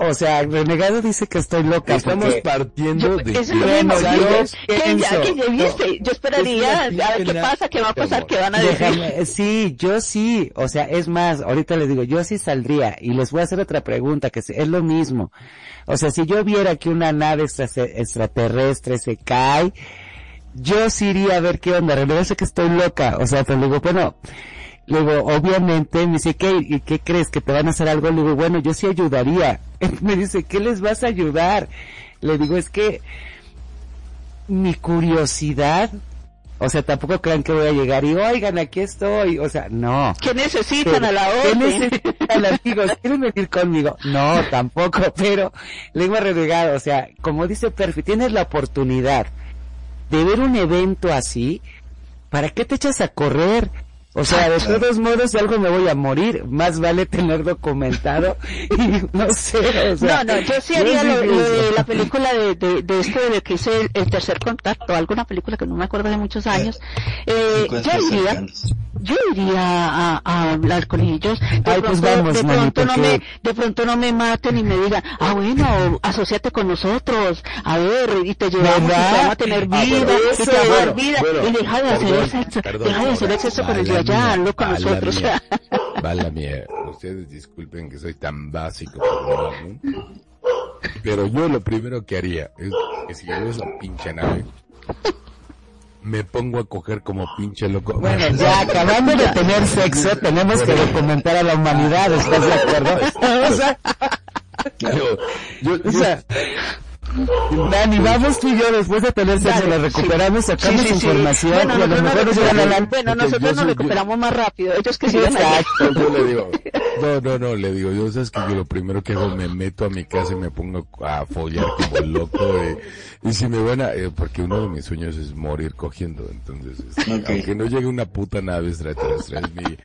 O sea, renegado dice que estoy loca. Estamos porque- partiendo de Eso Bueno, yo- que ya, que ya viste, yo esperaría a ver qué pasa, qué va a pasar, qué van a decir. Déjame, sí, yo sí, o sea, es más, ahorita les digo, yo sí saldría y les voy a hacer otra pregunta que se- es lo mismo. O sea, si yo viera que una nave extra- extraterrestre se cae, yo sí iría a ver qué onda, realmente sé que estoy loca, o sea, pero le digo, bueno, le digo, obviamente, me dice, ¿qué, ¿y qué crees? ¿Que te van a hacer algo? Le digo, bueno, yo sí ayudaría. [LAUGHS] Me dice, ¿qué les vas a ayudar? Le digo, es que mi curiosidad, o sea, tampoco crean que voy a llegar y, oigan, aquí estoy, o sea, no. ¿Qué necesitan a la necesitan amigos? ¿Quieren venir conmigo? No, [LAUGHS] tampoco, pero le digo a o sea, como dice Perfi, tienes la oportunidad de ver un evento así, ¿para qué te echas a correr? O sea, de todos modos, de algo me voy a morir, más vale tener documentado [LAUGHS] y no sé, o sea. No, no, yo sí haría lo, de la película de, de, de este de que hice el, el tercer contacto, alguna película que no me acuerdo de muchos años. Eh, yo iría, yo iría a, a hablar con ellos. De Ay, pronto, pues vamos, de mami, pronto no me, de pronto no me maten y me digan, ah bueno, asociate con nosotros, a ver, y te llevamos y te vamos a tener Ah, vida, bueno, y te vamos a dar bueno, vida, bueno, y deja de hacer sexo, perdón, deja de hacer sexo con el allá, mía, hazlo con nosotros. mía, [LAUGHS] va la mía. Ustedes disculpen que soy tan básico, pero, ¿no? pero yo lo primero que haría es que si yo esa pinche nave, me pongo a coger como pinche loco. Bueno, [LAUGHS] ya acabando de tener sexo, tenemos que documentar a la humanidad, ¿estás de acuerdo? [LAUGHS] O sea, Claro, yo, o sea, Dani, vamos tú y yo después de tener sexo, la recuperamos, sacamos Sí, sí, sí. información Bueno, y a lo nosotros mejor nos nos llevan a la... recuperamos- bueno, Porque nosotros nos soy- yo- recuperamos más rápido, ellos que allá. Exacto. yo le digo, [LAUGHS] no, no, no, le digo, yo sabes que yo lo primero que hago me meto a mi casa y me pongo a follar como loco y, y si me van a, eh, porque uno de mis sueños es morir cogiendo, entonces, este, Ok. aunque no llegue una puta nave extraterrestre, es mi,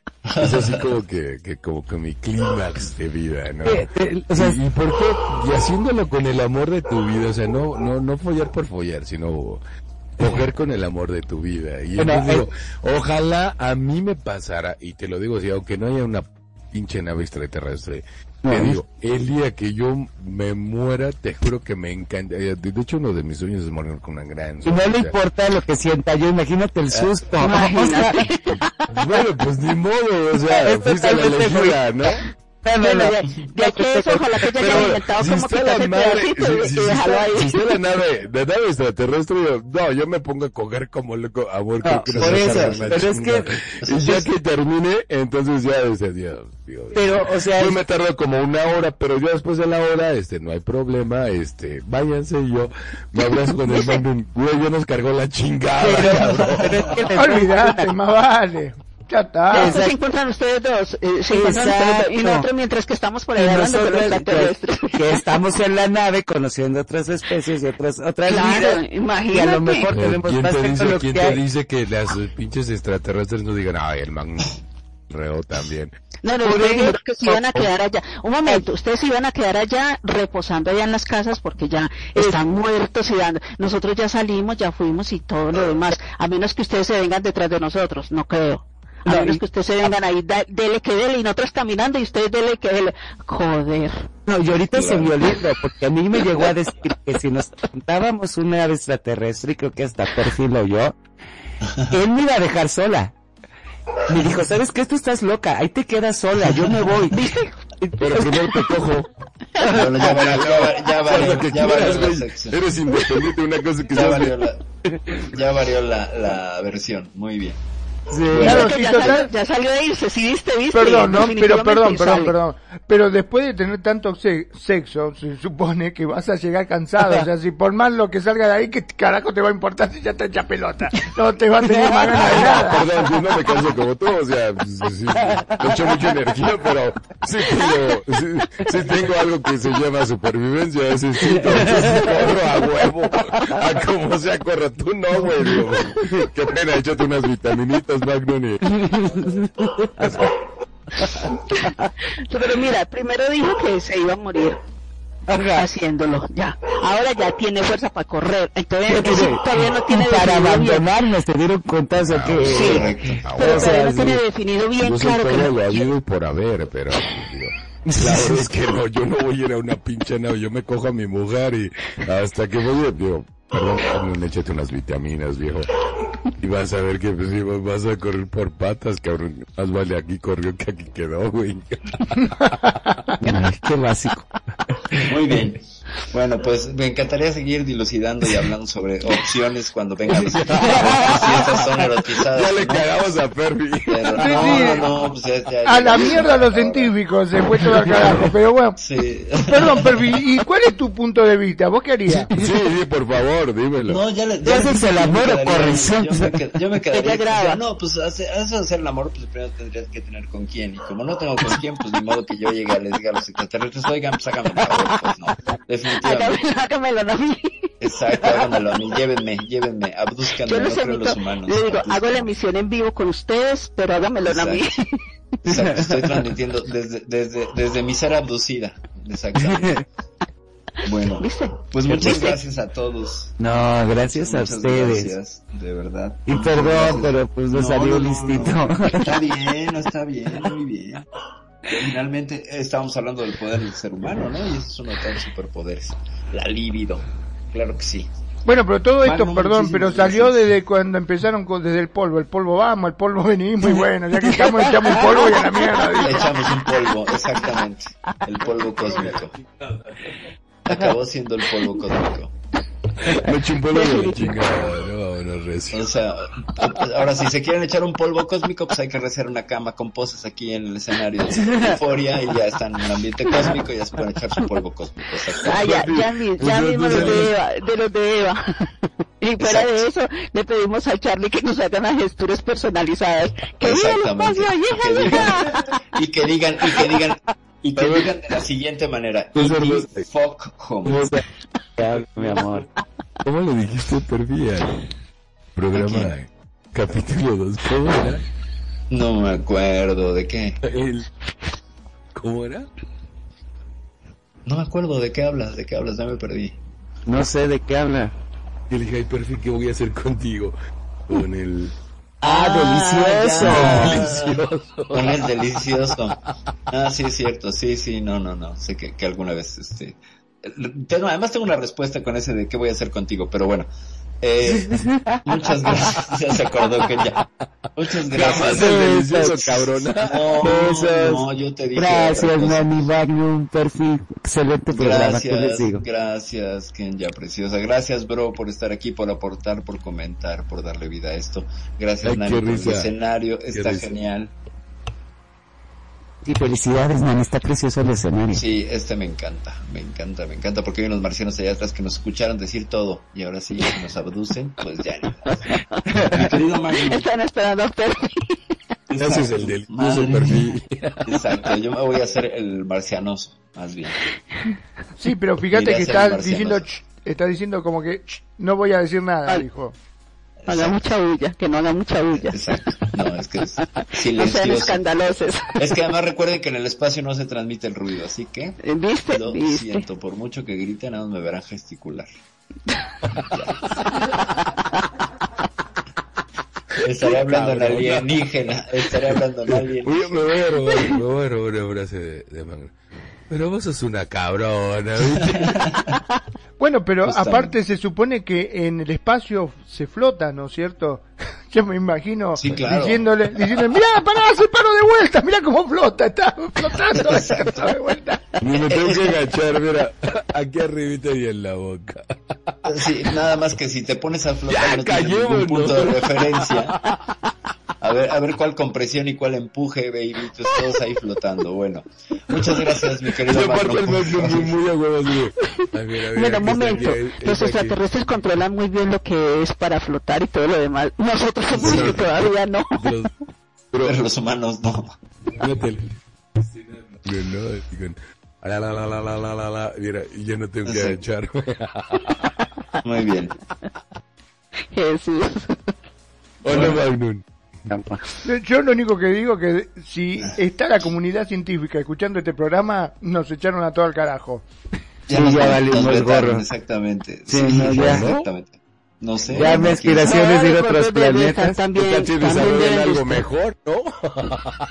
es así como que, que como que mi clímax de vida, ¿no? Eh, eh, o sea, ¿Y, y por qué? Y haciéndolo con el amor de tu vida, o sea, no, no, no follar por follar, sino coger con el amor de tu vida. Y digo, eh, ojalá a mí me pasara, y te lo digo así, aunque no haya una pinche nave extraterrestre, te digo, el día que yo me muera, te juro que me encanta. eh, De hecho, uno de mis sueños es morir con una gran Y no le importa lo que sienta yo, imagínate el susto. Imagínate. [LAUGHS] Bueno, pues ni modo, o sea, fuiste la elegida, ¿no? No, no, Bueno, no. de, de aquí eso, ojalá que ya hayan Pero, inventado si como quitarse la pedacito si- y, si- y si dejarlo ahí. si está la nave, [LAUGHS] de nave extraterrestre, yo, no, yo me pongo a coger como loco, amor, No, que por eso, pero es que- [LAUGHS] Y ya que termine, entonces ya, dice, Dios, Dios. Pero, o sea, Yo es- me tardo como una hora, pero yo después de la hora, este, no hay problema, este, váyanse y yo me abrazo con el [LAUGHS] mando, güey, yo nos cargó la chingada, Pero- cabrón. pero es que Olvídate, más vale. Ya está. Después se encuentran ustedes dos, eh, se encuentran ustedes dos, y nosotros mientras que estamos por ahí hablando con los extraterrestres. que, que estamos en la nave conociendo otras especies y otras otras Claro, vidas y a imagínate. lo mejor Eh, tenemos ¿Quién más te dice, quién te dice que las pinches extraterrestres no digan, ay, el magno reo también? No, no, ello- dijeron que se iban a quedar allá. Un momento, ustedes se iban a quedar allá reposando allá en las casas porque ya están muertos y dando. Nosotros ya salimos, ya fuimos y todo lo demás. A menos que ustedes se vengan detrás de nosotros, no creo. A No, menos que ustedes se vengan ahí, da- dele que dele, y nosotros caminando y ustedes dele que dele. Joder. No, y ahorita se vio lindo, porque a mí me llegó a decir que si nos juntábamos una ave extraterrestre, y creo que hasta perfil o yo, él me iba a dejar sola. Me dijo, ¿sabes qué? Tú estás loca, ahí te quedas sola, yo me voy. Pero primero te cojo. Bueno, ya valió, ya, va- ya que ya la. Eres independiente, una cosa que Ya varió la, ya varió la, la versión. Muy bien. Sí. Claro, Que sí, ya, total. salió, ya salió de irse, sí viste, viste. Perdón, no, pero perdón, perdón, perdón. Pero después de tener tanto se- sexo, se supone que vas a llegar cansado. [LAUGHS] O sea, si por más lo que salga de ahí, ¿qué carajo te va a importar si ya te echa pelota? No te va a tener más ganas de nada. [LAUGHS] Perdón, yo no me canso como tú, o sea, pues, sí, le echo mucha energía, pero sí tengo, sí, sí tengo algo que se llama supervivencia, ese instinto, entonces corro a huevo, a como sea corro, tú no, güey, qué pena, échate unas vitaminitas, Magnum, [LAUGHS] y- Pero mira, primero dijo que se iba a morir haciéndolo, ya. Ahora ya tiene fuerza para correr. Entonces, sí, todavía no tiene para definido bien. abandonarnos, te dieron cuenta sea, que... Sí, Correcto. pero o sea, todavía no tiene definido bien Yo soy claro que quiere. habido y por haber, pero verdad es que no, yo no voy a ir a una pinche nave, yo me cojo a mi mujer y hasta que voy, digo, perdón, échate unas vitaminas, viejo. Y vas a ver que pues, sí, vas a correr por patas, cabrón. Más vale aquí corrió que aquí quedó, güey. [LAUGHS] Ay, qué básico. Muy bien. Bueno, pues me encantaría seguir dilucidando y hablando sobre opciones cuando vengan los [LAUGHS] si estas son erotizadas. Ya le no. cagamos a Perry. Pero Sí, no, sí. no, no, pues ya, ya- A ya- la mierda los ahora. científicos, se fue todo al carajo. Pero bueno, Sí. perdón, Pervi, ¿y cuál es tu punto de vista? ¿Vos qué harías? Sí, sí, por favor, dímelo. No, ya le, Ya dije el amor o corrección. Yo me, qued- yo me [LAUGHS] quedaría. Graba. ya, no, pues hace, hace hacer el amor, pues primero tendrías que tener con quién. Y como no tengo con quién, pues ni modo que yo llegue a les diga a los extraterrestres, oigan, pues háganme el favor, pues no. Definitivamente. Hágamelo, [LAUGHS] hágamelo a mí. Exacto, háganmelo a mí, llévenme, llévenme, Yo no emito, los humanos. le digo, hago la emisión en vivo con ustedes, pero hágamelo a mí. Exacto. Estoy transmitiendo desde, desde, desde mi ser abducida. Exactamente. [LAUGHS] Bueno, ¿Viste? pues muchas ¿Viste? gracias a todos. No, gracias a ustedes. Gracias, de verdad. Y perdón, gracias. pero pues no, salió listito. no. Está bien, no está bien, muy bien. Finalmente estábamos hablando del poder del ser humano, ¿no? Y ese es uno de los superpoderes. La libido. Claro que sí. Bueno, pero todo esto, perdón, pero salió gracias. desde cuando empezaron con, desde el polvo. El polvo vamos, el polvo venimos y bueno, ya que estamos echamos un polvo y a la mierda. Le dijo. echamos un polvo, exactamente. El polvo cósmico. Acabó siendo el polvo cósmico. [LAUGHS] Me eché un polvo de la chingada, no, recio. O sea, ahora si se quieren echar un polvo cósmico, pues hay que rezar una cama con poses aquí en el escenario de Euforia y ya están en el ambiente cósmico y ya se pueden echar su polvo cósmico. exacto. Ah, ya, ya, mi- ya mismo los de Eva, de los de Eva. Y fuera de eso, le pedimos a Charlie que nos hagan las gesturas personalizadas. ¡Que viva el espacio, hija, hija! y que digan, y que digan, y que digan de la siguiente manera, Pues, "E.T. fuck home. [LAUGHS] mi amor. ¿Cómo le dijiste al programa capítulo 2? ¿Cómo era? No me acuerdo de qué. El... ¿Cómo era? No me acuerdo de qué hablas, de qué hablas, ya me perdí. No sé de qué habla. Y le dije, ay, Perfi, ¿qué voy a hacer contigo? Con el... Ah, delicioso. ya. [LAUGHS] Delicioso. Con el delicioso. Ah, sí, es cierto. Sí, sí, no, no, no. Sé que, que alguna vez, este... Tengo, además tengo una respuesta con ese de qué voy a hacer contigo, pero bueno. Eh, muchas gracias. Ya se acordó que ya. Muchas gracias. Delicioso, cabrona. No, no, yo te dije. Gracias. Nani Magnum, perfil, excelente programa, ¿qué les Gracias, digo? gracias, Kenya, preciosa. Gracias, bro, por estar aquí, por aportar, por comentar, por darle vida a esto. Gracias, Ay, Nani, por el escenario. Qué Está risa. Y felicidades, Nani, está precioso el escenario. Sí, este me encanta, me encanta, me encanta, porque hay unos marcianos allá atrás que nos escucharon decir todo, y ahora sí, si nos abducen, pues ya ni más. Mi querido Magnum, Están esperando. Ese es el del uso perfil. Exacto, yo me voy a hacer el marcianoso, más bien. Sí, pero fíjate que está diciendo, "Ch", está diciendo como que "Ch", no voy a decir nada, Ay. dijo. Haga mucha bulla, que no haga mucha bulla. No, es que es [LAUGHS] No sean silencioso. escandalosos. Es que además recuerden que en el espacio no se transmite el ruido, así que ¿Viste? lo ¿Viste? siento, por mucho que griten, nada más me verán gesticular. [LAUGHS] Estaré hablando en alienígena, estaré hablando en [LAUGHS] alienígena. Oye, me voy a robar, me voy a robar una frase de, de Magno. Pero vos sos una cabrona, ¿viste? [LAUGHS] Bueno, pero Justamente. aparte se supone que en el espacio se flota, ¿no es cierto? [LAUGHS] Yo me imagino claro. diciéndole, diciéndole, mira, pará, se paro de vuelta, mira cómo flota, está flotando, [LAUGHS] se paró de vuelta. Ni me tengo que agachar, mira, aquí arribita y en la boca. Sí, nada más que si te pones a flotar Ya, no tienes ningún punto de referencia. A ver, a ver cuál compresión y cuál empuje, baby. Tú todos ahí flotando. Bueno, muchas gracias, mi querido Marco. Bueno, momento. Los extraterrestres controlan muy bien lo que es para flotar y todo lo demás. Nosotros somos sí, todavía no. Pero, los humanos no. La, la, la, la, la, la, la, Mira, yo no tengo que echar. Muy bien. Jesús. Hola, Magnum. Yo lo único que digo que si está la comunidad científica escuchando este programa, nos echaron a todo al carajo. Ya Sí, nos, ya valimos gorro. Exactamente. Sí, no, ya. Exactamente. No sé. Ya me no, aspiraciones de ir a No, otros planetas. también- también desarrollan algo mejor, ¿no?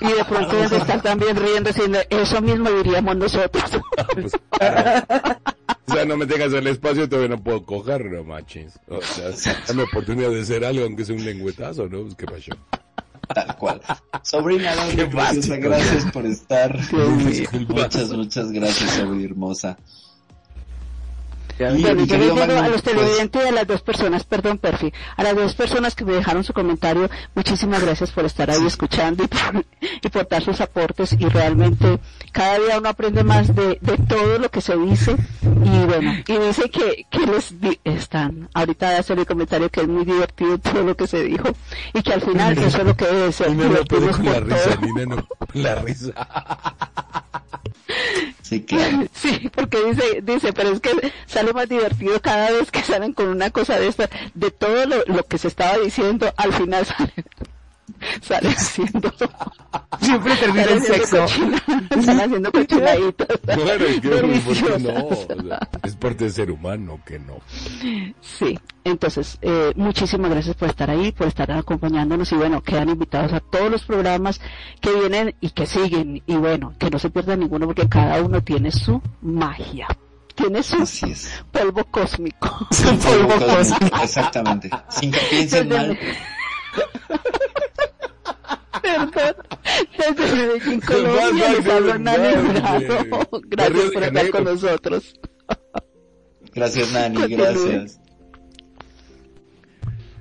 Y de pronto estar también riendo diciendo, eso mismo diríamos nosotros. [LAUGHS] Pues, claro. O sea, no me tengas el espacio, todavía no puedo coger, no manches. O sea, [LAUGHS] dame oportunidad de hacer algo, aunque sea un lengüetazo, ¿no? Pues, ¿Qué pasó? Tal cual. Sobrina, [LAUGHS] básico. gracias por estar. Muchas, muchas gracias, Sobri hermosa. Bueno, yo les querido digo a los pues, televidentes y a las dos personas, perdón, Perfi, a las dos personas que me dejaron su comentario, muchísimas gracias por estar ahí escuchando y por, y por dar sus aportes y realmente cada día uno aprende más de, de todo lo que se dice y bueno, y dice que, que les di- están, ahorita hacer el comentario que es muy divertido todo lo que se dijo y que al final eso es lo que debe ser, no puedo con la risa. Nina, no, la risa. Sí, claro. Sí, porque dice, dice, pero es que sale más divertido cada vez que salen con una cosa de esta, de todo lo, lo que se estaba diciendo, al final sale, sale haciendo, Siempre termina en sexo. sale haciendo cochinaditos. Claro, y que ¿por qué Deliciosas. no? O sea, es parte del ser humano que no. Sí, entonces, eh, muchísimas gracias por estar ahí, por estar acompañándonos y bueno, quedan invitados a todos los programas que vienen y que siguen y bueno, que no se pierdan ninguno porque cada uno tiene su magia. Tiene su polvo cósmico. [LAUGHS] Su polvo cósmico, Exactamente. Sin que piensen mal. Perdón. Desde Medellín, Colombia, les Nani. Gracias por estar con nosotros. Gracias, Nani, gracias.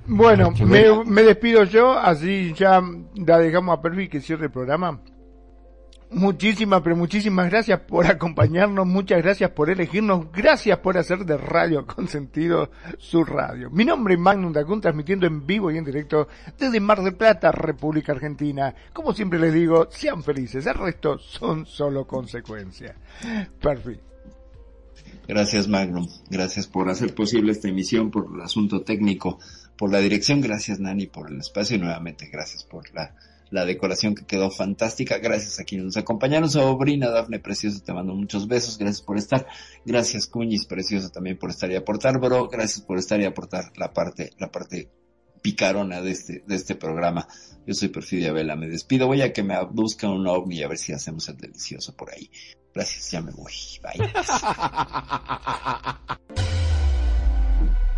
Bueno, me, me despido yo, así ya la dejamos a Perfi que cierre el programa. Muchísimas, pero muchísimas gracias por acompañarnos, muchas gracias por elegirnos, gracias por hacer de Radio Consentido su radio. Mi nombre es Magnum Dacun, transmitiendo en vivo y en directo desde Mar del Plata, República Argentina. Como siempre les digo, sean felices, el resto son solo consecuencias. Perfi. Gracias, Magnum. Gracias por hacer posible esta emisión, por el asunto técnico, por la dirección. Gracias, Nani, por el espacio y nuevamente gracias por la, la decoración que quedó fantástica. Gracias a quienes nos acompañaron. Sobrina Dafne Preciosa, te mando muchos besos. Gracias por estar. Gracias, Cuñis Preciosa, también por estar y aportar, bro. Gracias por estar y aportar la parte, la parte picarona de este, de este programa. Yo soy Perfidia Vela, me despido. Voy a que me busque un ovni a ver si hacemos el delicioso por ahí. Gracias, ya me voy. Bye. [LAUGHS]